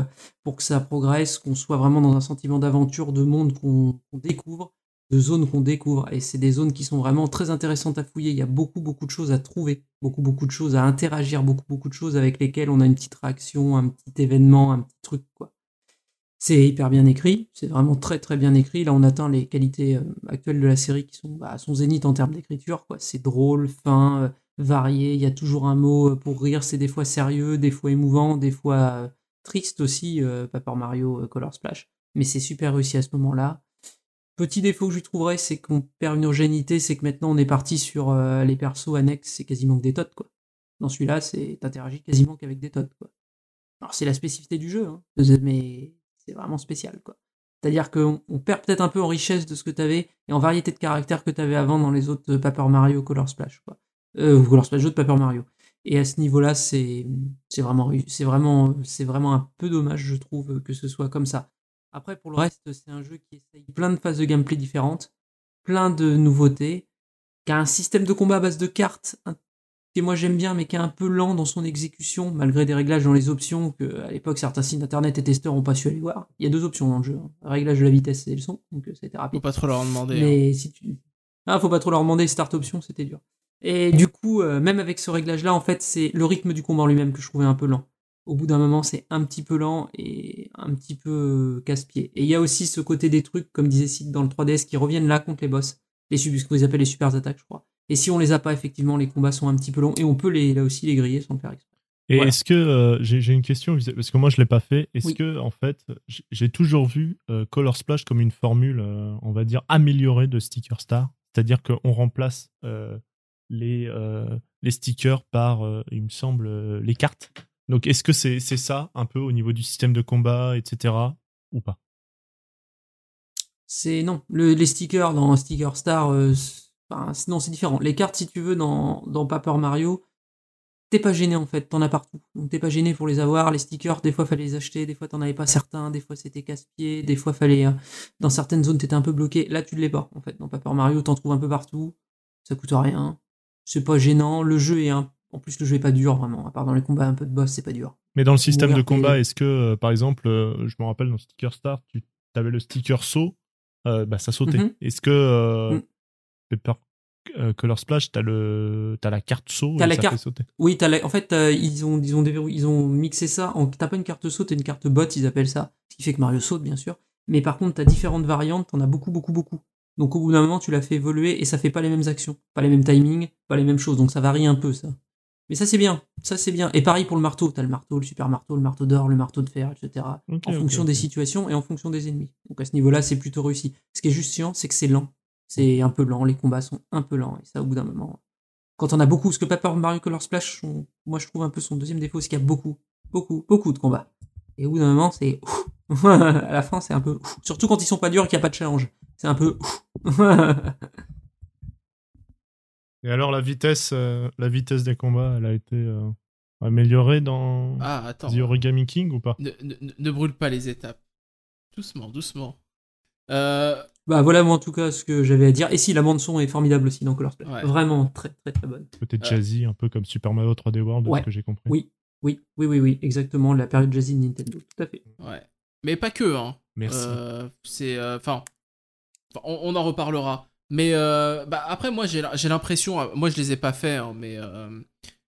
pour que ça progresse qu'on soit vraiment dans un sentiment d'aventure de monde qu'on découvre de zones qu'on découvre et c'est des zones qui sont vraiment très intéressantes à fouiller il y a beaucoup beaucoup de choses à trouver beaucoup beaucoup de choses à interagir beaucoup beaucoup de choses avec lesquelles on a une petite réaction un petit événement un petit truc quoi c'est hyper bien écrit, c'est vraiment très très bien écrit. Là, on atteint les qualités euh, actuelles de la série qui sont bah, à son zénith en termes d'écriture. quoi. C'est drôle, fin, euh, varié. Il y a toujours un mot euh, pour rire. C'est des fois sérieux, des fois émouvant, des fois triste aussi. euh, Mario Color Splash, mais c'est super réussi à ce moment-là. Petit défaut que je trouverais, c'est qu'on perd une urgénité, c'est que maintenant on est parti sur euh, les persos annexes, c'est quasiment que des tots quoi. Dans celui-là, c'est t'interagis quasiment qu'avec des tots quoi. Alors c'est la spécificité du jeu, hein, mais c'est vraiment spécial quoi. C'est-à-dire qu'on on perd peut-être un peu en richesse de ce que t'avais et en variété de caractères que t'avais avant dans les autres euh, Paper Mario Color Splash quoi. Euh, Color Splash jeux de Paper Mario. Et à ce niveau-là, c'est vraiment c'est vraiment c'est vraiment un peu dommage je trouve que ce soit comme ça. Après pour le reste, c'est un jeu qui essaye plein de phases de gameplay différentes, plein de nouveautés, qui a un système de combat à base de cartes que moi j'aime bien mais qui est un peu lent dans son exécution malgré des réglages dans les options que à l'époque certains sites internet et testeurs ont pas su aller voir. Il y a deux options dans le jeu, hein. réglage de la vitesse et le son, donc euh, ça a été rapide. Faut pas trop leur en demander. hein. Si tu. Ah, faut pas trop leur demander, start option, c'était dur. Et du coup, euh, même avec ce réglage-là, en fait, c'est le rythme du combat en lui-même que je trouvais un peu lent. Au bout d'un moment, c'est un petit peu lent et un petit peu euh, casse-pied. Et il y a aussi ce côté des trucs, comme disait Sid dans le 3DS, qui reviennent là contre les boss. Les ce que vous appelez les super attaques, je crois. Et si on les a pas, effectivement, les combats sont un petit peu longs et on peut les, là aussi les griller sans le faire exprès. Et Voilà. est-ce que euh, j'ai une question parce que moi je l'ai pas fait. Est-ce Oui. que en fait j'ai toujours vu euh, Color Splash comme une formule, euh, on va dire améliorée de Sticker Star, c'est-à-dire qu'on remplace les les stickers par, il me semble, les cartes? Donc est-ce que c'est ça un peu au niveau du système de combat, etc. ou pas? C'est non, le- les stickers dans Sticker Star, euh, non, c'est différent. Les cartes, si tu veux, dans, dans Paper Mario, t'es pas gêné en fait, t'en as partout. Donc t'es pas gêné pour les avoir. Les stickers, des fois fallait les acheter, des fois t'en avais pas certains, des fois c'était casse-pied, des fois fallait. euh, dans certaines zones t'étais un peu bloqué. Là tu l'es pas en fait. Dans Paper Mario, t'en trouves un peu partout. Ça coûte rien. C'est pas gênant. Le jeu est un. En plus, le jeu est pas dur vraiment. À part dans les combats un peu de boss, c'est pas dur. Mais dans le système de combat, est-ce que, euh, par exemple, euh, je me rappelle dans Sticker Star, tu avais le sticker saut, euh, bah ça sautait. Mhm. Est-ce que Mm. Euh, Color Splash, t'as le, t'as la carte saut. T'as et la ça carte- fait sauter. Oui, t'as la- en fait, ils ont, ils ont déverrou- ils ont mixé ça en t'as pas une carte saute et une carte bot, ils appellent ça, ce qui fait que Mario saute bien sûr. Mais par contre, t'as différentes variantes, t'en as beaucoup, beaucoup, beaucoup. Donc au bout d'un moment, tu la fais évoluer et ça fait pas les mêmes actions, pas les mêmes timings, pas les mêmes choses. Donc ça varie un peu ça. Mais ça c'est bien, ça c'est bien. Et pareil pour le marteau, t'as le marteau, le super marteau, le marteau d'or, le marteau de fer, etc. En fonction des situations et en fonction des ennemis. Donc à ce niveau-là, c'est plutôt réussi. Ce qui est juste chiant, c'est que c'est lent. C'est un peu lent, les combats sont un peu lents. Et ça, au bout d'un moment, quand on a beaucoup, ce que Paper Mario Color Splash, moi je trouve un peu son deuxième défaut, c'est qu'il y a beaucoup, beaucoup, beaucoup de combats. Et au bout d'un moment, c'est à la fin, c'est un peu surtout quand ils sont pas durs et qu'il n'y a pas de challenge. C'est un peu Et alors la vitesse, euh, la vitesse des combats, elle a été euh, améliorée dans Ah, attends. The Origami King ou pas? Ne, ne- ne brûle pas les étapes. Doucement, doucement. Euh, Bah voilà moi en tout cas ce que j'avais à dire. Et si la bande son est formidable aussi dans Color Splash. Ouais. Vraiment très très très bonne. Peut-être Euh. jazzy, un peu comme Super Mario 3D World, de Ouais. ce que j'ai compris. Oui, oui, oui, oui, oui, exactement la période jazzy de Nintendo, tout à fait. ouais. Mais pas que, hein. Merci. Euh, c'est. euh, Enfin. on, on en reparlera. Mais euh, bah, après, moi, j'ai l'impression. euh, Moi, je les ai pas fait, hein, mais euh,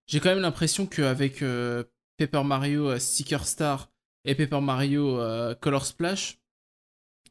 j'ai quand même l'impression qu'avec euh, Paper Mario Sticker Star et Paper Mario Color Splash,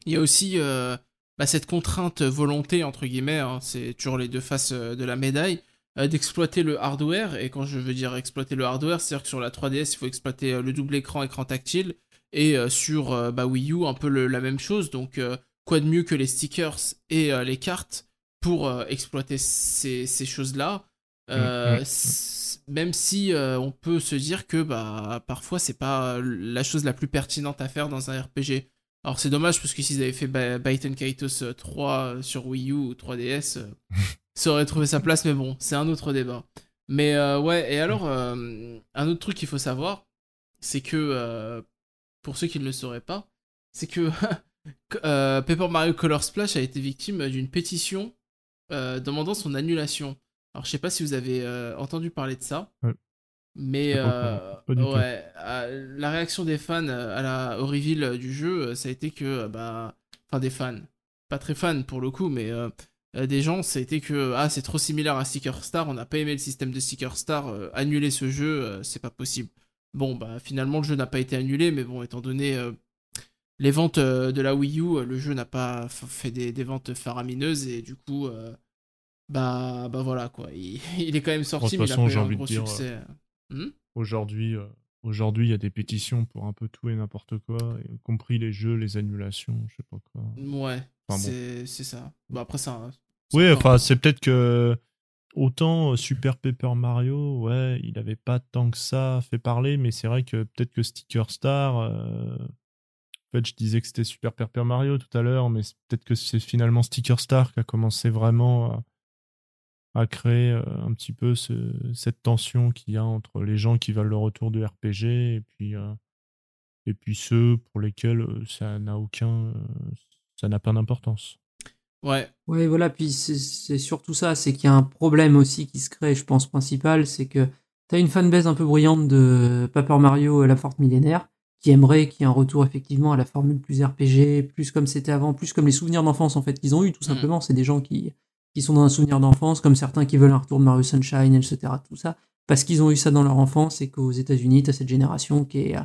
il y a aussi bah, cette contrainte volonté, entre guillemets, hein, c'est toujours les deux faces de la médaille, d'exploiter le hardware. Et quand je veux dire exploiter le hardware, c'est-à-dire que sur la 3DS, il faut exploiter le double écran, écran tactile. Et sur bah, Wii U, un peu la même chose. Donc, quoi de mieux que les stickers et euh, les cartes pour euh, exploiter ces, ces choses-là Euh, Mm, mm, s- Même si on peut se dire que bah, parfois, c'est pas la chose la plus pertinente à faire dans un RPG. Alors, c'est dommage parce que s'ils avaient fait Baiten Kaitos euh, 3 sur Wii U ou 3DS, euh, ça aurait trouvé sa place, mais bon, c'est un autre débat. Mais ouais, et alors, un autre truc qu'il faut savoir, c'est que, pour ceux qui ne le sauraient pas, c'est que euh, Paper Mario Color Splash a été victime d'une pétition euh, demandant son annulation. Alors, je sais pas si vous avez euh, entendu parler de ça, Ouais. mais pas. Pas ouais, la réaction des fans à la au reveal du jeu, ça a été que, bah, enfin des fans, pas très fans pour le coup, mais des gens, ça a été que ah c'est trop similaire à Sticker Star, on n'a pas aimé le système de Sticker Star, annuler ce jeu, c'est pas possible. Bon bah finalement le jeu n'a pas été annulé, mais bon étant donné les ventes euh, de la Wii U, euh, le jeu n'a pas fait des, des ventes faramineuses et du coup euh, bah bah voilà quoi, il, il est quand même sorti, Bon, de mais toute il a façon, pas eu un gros dire, succès. Hmm? Aujourd'hui, euh, aujourd'hui, il y a des pétitions pour un peu tout et n'importe quoi, y compris les jeux, les annulations, je sais pas quoi. Ouais, Enfin, c'est ça. Bon après ça. Oui, c'est enfin, c'est peut-être que autant Super Paper Mario, ouais, il avait pas tant que ça fait parler, mais c'est vrai que peut-être que Sticker Star. En fait, je disais que c'était Super Paper Mario tout à l'heure, mais peut-être que c'est finalement Sticker Star qui a commencé vraiment à, à créer euh, un petit peu ce- cette tension qu'il y a entre les gens qui veulent le retour du RPG et puis, euh, et puis ceux pour lesquels euh, ça n'a aucun. ça n'a pas d'importance. Ouais, Ouais, voilà, puis c'est- c'est surtout ça, c'est qu'il y a un problème aussi qui se crée, je pense, principal, c'est que t'as une fanbase un peu bruyante de Paper Mario et la Forte Millénaire, qui aimerait qu'il y ait un retour effectivement à la formule plus RPG, plus comme c'était avant, plus comme les souvenirs d'enfance en fait qu'ils ont eu, tout Mhm. simplement. C'est des gens qui, qui sont dans un souvenir d'enfance, comme certains qui veulent un retour de Mario Sunshine, etc. Tout ça, parce qu'ils ont eu ça dans leur enfance et qu'aux États-Unis, t'as cette génération qui est,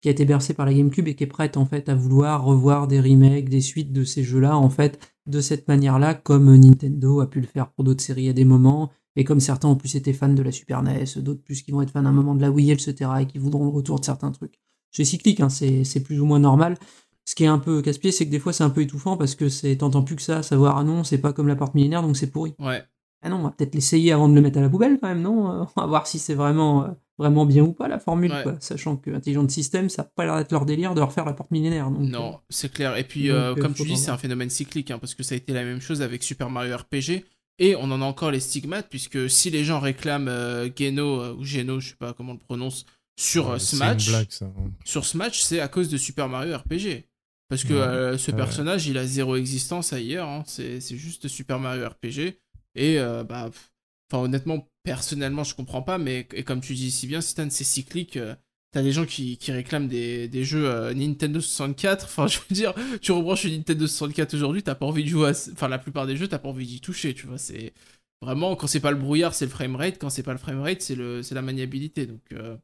qui a été bercée par la GameCube et qui est prête en fait à vouloir revoir des remakes, des suites de ces jeux-là en fait de cette manière-là, comme Nintendo a pu le faire pour d'autres séries à des moments, et comme certains ont plus été fans de la Super NES, d'autres plus qui vont être fans à un moment de la Wii, etc., et qui voudront le retour de certains trucs. C'est cyclique, hein, c'est c'est plus ou moins normal. Ce qui est un peu casse-pied, c'est que des fois c'est un peu étouffant parce que c'est t'entends plus que ça, savoir ah non, c'est pas comme la porte millénaire, donc c'est pourri. ouais. Ah non, on va peut-être l'essayer avant de le mettre à la poubelle quand même, non? Euh, On va voir si c'est vraiment, euh, vraiment bien ou pas la formule, Ouais. quoi. Sachant que Intelligent System, ça a pas l'air d'être leur délire de refaire la porte millénaire. Donc, Non, euh, c'est clair. Et puis, donc, euh, comme tu dis, c'est un phénomène cyclique, hein, parce que ça a été la même chose avec Super Mario RPG. Et on en a encore les stigmates, puisque si les gens réclament euh, Geno, ou Geno, je sais pas comment on le prononce, sur euh, Ouais, blague, ça. sur Smash, c'est à cause de Super Mario RPG. Parce que Ouais, euh, ce ouais. personnage, il a zéro existence ailleurs. hein. C'est juste Super Mario RPG. Et euh, bah, pff, honnêtement, personnellement, je comprends pas. Mais et comme tu dis si bien, Stan, c'est cyclique. euh, T'as des gens qui, qui réclament des, des jeux euh, Nintendo 64. Enfin, je veux dire, tu rebranches une Nintendo 64 aujourd'hui, t'as pas envie de jouer à. Enfin, la plupart des jeux, t'as pas envie d'y toucher, tu vois. C'est Vraiment, quand c'est pas le brouillard, c'est le framerate. Quand c'est pas le framerate, c'est le, c'est la maniabilité. Donc euh,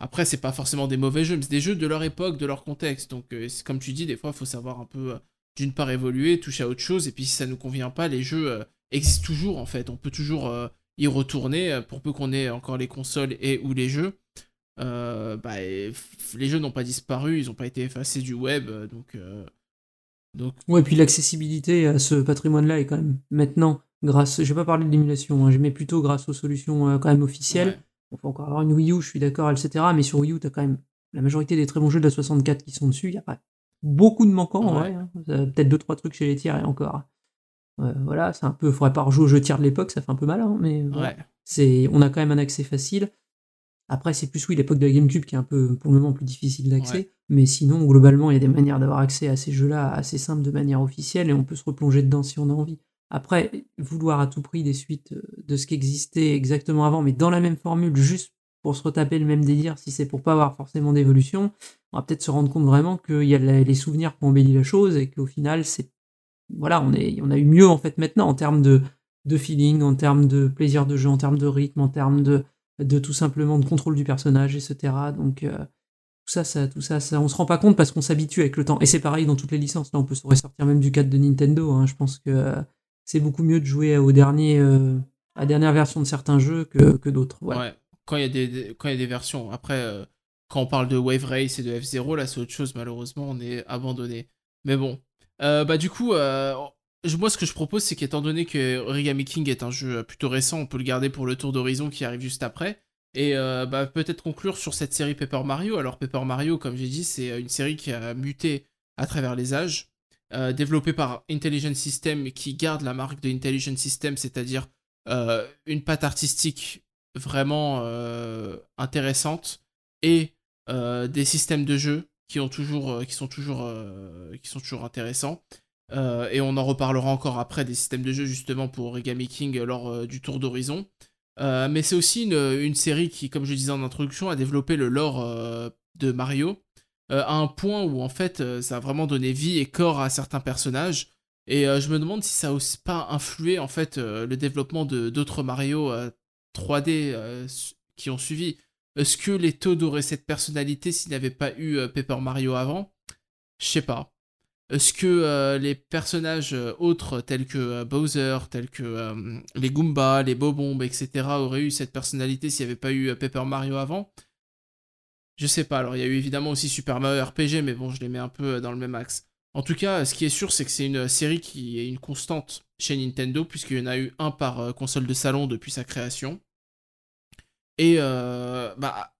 après, c'est pas forcément des mauvais jeux, mais c'est des jeux de leur époque, de leur contexte. Donc euh, comme tu dis, des fois, il faut savoir un peu euh, d'une part évoluer, toucher à autre chose, et puis si ça nous convient pas, les jeux euh, existent toujours en fait. On peut toujours y retourner pour peu qu'on ait encore les consoles et ou les jeux. Bah, et les jeux n'ont pas disparu, ils n'ont pas été effacés du web, donc donc Ouais, et puis l'accessibilité à ce patrimoine-là est quand même maintenant, grâce, je vais pas parler de l'émulation, hein, mais plutôt grâce aux solutions quand même officielles. ouais. On peut encore avoir une Wii U, je suis d'accord, etc. Mais sur Wii U, t'as quand même la majorité des très bons jeux de la 64 qui sont dessus. Il y a pas beaucoup de manquants, en Ouais. vrai. hein. Euh, Peut-être deux, trois trucs chez les tiers et encore. Euh, voilà, c'est un peu, faudrait pas rejouer aux jeux tiers de l'époque, ça fait un peu mal, hein, mais ouais. c'est, on a quand même un accès facile. Après, c'est plus oui l'époque de la GameCube qui est un peu pour le moment plus difficile d'accès, Ouais. mais sinon globalement il y a des manières d'avoir accès à ces jeux-là assez simples de manière officielle et on peut se replonger dedans si on a envie. Après, vouloir à tout prix des suites euh, de ce qui existait exactement avant, mais dans la même formule, juste pour se retaper le même délire, si c'est pour pas avoir forcément d'évolution, on va peut-être se rendre compte vraiment qu'il y a les souvenirs qui ont embelli la chose et qu'au final, c'est voilà, on, est, on a eu mieux en fait maintenant en termes de, de feeling, en termes de plaisir de jeu, en termes de rythme, en termes de, de tout simplement de contrôle du personnage, etc. Donc euh, tout ça, ça, tout ça, ça, on se rend pas compte parce qu'on s'habitue avec le temps. Et c'est pareil dans toutes les licences. Là, on peut se ressortir même du cadre de Nintendo. hein. Je pense que c'est beaucoup mieux de jouer euh, à la dernière version de certains jeux que, d'autres. Ouais. Quand il y a des, versions. Après, euh, quand on parle de Wave Race et de F0, là, c'est autre chose. Malheureusement, on est abandonné. Mais bon. Euh, bah, du coup, moi, ce que je propose, c'est qu'étant donné que Origami King est un jeu plutôt récent, on peut le garder pour le tour d'horizon qui arrive juste après. Et bah, peut-être conclure sur cette série Paper Mario. Alors, Paper Mario, comme j'ai dit, c'est une série qui a muté à travers les âges. Euh, développée par Intelligent System qui garde la marque de Intelligent System, c'est-à-dire euh, une patte artistique vraiment euh, intéressante et des systèmes de jeu qui ont toujours qui sont toujours qui sont toujours intéressants. Et on en reparlera encore après des systèmes de jeu justement pour Origami King lors du tour d'horizon. Mais c'est aussi une, une série qui comme je disais en introduction a développé le lore de Mario euh, à un point où en fait euh, ça a vraiment donné vie et corps à certains personnages et euh, je me demande si ça a aussi pas influé en fait le développement de d'autres Mario euh, 3D euh, su- qui ont suivi. Est-ce que les Toad auraient cette personnalité s'il n'y avait pas eu Paper Mario avant? Je sais pas. Est-ce que les personnages autres tels que Bowser, tels que les Goombas, les Bobombes, etc. auraient eu cette personnalité s'il n'y avait pas eu Paper Mario avant? Je sais pas. Alors il y a eu évidemment aussi Super Mario RPG, mais bon, je les mets un peu euh, dans le même axe. En tout cas, ce qui est sûr, c'est que c'est une série qui est une constante chez Nintendo, puisqu'il y en a eu un par euh, console de salon depuis sa création. Et euh, bah,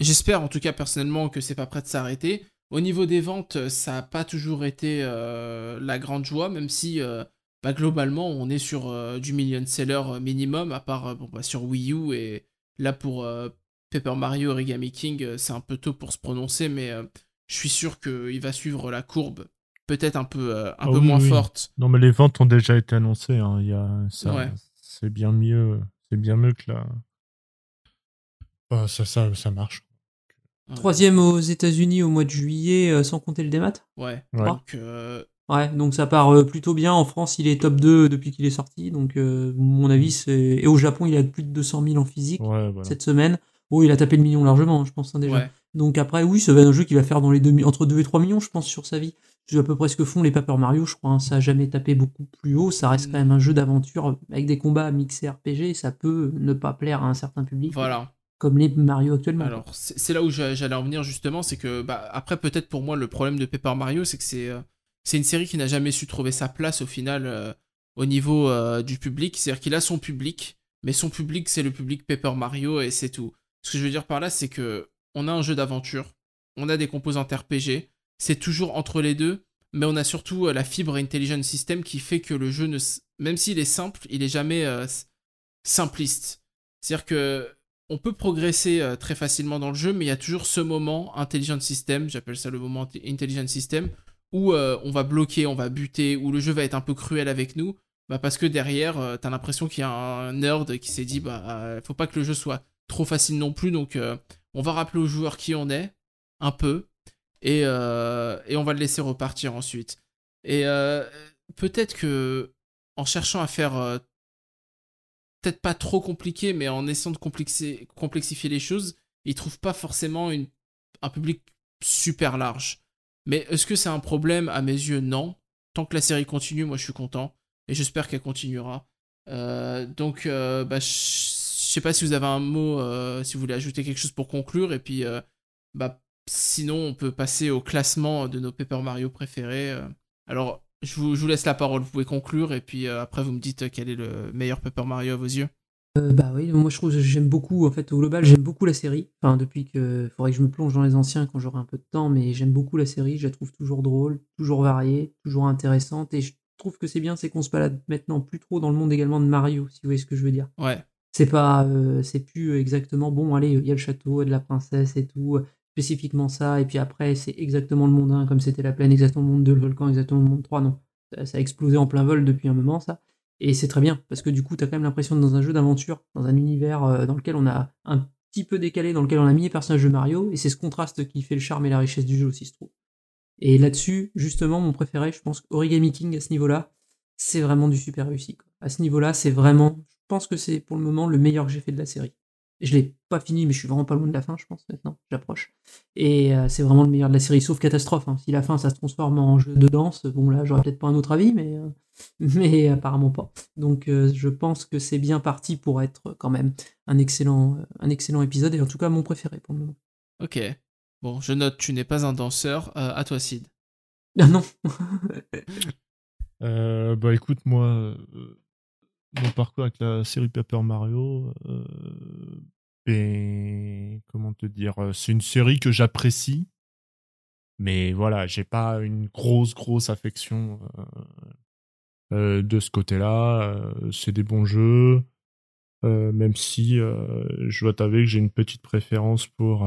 j'espère en tout cas personnellement que c'est pas prêt de s'arrêter. Au niveau des ventes, ça n'a pas toujours été euh, la grande joie, même si euh, bah, globalement on est sur euh, du million seller minimum, à part euh, bah, sur Wii U et là pour euh, Paper Mario Origami King, euh, c'est un peu tôt pour se prononcer, mais euh, je suis sûr qu'il va suivre la courbe, peut-être un peu, euh, un Ah peu oui, moins oui. forte. Non, mais les ventes ont déjà été annoncées. hein. Il y a, ça, Ouais. c'est bien mieux. C'est bien mieux que la. Bah, ça, ça, ça marche. Ouais. Troisième aux États-Unis au mois de juillet, euh, sans compter le démat. Ouais. Ouais. Donc, euh, Ouais, donc ça part euh, plutôt bien. En France, il est top 2 depuis qu'il est sorti. Donc, euh, mon avis, c'est. Et au Japon, il a plus de 200 000 en physique Ouais, voilà. cette semaine. Oh, il a tapé le million largement, je pense, hein, déjà. ouais. Donc après, oui, ça va être un jeu qui va faire dans les deux, entre 2 et 3 millions, je pense, sur sa vie. C'est à peu près ce que font les Paper Mario, je crois. hein. Ça a jamais tapé beaucoup plus haut. Ça reste quand même un jeu d'aventure avec des combats mixés RPG. Ça peut ne pas plaire à un certain public, Voilà. comme les Mario actuellement. Alors, c'est là où j'a- j'allais en venir justement, c'est que, bah, après, peut-être pour moi, le problème de Paper Mario, c'est que c'est euh, une série qui n'a jamais su trouver sa place au final euh, au niveau euh, du public. C'est-à-dire qu'il a son public, mais son public, c'est le public Paper Mario et c'est tout. Ce que je veux dire par là, c'est que on a un jeu d'aventure, on a des composantes RPG, c'est toujours entre les deux, mais on a surtout euh, la fibre Intelligent System qui fait que le jeu, même s'il est simple, il est jamais euh, simpliste. C'est-à-dire que on peut progresser euh, très facilement dans le jeu, mais il y a toujours ce moment Intelligent System, j'appelle ça le moment int- Intelligent System, où on va bloquer, on va buter, où le jeu va être un peu cruel avec nous, bah parce que derrière, euh, t'as l'impression qu'il y a un nerd qui s'est dit, bah, faut pas que le jeu soit trop facile non plus, donc euh, on va rappeler aux joueurs qui on est, un peu, et, euh, et on va le laisser repartir ensuite. Et euh, peut-être que en cherchant à faire peut-être pas trop compliqué, mais en essayant de complexer- complexifier les choses, il trouve pas forcément une, un public super large. Mais est-ce que c'est un problème? À mes yeux, non. Tant que la série continue, moi je suis content. Et j'espère qu'elle continuera. Donc, bah, sais pas si vous avez un mot, euh, si vous voulez ajouter quelque chose pour conclure. Et puis, euh, bah, sinon, on peut passer au classement de nos Paper Mario préférés. euh. Alors, je vous, je vous laisse la parole. Vous pouvez conclure. Et puis, après, vous me dites quel est le meilleur Paper Mario à vos yeux. Bah oui, moi je trouve que j'aime beaucoup, en fait, au global, j'aime beaucoup la série. Enfin, depuis que. Faudrait que je me plonge dans les anciens quand j'aurai un peu de temps, mais j'aime beaucoup la série, je la trouve toujours drôle, toujours variée, toujours intéressante, et je trouve que c'est bien, c'est qu'on se balade maintenant plus trop dans le monde également de Mario, si vous voyez ce que je veux dire. Ouais. C'est pas. euh, c'est plus exactement, bon, allez, il y a le château, de la princesse et tout, euh, spécifiquement ça, et puis après, c'est exactement le monde 1, comme c'était la plaine, exactement le monde 2, le volcan, exactement le monde 3, non. Ça, a explosé en plein vol depuis un moment, ça. Et c'est très bien, parce que du coup, t'as quand même l'impression dans un jeu d'aventure, dans un univers euh, dans lequel on a un petit peu décalé, dans lequel on a mis les personnages de Mario, et c'est ce contraste qui fait le charme et la richesse du jeu aussi, je trouve. Et là-dessus, justement, mon préféré, je pense Origami King à ce niveau-là, c'est vraiment du super réussi. À ce niveau-là, c'est vraiment, pense que c'est pour le moment le meilleur que j'ai fait de la série. Je l'ai pas fini, mais je suis vraiment pas loin de la fin, je pense, maintenant, j'approche. Et euh, c'est vraiment le meilleur de la série, sauf catastrophe. hein. Si la fin, ça se transforme en jeu de danse, bon là, j'aurais peut-être pas un autre avis, mais, euh, mais apparemment pas. Donc euh, je pense que c'est bien parti pour être quand même un excellent, un excellent épisode, et en tout cas mon préféré pour le moment. Ok. Bon, je note, tu n'es pas un danseur. Euh, à toi, Sid. Ah non Euh, bah écoute, moi, euh, mon parcours avec la série Paper Mario, euh, ben, comment te dire, euh, c'est une série que j'apprécie, mais voilà, j'ai pas une grosse, grosse affection euh, euh, de ce côté-là. C'est des bons jeux, même si je dois t'avouer que j'ai une petite préférence pour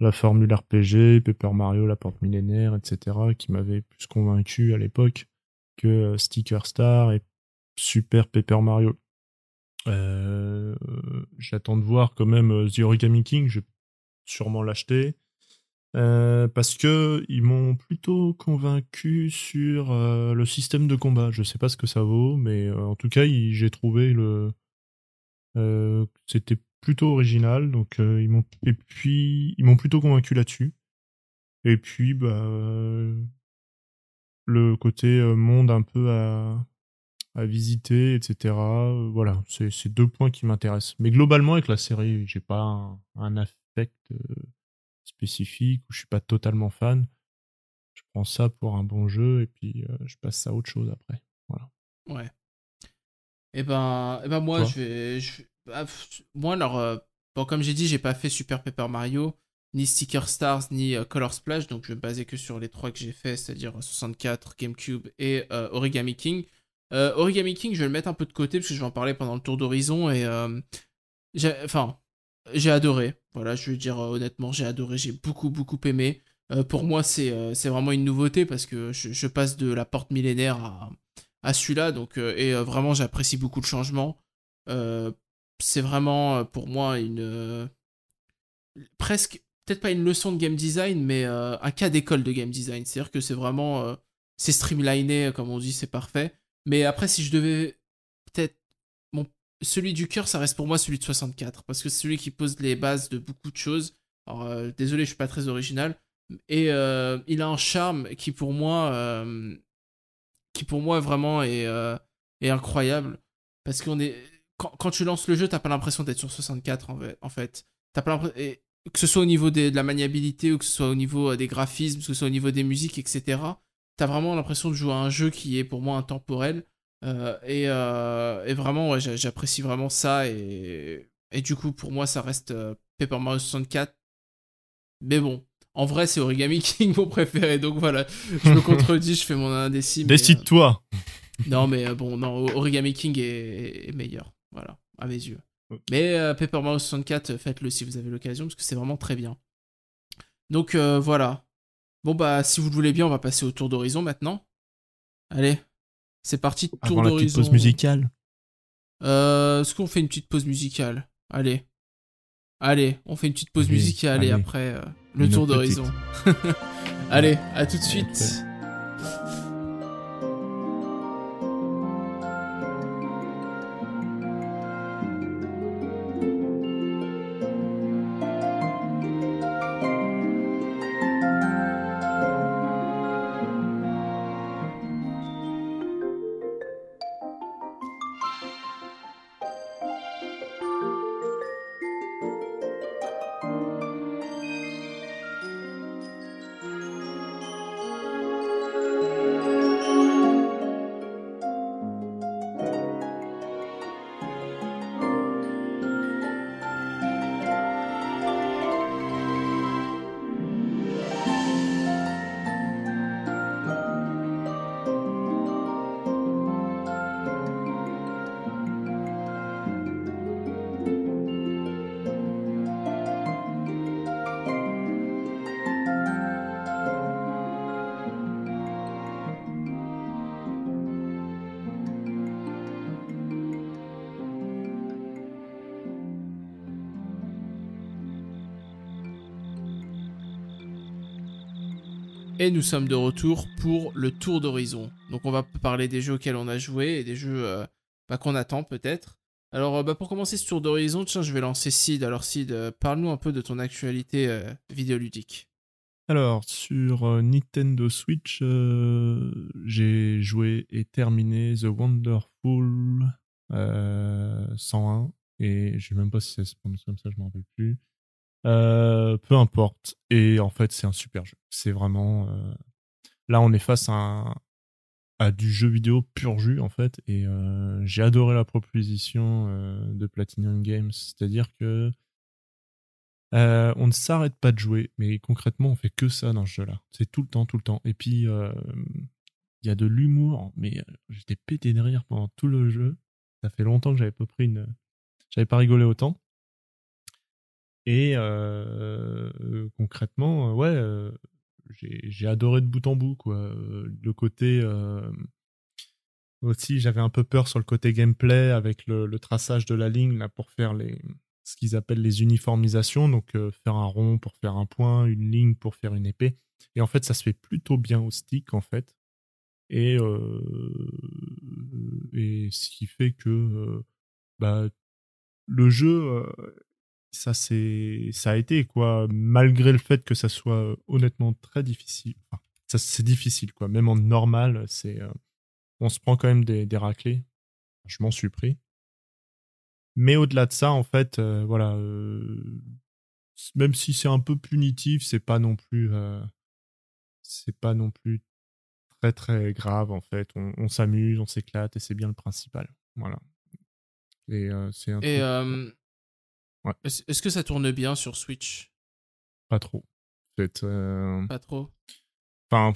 la formule RPG, Paper Mario, la porte millénaire, etc., qui m'avait plus convaincu à l'époque que Sticker Star et Super Paper Mario. Euh, J'attends de voir quand même euh, The Origami King, je vais sûrement l'acheter. Euh, parce que ils m'ont plutôt convaincu sur le système de combat. Je sais pas ce que ça vaut, mais en tout cas, j'ai trouvé le c'était plutôt original. Donc ils m'ont et puis ils m'ont plutôt convaincu là-dessus. Et puis bah le côté monde un peu à à visiter, etc. Euh, voilà, c'est deux points qui m'intéressent. Mais globalement, avec la série, j'ai pas un, un affect euh, spécifique ou je suis pas totalement fan. Je prends ça pour un bon jeu et puis euh, je passe à autre chose après. Voilà. Ouais. Et ben, et ben moi, je vais. je bah, pff, moi, alors, euh, bon, comme j'ai dit, j'ai pas fait Super Paper Mario, ni Sticker Stars, ni Color Splash, donc je vais me baser que sur les trois que j'ai fait, c'est-à-dire 64, GameCube et Origami King. Euh, Origami King, je vais le mettre un peu de côté parce que je vais en parler pendant le tour d'horizon et. euh, j'ai- Enfin, j'ai adoré. Voilà, je veux dire euh, honnêtement, j'ai adoré, j'ai beaucoup, beaucoup aimé. Pour moi, c'est vraiment une nouveauté parce que je, passe de la porte millénaire à, à celui-là. Donc, et vraiment, j'apprécie beaucoup le changement. C'est vraiment pour moi une. presque, peut-être pas une leçon de game design, mais un cas d'école de game design. C'est-à-dire que c'est vraiment. c'est streamliné, comme on dit, c'est parfait. Mais après, si je devais. Peut-être. Mon, celui du cœur, ça reste pour moi celui de 64. Parce que c'est celui qui pose les bases de beaucoup de choses. Alors, euh, désolé, je suis pas très original. Et euh, il a un charme qui, pour moi. euh, qui pour moi vraiment est, incroyable. Parce qu'on est. Quand, quand tu lances le jeu, t'as pas l'impression d'être sur 64 en fait. T'as pas Que ce soit au niveau de la maniabilité ou que ce soit au niveau des graphismes, que ce soit au niveau des musiques, etc. T'as vraiment l'impression de jouer à un jeu qui est pour moi intemporel. Euh, et, euh, et vraiment, ouais, j'a- j'apprécie vraiment ça. Et, et du coup, pour moi, ça reste euh, Paper Mario 64. Mais bon, en vrai, c'est Origami King mon préféré. Donc voilà, je me contredis, je fais mon indécis. euh, Décide-toi. non, mais euh, bon, non, Origami King est, est meilleur. Voilà, à mes yeux. Mais Paper Mario 64, euh, faites-le si vous avez l'occasion, parce que c'est vraiment très bien. Donc voilà. Bon, bah, si vous le voulez bien, on va passer au tour d'horizon maintenant. Allez, c'est parti, tour Avant la petite d'horizon. pause musicale. Euh, Est-ce qu'on fait une petite pause musicale? Allez. Allez, on fait une petite pause musicale et allez. après euh, le Une tour d'horizon. allez, à tout de suite. Et nous sommes de retour pour le tour d'horizon. Donc on va parler des jeux auxquels on a joué et des jeux euh, bah, qu'on attend peut-être. Alors euh, bah, pour commencer ce tour d'horizon, tiens, je vais lancer Sid. Alors Sid, euh, parle-nous un peu de ton actualité vidéoludique. Alors, sur Nintendo Switch, j'ai joué et terminé The Wonderful euh, 101. Et je sais même pas si ça se prononce comme ça, je m'en rappelle plus. Euh, peu importe. Et en fait, c'est un super jeu. C'est vraiment. euh, Là, on est face à, un- à du jeu vidéo pur jus, en fait. Et euh, j'ai adoré la proposition euh, de Platinum Games. C'est-à-dire que. euh, on ne s'arrête pas de jouer, mais concrètement, on fait que ça dans ce jeu-là. C'est tout le temps, tout le temps. Et puis, il y a de l'humour, mais j'étais pété de rire pendant tout le jeu. Ça fait longtemps que j'avais pas pris une, j'avais pas rigolé autant. Et euh, euh, concrètement, euh, ouais, j'ai adoré de bout en bout, quoi. Le côté aussi, j'avais un peu peur sur le côté gameplay avec le, le traçage de la ligne là pour faire les ce qu'ils appellent les uniformisations, donc faire un rond pour faire un point, une ligne pour faire une épée. Et en fait, ça se fait plutôt bien au stick, en fait. Et, et ce qui fait que bah, le jeu, ça, c'est, ça a été, quoi, malgré le fait que ça soit euh, honnêtement très difficile. Enfin, ça, c'est difficile, quoi. Même en normal, c'est, euh, on se prend quand même des, des raclés. Je m'en suis pris. Mais au-delà de ça, en fait, euh, voilà, euh, même si c'est un peu punitif, c'est pas non plus, euh, c'est pas non plus très très grave en fait. On, on s'amuse, on s'éclate et c'est bien le principal. Voilà. Et euh, c'est un Et truc euh, Ouais. est-ce que ça tourne bien sur Switch? Pas trop. Euh, Pas trop. Enfin,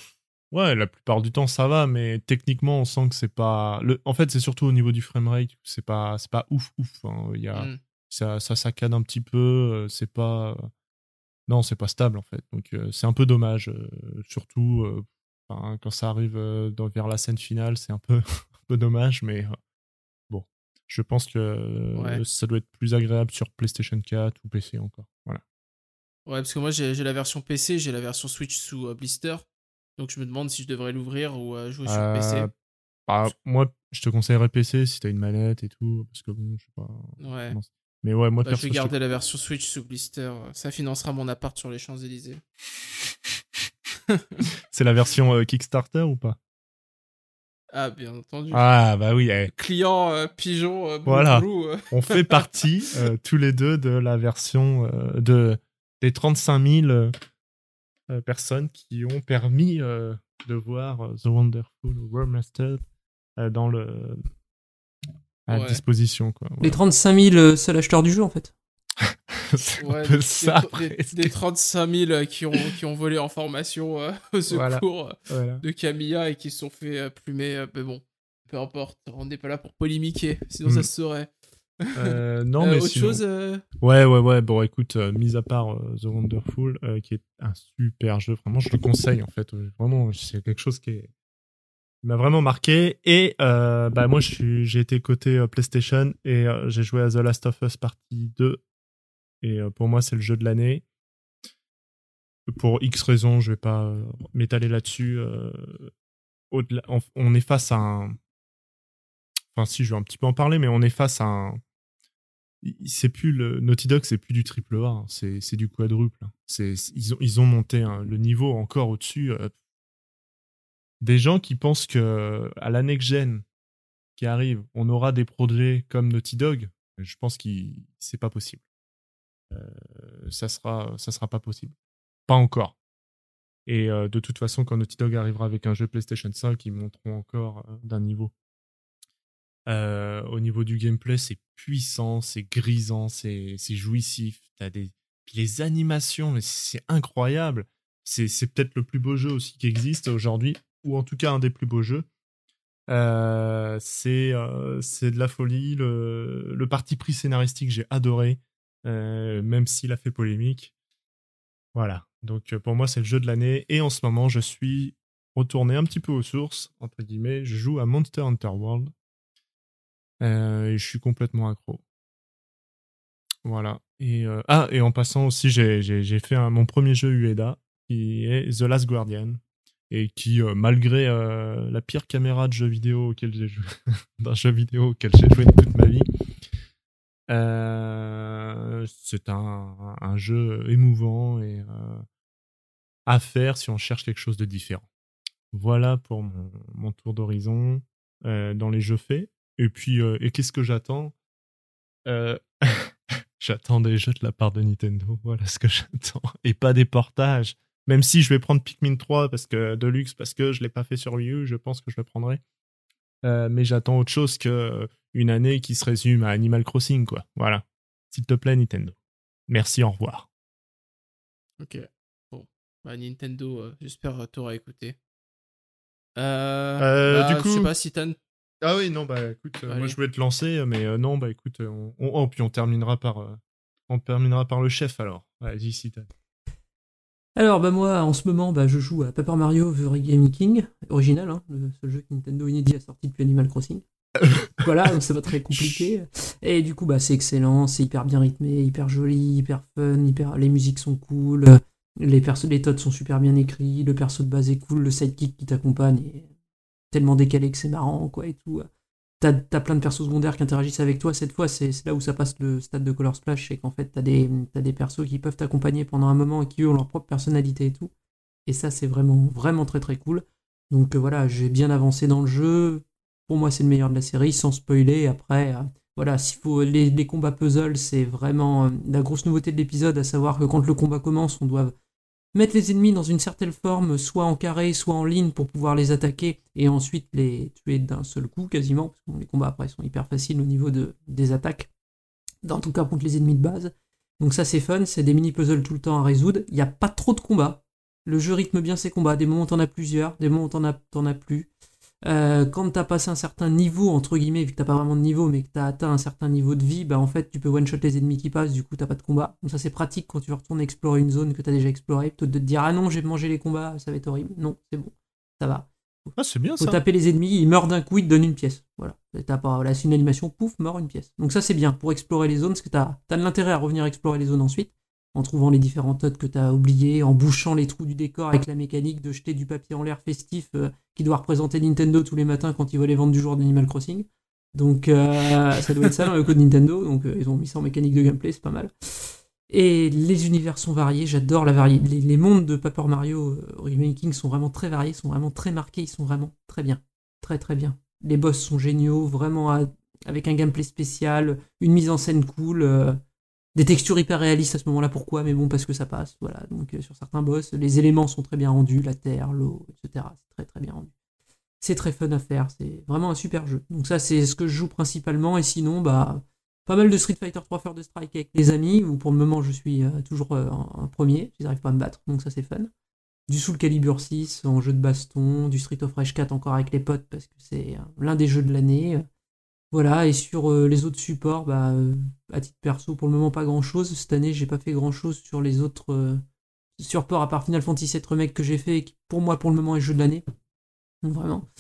ouais, la plupart du temps ça va, mais techniquement on sent que c'est pas. Le... En fait, c'est surtout au niveau du framerate, c'est pas, c'est pas ouf ouf. hein. Il y a, Hmm. ça, ça saccade un petit peu. euh, C'est pas. Non, c'est pas stable en fait. Donc euh, c'est un peu dommage. euh, surtout quand ça arrive dans, vers la scène finale, c'est un peu, un peu dommage, mais. Je pense que euh, Ouais. ça doit être plus agréable sur PlayStation 4 ou PC encore. Voilà. Ouais, parce que moi j'ai la version PC, j'ai la version Switch sous euh, blister. Donc je me demande si je devrais l'ouvrir ou euh, jouer sur Euh, PC. bah, moi, je te conseillerais PC si t'as une manette et tout, parce que bon, je sais pas. Ouais. Mais ouais, moi Bah, je perso, vais je te- garder la version Switch sous blister. Ça financera mon appart sur les Champs-Élysées. c'est la version Kickstarter ou pas? Ah, bien entendu. Ah bah oui, eh, Client euh, pigeon, euh, Voilà. Blue, euh. on fait partie euh, tous les deux de la version euh, de des 35 000 euh, euh, personnes qui ont permis euh, de voir The Wonderful Remastered euh, dans le à Ouais. disposition quoi. Les 35 000 euh, seuls acheteurs du jeu, en fait. c'est Ouais, un peu des, ça. des- des 35 000 euh, qui ont, qui ont volé en formation euh, au secours euh, Voilà. de Camilla et qui se sont fait euh, plumer. euh, mais bon, peu importe, on n'est pas là pour polémiquer, sinon Mm. ça se saurait. Non mais autre sinon- chose Ouais, ouais, ouais. Bon, écoute, mis à part The Wonderful, qui est un super jeu, vraiment, je le conseille en fait. Vraiment, c'est quelque chose qui est- m'a vraiment marqué. Et euh, bah moi, j'ai été côté euh, PlayStation et euh, j'ai joué à The Last of Us Partie 2. Et euh, pour moi, c'est le jeu de l'année. Pour X raisons, je vais pas euh, m'étaler là-dessus. euh, on, est face à un. Enfin, si, je vais un petit peu en parler, mais on est face à un c'est plus le Naughty Dog, c'est plus du triple A, hein, c'est du quadruple. hein. Ils ont monté hein, le niveau encore au-dessus. Des gens qui pensent que à la next gen qui arrive, on aura des projets comme Naughty Dog. Je pense que c'est pas possible. Euh, ça sera ça sera pas possible. Pas encore. Et euh, de toute façon, quand Naughty Dog arrivera avec un jeu PlayStation 5, ils monteront encore euh, d'un niveau. Au niveau du gameplay, c'est puissant, c'est grisant, c'est jouissif. T'as des les animations, c'est incroyable. C'est peut-être le plus beau jeu aussi qui existe aujourd'hui, ou en tout cas un des plus beaux jeux. C'est c'est de la folie. Le, le parti pris scénaristique, j'ai adoré, euh, même s'il a fait polémique. Voilà. Donc euh, pour moi, c'est le jeu de l'année. Et en ce moment, je suis retourné un petit peu aux sources, entre guillemets. Je joue à Monster Hunter World. Euh, et je suis complètement accro. Voilà. Et ah et en passant aussi, j'ai fait mon premier jeu Ueda qui est The Last Guardian. et qui, malgré la pire caméra de jeu vidéo auquel j'ai joué, d'un jeu vidéo auquel j'ai joué toute ma vie, euh, c'est un, jeu émouvant et euh, à faire si on cherche quelque chose de différent. Voilà pour mon, tour d'horizon euh, dans les jeux faits. Et puis, et qu'est-ce que j'attends? J'attends des jeux de la part de Nintendo. Voilà ce que j'attends. Et pas des portages. Même si je vais prendre Pikmin 3 parce que Deluxe parce que je l'ai pas fait sur Wii U, je pense que je le prendrai. Mais j'attends autre chose que une année qui se résume à Animal Crossing, quoi. Voilà. S'il te plaît, Nintendo. Merci, au revoir. Ok. Bon. Bah, Nintendo, euh, j'espère euh, t'auras écouté. Euh, Euh, bah, du coup- Je sais pas si t'as. Ah oui, non, bah écoute, euh, moi je voulais te lancer, mais euh, non, bah écoute, on, on- oh, puis on terminera par, euh, on terminera par le chef alors. Vas-y, si t'as. Alors bah moi en ce moment bah, je joue à Paper Mario The Gaming King, original, hein, le seul jeu que Nintendo inédit a sorti depuis Animal Crossing. Voilà, donc c'est pas très compliqué. Et du coup bah c'est excellent, c'est hyper bien rythmé, hyper joli, hyper fun, hyper... les musiques sont cool, les persos, les tots sont super bien écrits, le perso de base est cool, le sidekick qui t'accompagne est tellement décalé que c'est marrant quoi et tout. T'as as plein de persos secondaires qui interagissent avec toi. Cette fois, c'est là où ça passe le stade de Color Splash, c'est qu'en fait, t'as des, des persos qui peuvent t'accompagner pendant un moment et qui ont leur propre personnalité et tout. Et ça, c'est vraiment, vraiment très très cool. Donc euh, voilà, j'ai bien avancé dans le jeu. Pour moi, c'est le meilleur de la série, sans spoiler. Après, euh, voilà, s'il faut les, combats puzzle, c'est vraiment euh, la grosse nouveauté de l'épisode, à savoir que quand le combat commence, on doit mettre les ennemis dans une certaine forme, soit en carré, soit en ligne, pour pouvoir les attaquer et ensuite les tuer d'un seul coup quasiment. Parce que les combats après sont hyper faciles au niveau de, des attaques, en tout cas contre les ennemis de base. Donc ça c'est fun, c'est des mini-puzzles tout le temps à résoudre. Il n'y a pas trop de combats. Le jeu rythme bien ses combats. Des moments t'en as plusieurs, des moments t'en as, as plus. Euh, quand t'as passé un certain niveau, entre guillemets, vu que t'as pas vraiment de niveau, mais que t'as atteint un certain niveau de vie, bah en fait tu peux one-shot les ennemis qui passent, du coup t'as pas de combat. Donc ça c'est pratique quand tu retournes explorer une zone que t'as déjà explorée, plutôt que de te dire ah non j'ai mangé les combats, ça va être horrible. Non, c'est bon, ça va. Ah, c'est bien Faut ça. taper les ennemis, ils meurent d'un coup, ils te donnent une pièce. Voilà. T'as pas, voilà, c'est une animation, pouf, mort une pièce. Donc ça c'est bien pour explorer les zones, parce que t'as as de l'intérêt à revenir explorer les zones ensuite, en trouvant les différents tots que t'as oubliés, en bouchant les trous du décor avec la mécanique de jeter du papier en l'air festif euh, qui doit représenter Nintendo tous les matins quand ils voient les ventes du jour d'Animal Crossing. Donc euh, ça doit être ça dans le code Nintendo, donc euh, ils ont mis ça en mécanique de gameplay, c'est pas mal. Et les univers sont variés, j'adore la variété. Les, mondes de Paper Mario Remaking sont vraiment très variés, sont vraiment très marqués, ils sont vraiment très bien. Très très bien. Les boss sont géniaux, vraiment avec un gameplay spécial, une mise en scène cool, des textures hyper réalistes à ce moment-là, pourquoi? Mais bon, parce que ça passe, voilà. Donc euh, sur certains boss, les éléments sont très bien rendus, la terre, l'eau, etc. C'est très très bien rendu. C'est très fun à faire, c'est vraiment un super jeu. Donc ça, c'est ce que je joue principalement, et sinon, bah, pas mal de Street Fighter 3 First Strike avec les amis, où pour le moment je suis euh, toujours euh, en premier, ils n'arrivent pas à me battre, donc ça c'est fun. Du Soul Calibur 6 en jeu de baston, du Street of Rage 4 encore avec les potes parce que c'est euh, l'un des jeux de l'année. Voilà, et sur euh, les autres supports, bah, euh, à titre perso, pour le moment pas grand chose. Cette année, j'ai pas fait grand chose sur les autres euh, supports à part Final Fantasy VII Remake que j'ai fait et qui pour moi pour le moment est jeu de l'année. Vraiment.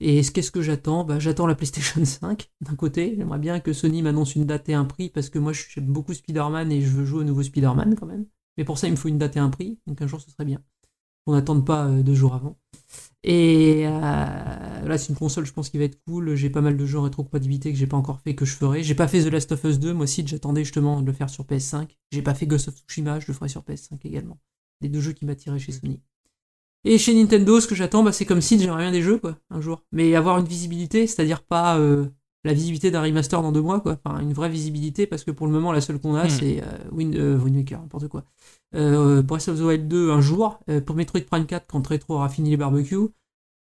Et ce- qu'est-ce que j'attends? Bah, J'attends la PlayStation 5 d'un côté. J'aimerais bien que Sony m'annonce une date et un prix parce que moi j'aime beaucoup Spider-Man et je veux jouer au nouveau Spider-Man quand même. Mais pour ça, il me faut une date et un prix. Donc un jour, ce serait bien. On n'attende pas euh, deux jours avant. Et euh, là, c'est une console, je pense, qui va être cool. J'ai pas mal de jeux en rétrocompatibilité que j'ai pas encore fait, que je ferai. J'ai pas fait The Last of Us 2, moi aussi, j'attendais justement de le faire sur PS5. J'ai pas fait Ghost of Tsushima, je le ferai sur PS5 également. Les deux jeux qui m'attiraient chez Sony. Et chez Nintendo, ce que j'attends, bah, c'est comme si j'aimerais bien des jeux, quoi, un jour. Mais avoir une visibilité, c'est-à-dire pas euh, la visibilité d'un remaster dans deux mois, quoi. Enfin, une vraie visibilité, parce que pour le moment, la seule qu'on a, Hmm. c'est euh, Wind, euh, n'importe quoi. Euh, Breath of the Wild 2 un jour, euh, pour Metroid Prime 4 quand Retro aura fini les barbecues.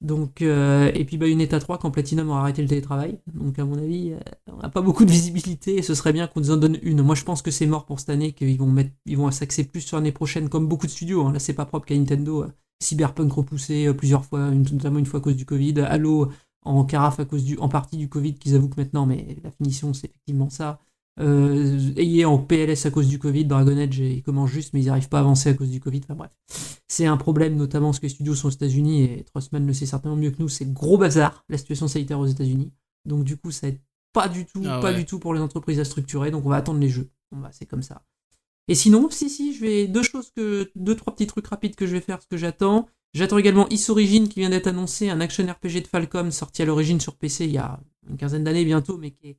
Donc, euh, et puis Bayonetta 3 quand Platinum aura arrêté le télétravail. Donc à mon avis, on n'a pas beaucoup de visibilité et ce serait bien qu'on nous en donne une. Moi je pense que c'est mort pour cette année, qu'ils vont mettre, ils vont s'axer plus sur l'année prochaine comme beaucoup de studios. hein. Là c'est pas propre qu'à Nintendo. Cyberpunk repoussé plusieurs fois, une- notamment une fois à cause du Covid. Halo en carafe à cause du, en partie du Covid qu'ils avouent que maintenant, mais la finition c'est effectivement ça. Euh, EA en PLS à cause du Covid, Dragon Age ils commencent juste mais ils n'arrivent pas à avancer à cause du Covid, enfin bref. C'est un problème notamment parce que les studios sont aux États-Unis et Trossman le sait certainement mieux que nous, c'est gros bazar la situation sanitaire aux États-Unis. Donc du coup ça aide pas du tout, Ah pas du tout pour les entreprises à structurer, donc on va attendre les jeux. Bon bah c'est comme ça. Et sinon, si si, je vais deux choses que deux trois petits trucs rapides que je vais faire, ce que j'attends. J'attends également Is Origin qui vient d'être annoncé, un action RPG de Falcom sorti à l'origine sur PC il y a une quinzaine d'années bientôt, mais qui est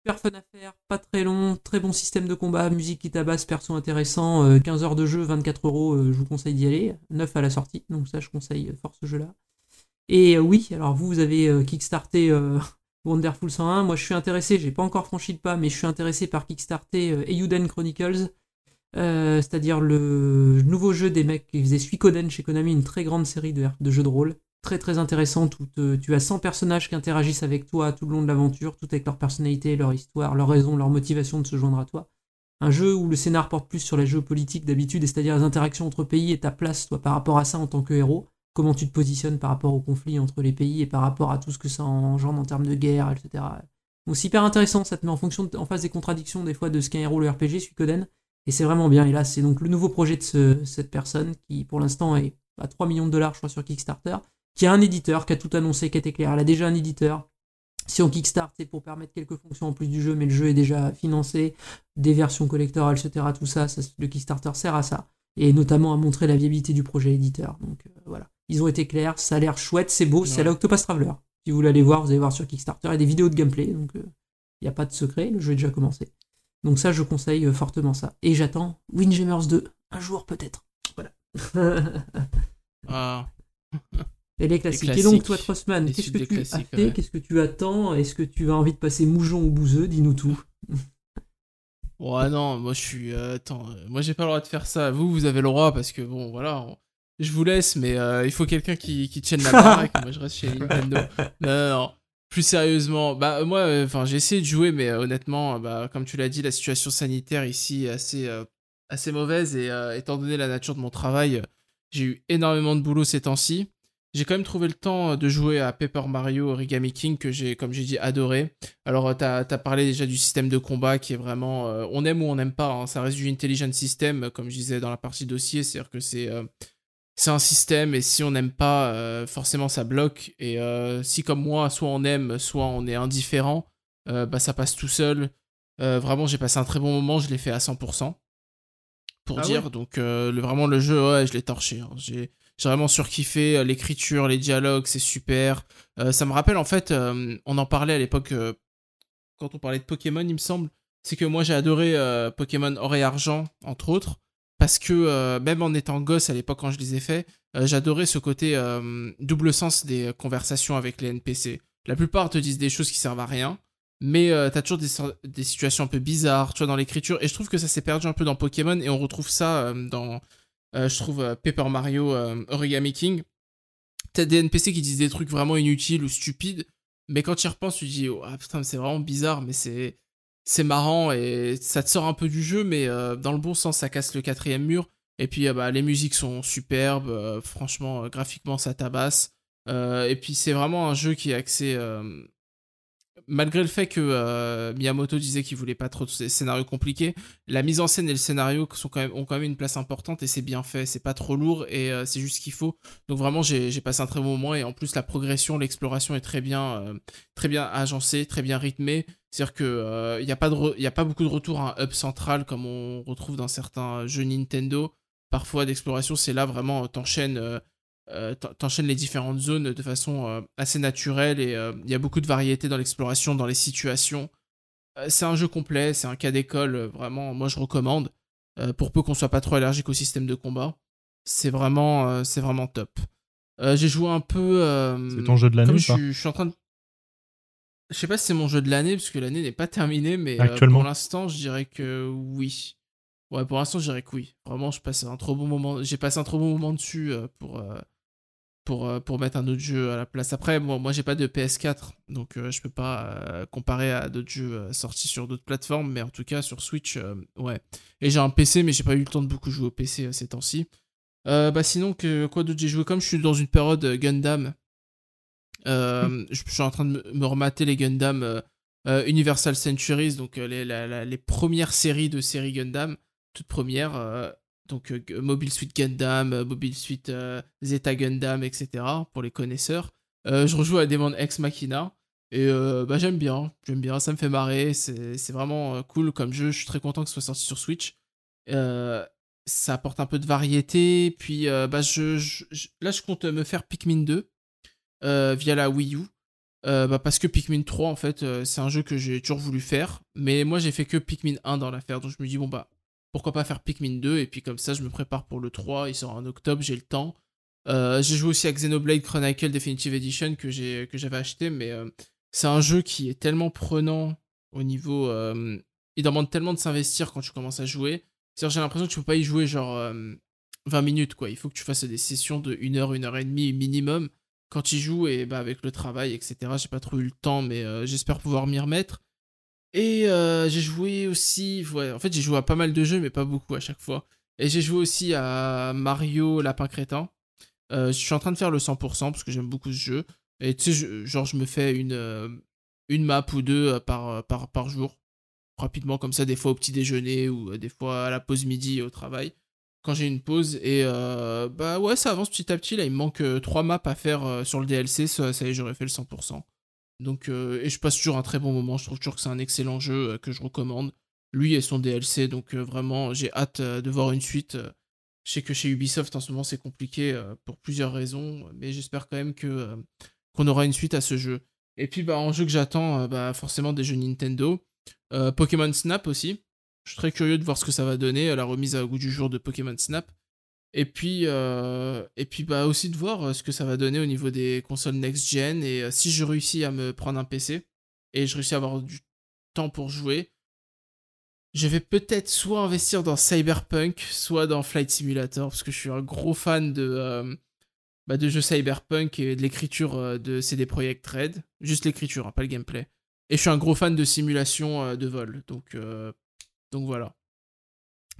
super fun à faire, pas très long, très bon système de combat, musique qui tabasse, perso intéressant, euh, 15 heures de jeu, 24 euros, euh, je vous conseille d'y aller, 9 à la sortie, donc ça je conseille euh, fort ce jeu-là. Et euh, oui, alors vous, vous avez euh, kickstarté euh, Wonderful 101, moi je suis intéressé, j'ai pas encore franchi le pas, mais je suis intéressé par kickstarter euh, Eiyuden Chronicles, euh, c'est-à-dire le nouveau jeu des mecs qui faisaient Suikoden chez Konami, une très grande série de, jeux de rôle, très très intéressant, où te- tu as 100 personnages qui interagissent avec toi tout le long de l'aventure, tout avec leur personnalité, leur histoire, leur raison, leur motivation de se joindre à toi. Un jeu où le scénar porte plus sur les jeux politiques d'habitude, c'est-à-dire les interactions entre pays et ta place, toi, par rapport à ça en tant que héros, comment tu te positionnes par rapport au conflit entre les pays et par rapport à tout ce que ça engendre en termes de guerre, etc. Donc c'est hyper intéressant, ça te met en fonction, en face des contradictions des fois de ce qu'est un héros le RPG, Suikoden, et c'est vraiment bien. Et là, c'est donc le nouveau projet de ce- cette personne qui, pour l'instant, est à 3 millions de dollars, je crois, sur Kickstarter, qui a un éditeur, qui a tout annoncé, qui est clair. Elle a déjà un éditeur. Si on kickstart, c'est pour permettre quelques fonctions en plus du jeu, mais le jeu est déjà financé, des versions collector, etc. Tout ça, ça, le Kickstarter sert à ça. Et notamment à montrer la viabilité du projet éditeur. Donc euh, voilà. Ils ont été clairs, ça a l'air chouette, c'est beau, c'est Ouais. la Octopus Traveler. Si vous voulez aller voir, vous allez voir sur Kickstarter, il y a des vidéos de gameplay, donc il n'y a pas de secret, le jeu est déjà commencé. Donc ça, je conseille euh, fortement ça. Et j'attends Windjammers 2, un jour peut-être. Voilà. Ah, Et les classiques. Les Et donc, toi, Trossman, qu'est-ce que tu as classiques, fait ouais. Qu'est-ce que tu attends? Est-ce que tu as envie de passer moujon ou bouseux? Dis-nous tout. Ouais, non, moi je suis. euh, attends, euh, moi j'ai pas le droit de faire ça. Vous, vous avez le droit parce que bon, voilà. on- Je vous laisse, mais euh, il faut quelqu'un qui, qui tienne la baraque. moi je reste chez Nintendo. Non, non, non. Plus sérieusement, bah euh, moi, euh, enfin, j'ai essayé de jouer, mais euh, honnêtement, bah, comme tu l'as dit, la situation sanitaire ici est assez, assez mauvaise et étant donné la nature de mon travail, j'ai eu énormément de boulot ces temps-ci. J'ai quand même trouvé le temps de jouer à Paper Mario Origami King que j'ai, comme j'ai dit, adoré. Alors, t'as as parlé déjà du système de combat qui est vraiment. on aime ou on n'aime pas, hein, ça reste du intelligent system, comme je disais dans la partie dossier, c'est-à-dire que c'est. C'est un système et si on n'aime pas, euh, forcément ça bloque. Et euh, si comme moi, soit on aime, soit on est indifférent, euh, bah ça passe tout seul. Vraiment, j'ai passé un très bon moment, je l'ai fait à 100%. Pour Ah dire, donc le, vraiment le jeu, ouais, je l'ai torché. hein. J'ai vraiment surkiffé l'écriture, les dialogues, c'est super. Ça me rappelle en fait, on en parlait à l'époque quand on parlait de Pokémon, il me semble. C'est que moi j'ai adoré Pokémon Or et Argent, entre autres, parce que euh, même en étant gosse à l'époque quand je les ai faits, euh, j'adorais ce côté euh, double sens des conversations avec les NPC. La plupart te disent des choses qui servent à rien, mais t'as toujours des, situations un peu bizarres, tu dans l'écriture, et je trouve que ça s'est perdu un peu dans Pokémon, et on retrouve ça dans, je trouve, Paper Mario Origami King. T'as des NPC qui disent des trucs vraiment inutiles ou stupides, mais quand tu y repenses, tu dis, oh, ah, putain, c'est vraiment bizarre, mais c'est c'est marrant et ça te sort un peu du jeu, mais euh, dans le bon sens, ça casse le quatrième mur. Et puis, euh, bah, les musiques sont superbes, euh, franchement, graphiquement, ça tabasse. Et puis, c'est vraiment un jeu qui est axé. Malgré le fait que euh, Miyamoto disait qu'il voulait pas trop de scé- scénarios compliqués, la mise en scène et le scénario ont quand même une place importante et c'est bien fait. C'est pas trop lourd et euh, c'est juste ce qu'il faut. Donc, vraiment, j'ai passé un très bon moment et en plus, la progression, l'exploration est très bien, euh, très bien agencée, très bien rythmée. C'est-à-dire que il n'y a, pas beaucoup de retour à un hub central comme on retrouve dans certains jeux Nintendo. Parfois d'exploration, c'est là vraiment, t'enchaînes euh, t'en- t'enchaînes les différentes zones de façon euh, assez naturelle et euh, il y a beaucoup de variété dans l'exploration, dans les situations. C'est un jeu complet, c'est un cas d'école, vraiment, moi je recommande. pour peu qu'on soit pas trop allergique au système de combat. C'est vraiment, c'est vraiment top. J'ai joué un peu. C'est ton jeu de l'année je, suis- je suis en train de. Je sais pas si c'est mon jeu de l'année, parce que l'année n'est pas terminée, mais Actuellement. pour l'instant, je dirais que oui. Ouais, pour l'instant, je dirais que oui. Vraiment, je passe un trop bon moment. J'ai passé un trop bon moment dessus pour, pour, euh, pour mettre un autre jeu à la place. Après, moi, moi j'ai pas de PS4, donc euh, je peux pas euh, comparer à d'autres jeux euh, sortis sur d'autres plateformes, mais en tout cas, sur Switch, ouais. Et j'ai un PC, mais j'ai pas eu le temps de beaucoup jouer au PC ces temps-ci. Bah sinon, que, quoi d'autre j'ai joué? Comme je suis dans une période Gundam, euh, je, je suis en train de me, remater les Gundam Universal Centuries, donc les, la- la- les premières séries de séries Gundam, toutes premières. Donc euh, Mobile Suit Gundam, euh, Mobile Suit euh, Zeta Gundam, etc. pour les connaisseurs. Je rejoue à Demon Ex Machina. Et bah, j'aime bien, j'aime bien, ça me fait marrer, c'est vraiment cool comme jeu, je suis très content que ce soit sorti sur Switch. Ça apporte un peu de variété. Puis bah, je, là, je compte me faire Pikmin 2 euh, via la Wii U. Bah, parce que Pikmin 3, en fait, c'est un jeu que j'ai toujours voulu faire. Mais moi, j'ai fait que Pikmin 1 dans l'affaire. Donc je me dis, bon, bah, pourquoi pas faire Pikmin 2 Et puis comme ça, je me prépare pour le 3. Il sort en octobre, j'ai le temps. Euh, j'ai joué aussi à Xenoblade Chronicle Definitive Edition que j'avais acheté. Mais euh, c'est un jeu qui est tellement prenant au niveau. euh, il demande tellement de s'investir quand tu commences à jouer. C'est-à-dire, j'ai l'impression que tu peux pas y jouer genre euh, 20 minutes, quoi. Il faut que tu fasses des sessions de 1 heure, 1 heure et demie minimum quand tu joues et bah, avec le travail, etc. J'ai pas trop eu le temps, mais j'espère pouvoir m'y remettre. Et euh, j'ai joué aussi. Ouais, en fait, j'ai joué à pas mal de jeux, mais pas beaucoup à chaque fois. Et j'ai joué aussi à Mario Lapin Crétin. Euh, je suis en train de faire le 100% parce que j'aime beaucoup ce jeu. Et tu sais, genre, je me fais une, euh, une map ou deux par, par, jour. Rapidement, comme ça, des fois au petit déjeuner ou des fois à la pause midi au travail. Quand j'ai une pause. Et bah ouais, ça avance petit à petit. Là, il me manque 3 maps à faire sur le DLC. Ça, ça y est, j'aurais fait le 100%. Donc, euh, et je passe toujours un très bon moment. Je trouve toujours que c'est un excellent jeu euh, que je recommande. Lui et son DLC. Donc, euh, vraiment, j'ai hâte de voir une suite. Je sais que chez Ubisoft en ce moment c'est compliqué pour plusieurs raisons, mais j'espère quand même que qu'on aura une suite à ce jeu. Et puis bah en jeu que j'attends, bah forcément des jeux Nintendo, Pokémon Snap aussi. Je suis très curieux de voir ce que ça va donner la remise à goût du jour de Pokémon Snap. Et puis euh, et puis bah aussi de voir euh, ce que ça va donner au niveau des consoles next gen et euh, si je réussis à me prendre un PC et je réussis à avoir du temps pour jouer, je vais peut-être soit investir dans Cyberpunk, soit dans Flight Simulator, parce que je suis un gros fan de, bah, de jeux Cyberpunk et de l'écriture de CD Projekt Red. Juste l'écriture, hein, pas le gameplay. Et je suis un gros fan de simulation de vol. Donc, donc voilà.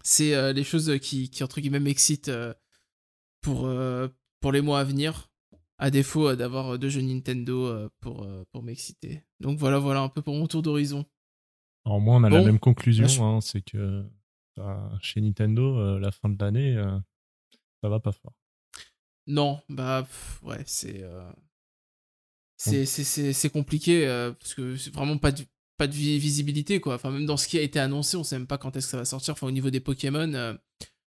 C'est euh, les choses qui, qui, entre guillemets, m'excitent euh, pour, euh, pour les mois à venir. À défaut euh, d'avoir deux jeux Nintendo euh, pour, euh, pour m'exciter. Donc voilà, voilà un peu pour mon tour d'horizon. Alors moi, on a la même conclusion, hein, c'est que euh, chez Nintendo, euh, la fin de l'année, euh, ça va pas fort. Non, bah pff, ouais, c'est euh, c'est compliqué euh, parce que c'est vraiment pas de pas de vi- visibilité quoi. Enfin même dans ce qui a été annoncé, on sait même pas quand est-ce que ça va sortir. Enfin au niveau des Pokémon, euh,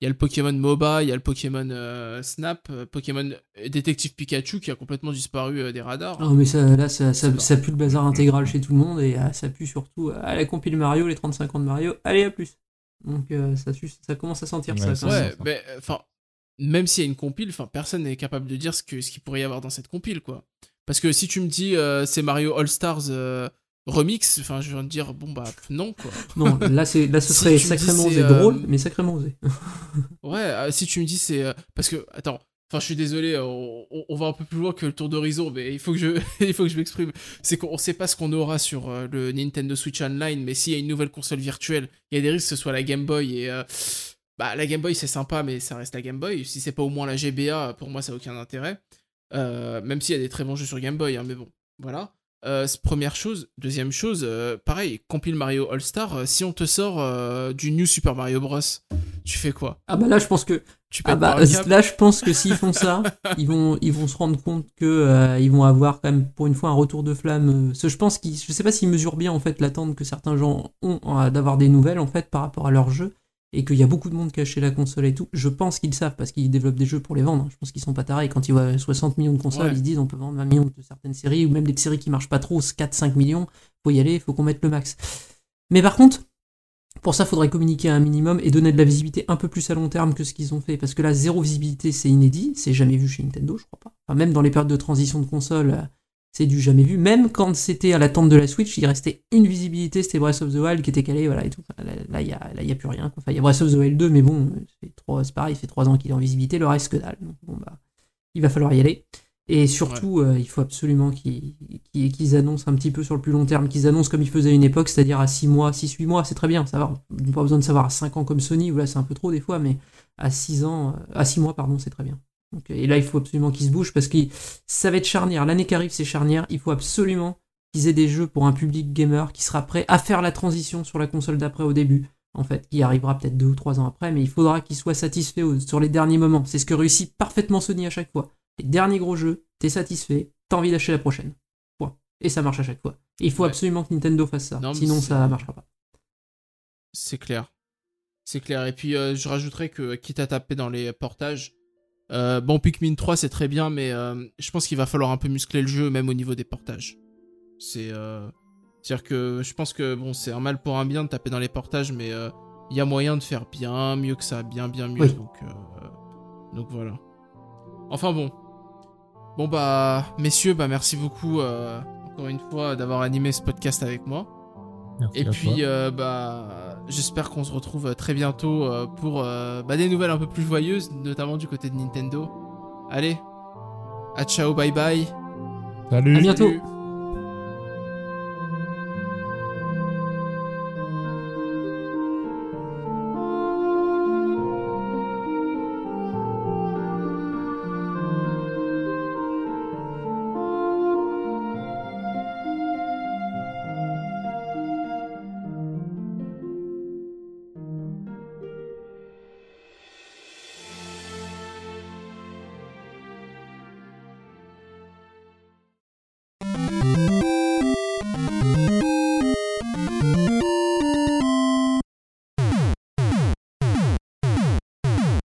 il y a le Pokémon MOBA, il y a le Pokémon euh, Snap, euh, Pokémon Détective Pikachu qui a complètement disparu euh, des radars. Ah, mais ça, là, ça, ça, C'est ça pue le bazar intégral chez tout le monde et euh, ça pue surtout à la compile Mario, les 35 ans de Mario, allez à plus. Donc euh, ça, sue- ça commence à sentir Ouais, ça. Ouais, mais enfin, même s'il y a une compile, enfin, personne n'est capable de dire ce que ce qu'il pourrait y avoir dans cette compile, quoi. Parce que si tu me dis euh, c'est Mario All Stars euh, remix, enfin, je viens de dire bon bah non quoi. Non, là, c'est, là ce Si serait sacrément osé. euh, Drôle, mais sacrément osé. Ouais, euh, si tu me dis c'est euh, parce que attends, enfin je suis désolé, euh, on, va un peu plus loin que le tour d'horizon, mais il faut que je il faut que je m'exprime. C'est qu'on sait pas ce qu'on aura sur euh, le Nintendo Switch Online, mais s'il y a une nouvelle console virtuelle, il y a des risques que ce soit la Game Boy et euh, bah la Game Boy c'est sympa, mais ça reste la Game Boy. Si c'est pas au moins la GBA, pour moi ça a aucun intérêt. Euh, même s'il y a des très bons jeux sur Game Boy, hein, mais bon, voilà. Euh, première chose. Deuxième chose, euh, pareil, compile Mario All Star. euh, si on te sort du New Super Mario Bros, tu fais quoi? Ah bah là, je pense que Tu Ah bah, là, je pense que s'ils font ça, ils vont, ils vont se rendre compte que ils vont avoir quand même pour une fois un retour de flamme. ce- je pense qu'ils, je sais pas s'ils mesurent bien en fait l'attente que certains gens ont d'avoir des nouvelles en fait par rapport à leur jeu et qu'il y a beaucoup de monde qui a acheté la console et tout. Je pense qu'ils savent parce qu'ils développent des jeux pour les vendre. hein. Je pense qu'ils sont pas tarés. Quand ils voient 60 millions de consoles, Ouais. ils se disent on peut vendre 20 millions de certaines séries ou même des séries qui marchent pas trop, 4-5 millions. Faut y aller, faut qu'on mette le max. Mais par contre, pour ça, il faudrait communiquer un minimum et donner de la visibilité un peu plus à long terme que ce qu'ils ont fait. Parce que là, zéro visibilité, c'est inédit. C'est jamais vu chez Nintendo, je crois pas. Enfin, même dans les périodes de transition de console, euh, c'est du jamais vu. Même quand c'était à l'attente de la Switch, il restait une visibilité, c'était Breath of the Wild qui était calé, voilà, et tout. Là, il y a, a plus rien. quoi. Enfin, il y a Breath of the Wild 2, mais bon, c'est pareil, il fait trois ans qu'il est en visibilité, le reste que dalle. Donc, bon, bah, il va falloir y aller. Et surtout, euh, il faut absolument qu'ils annoncent un petit peu sur le plus long terme, qu'ils annoncent comme ils faisaient à une époque, c'est-à-dire à 6 mois, 6-8 mois, c'est très bien, ça va. N'ont pas besoin de savoir à 5 ans comme Sony, où là c'est un peu trop des fois, mais à 6 ans, euh, à 6 mois, pardon, c'est très bien. Donc, et là, il faut absolument qu'ils se bougent parce que ça va être charnière. L'année qui arrive, c'est charnière. Il faut absolument qu'ils aient des jeux pour un public gamer qui sera prêt à faire la transition sur la console d'après au début. En fait, qui arrivera peut-être deux ou trois ans après, mais il faudra qu'ils soient satisfaits sur les derniers moments. C'est ce que réussit parfaitement Sony à chaque fois. Les derniers gros jeux, t'es satisfait, t'as envie d'acheter la prochaine. Point. Et ça marche à chaque fois. Et il faut Ouais. absolument que Nintendo fasse ça. Non, Sinon, ça marchera pas. C'est clair. C'est clair. Et puis, euh, je rajouterais que, quitte à taper dans les portages, euh, bon, Pikmin 3, c'est très bien, mais euh, je pense qu'il va falloir un peu muscler le jeu, même au niveau des portages. C'est. euh, C'est-à-dire que je pense que, bon, c'est un mal pour un bien de taper dans les portages, mais il y a moyen de faire bien mieux que ça, bien, bien mieux. Oui. Donc, donc voilà. Enfin bon. Bon, bah, messieurs, bah, merci beaucoup, encore une fois, d'avoir animé ce podcast avec moi. Merci Et puis, euh, bah, j'espère qu'on se retrouve euh, très bientôt euh, pour euh, bah, des nouvelles un peu plus joyeuses, notamment du côté de Nintendo. Allez, à ciao, bye bye. Salut À bientôt. Salut.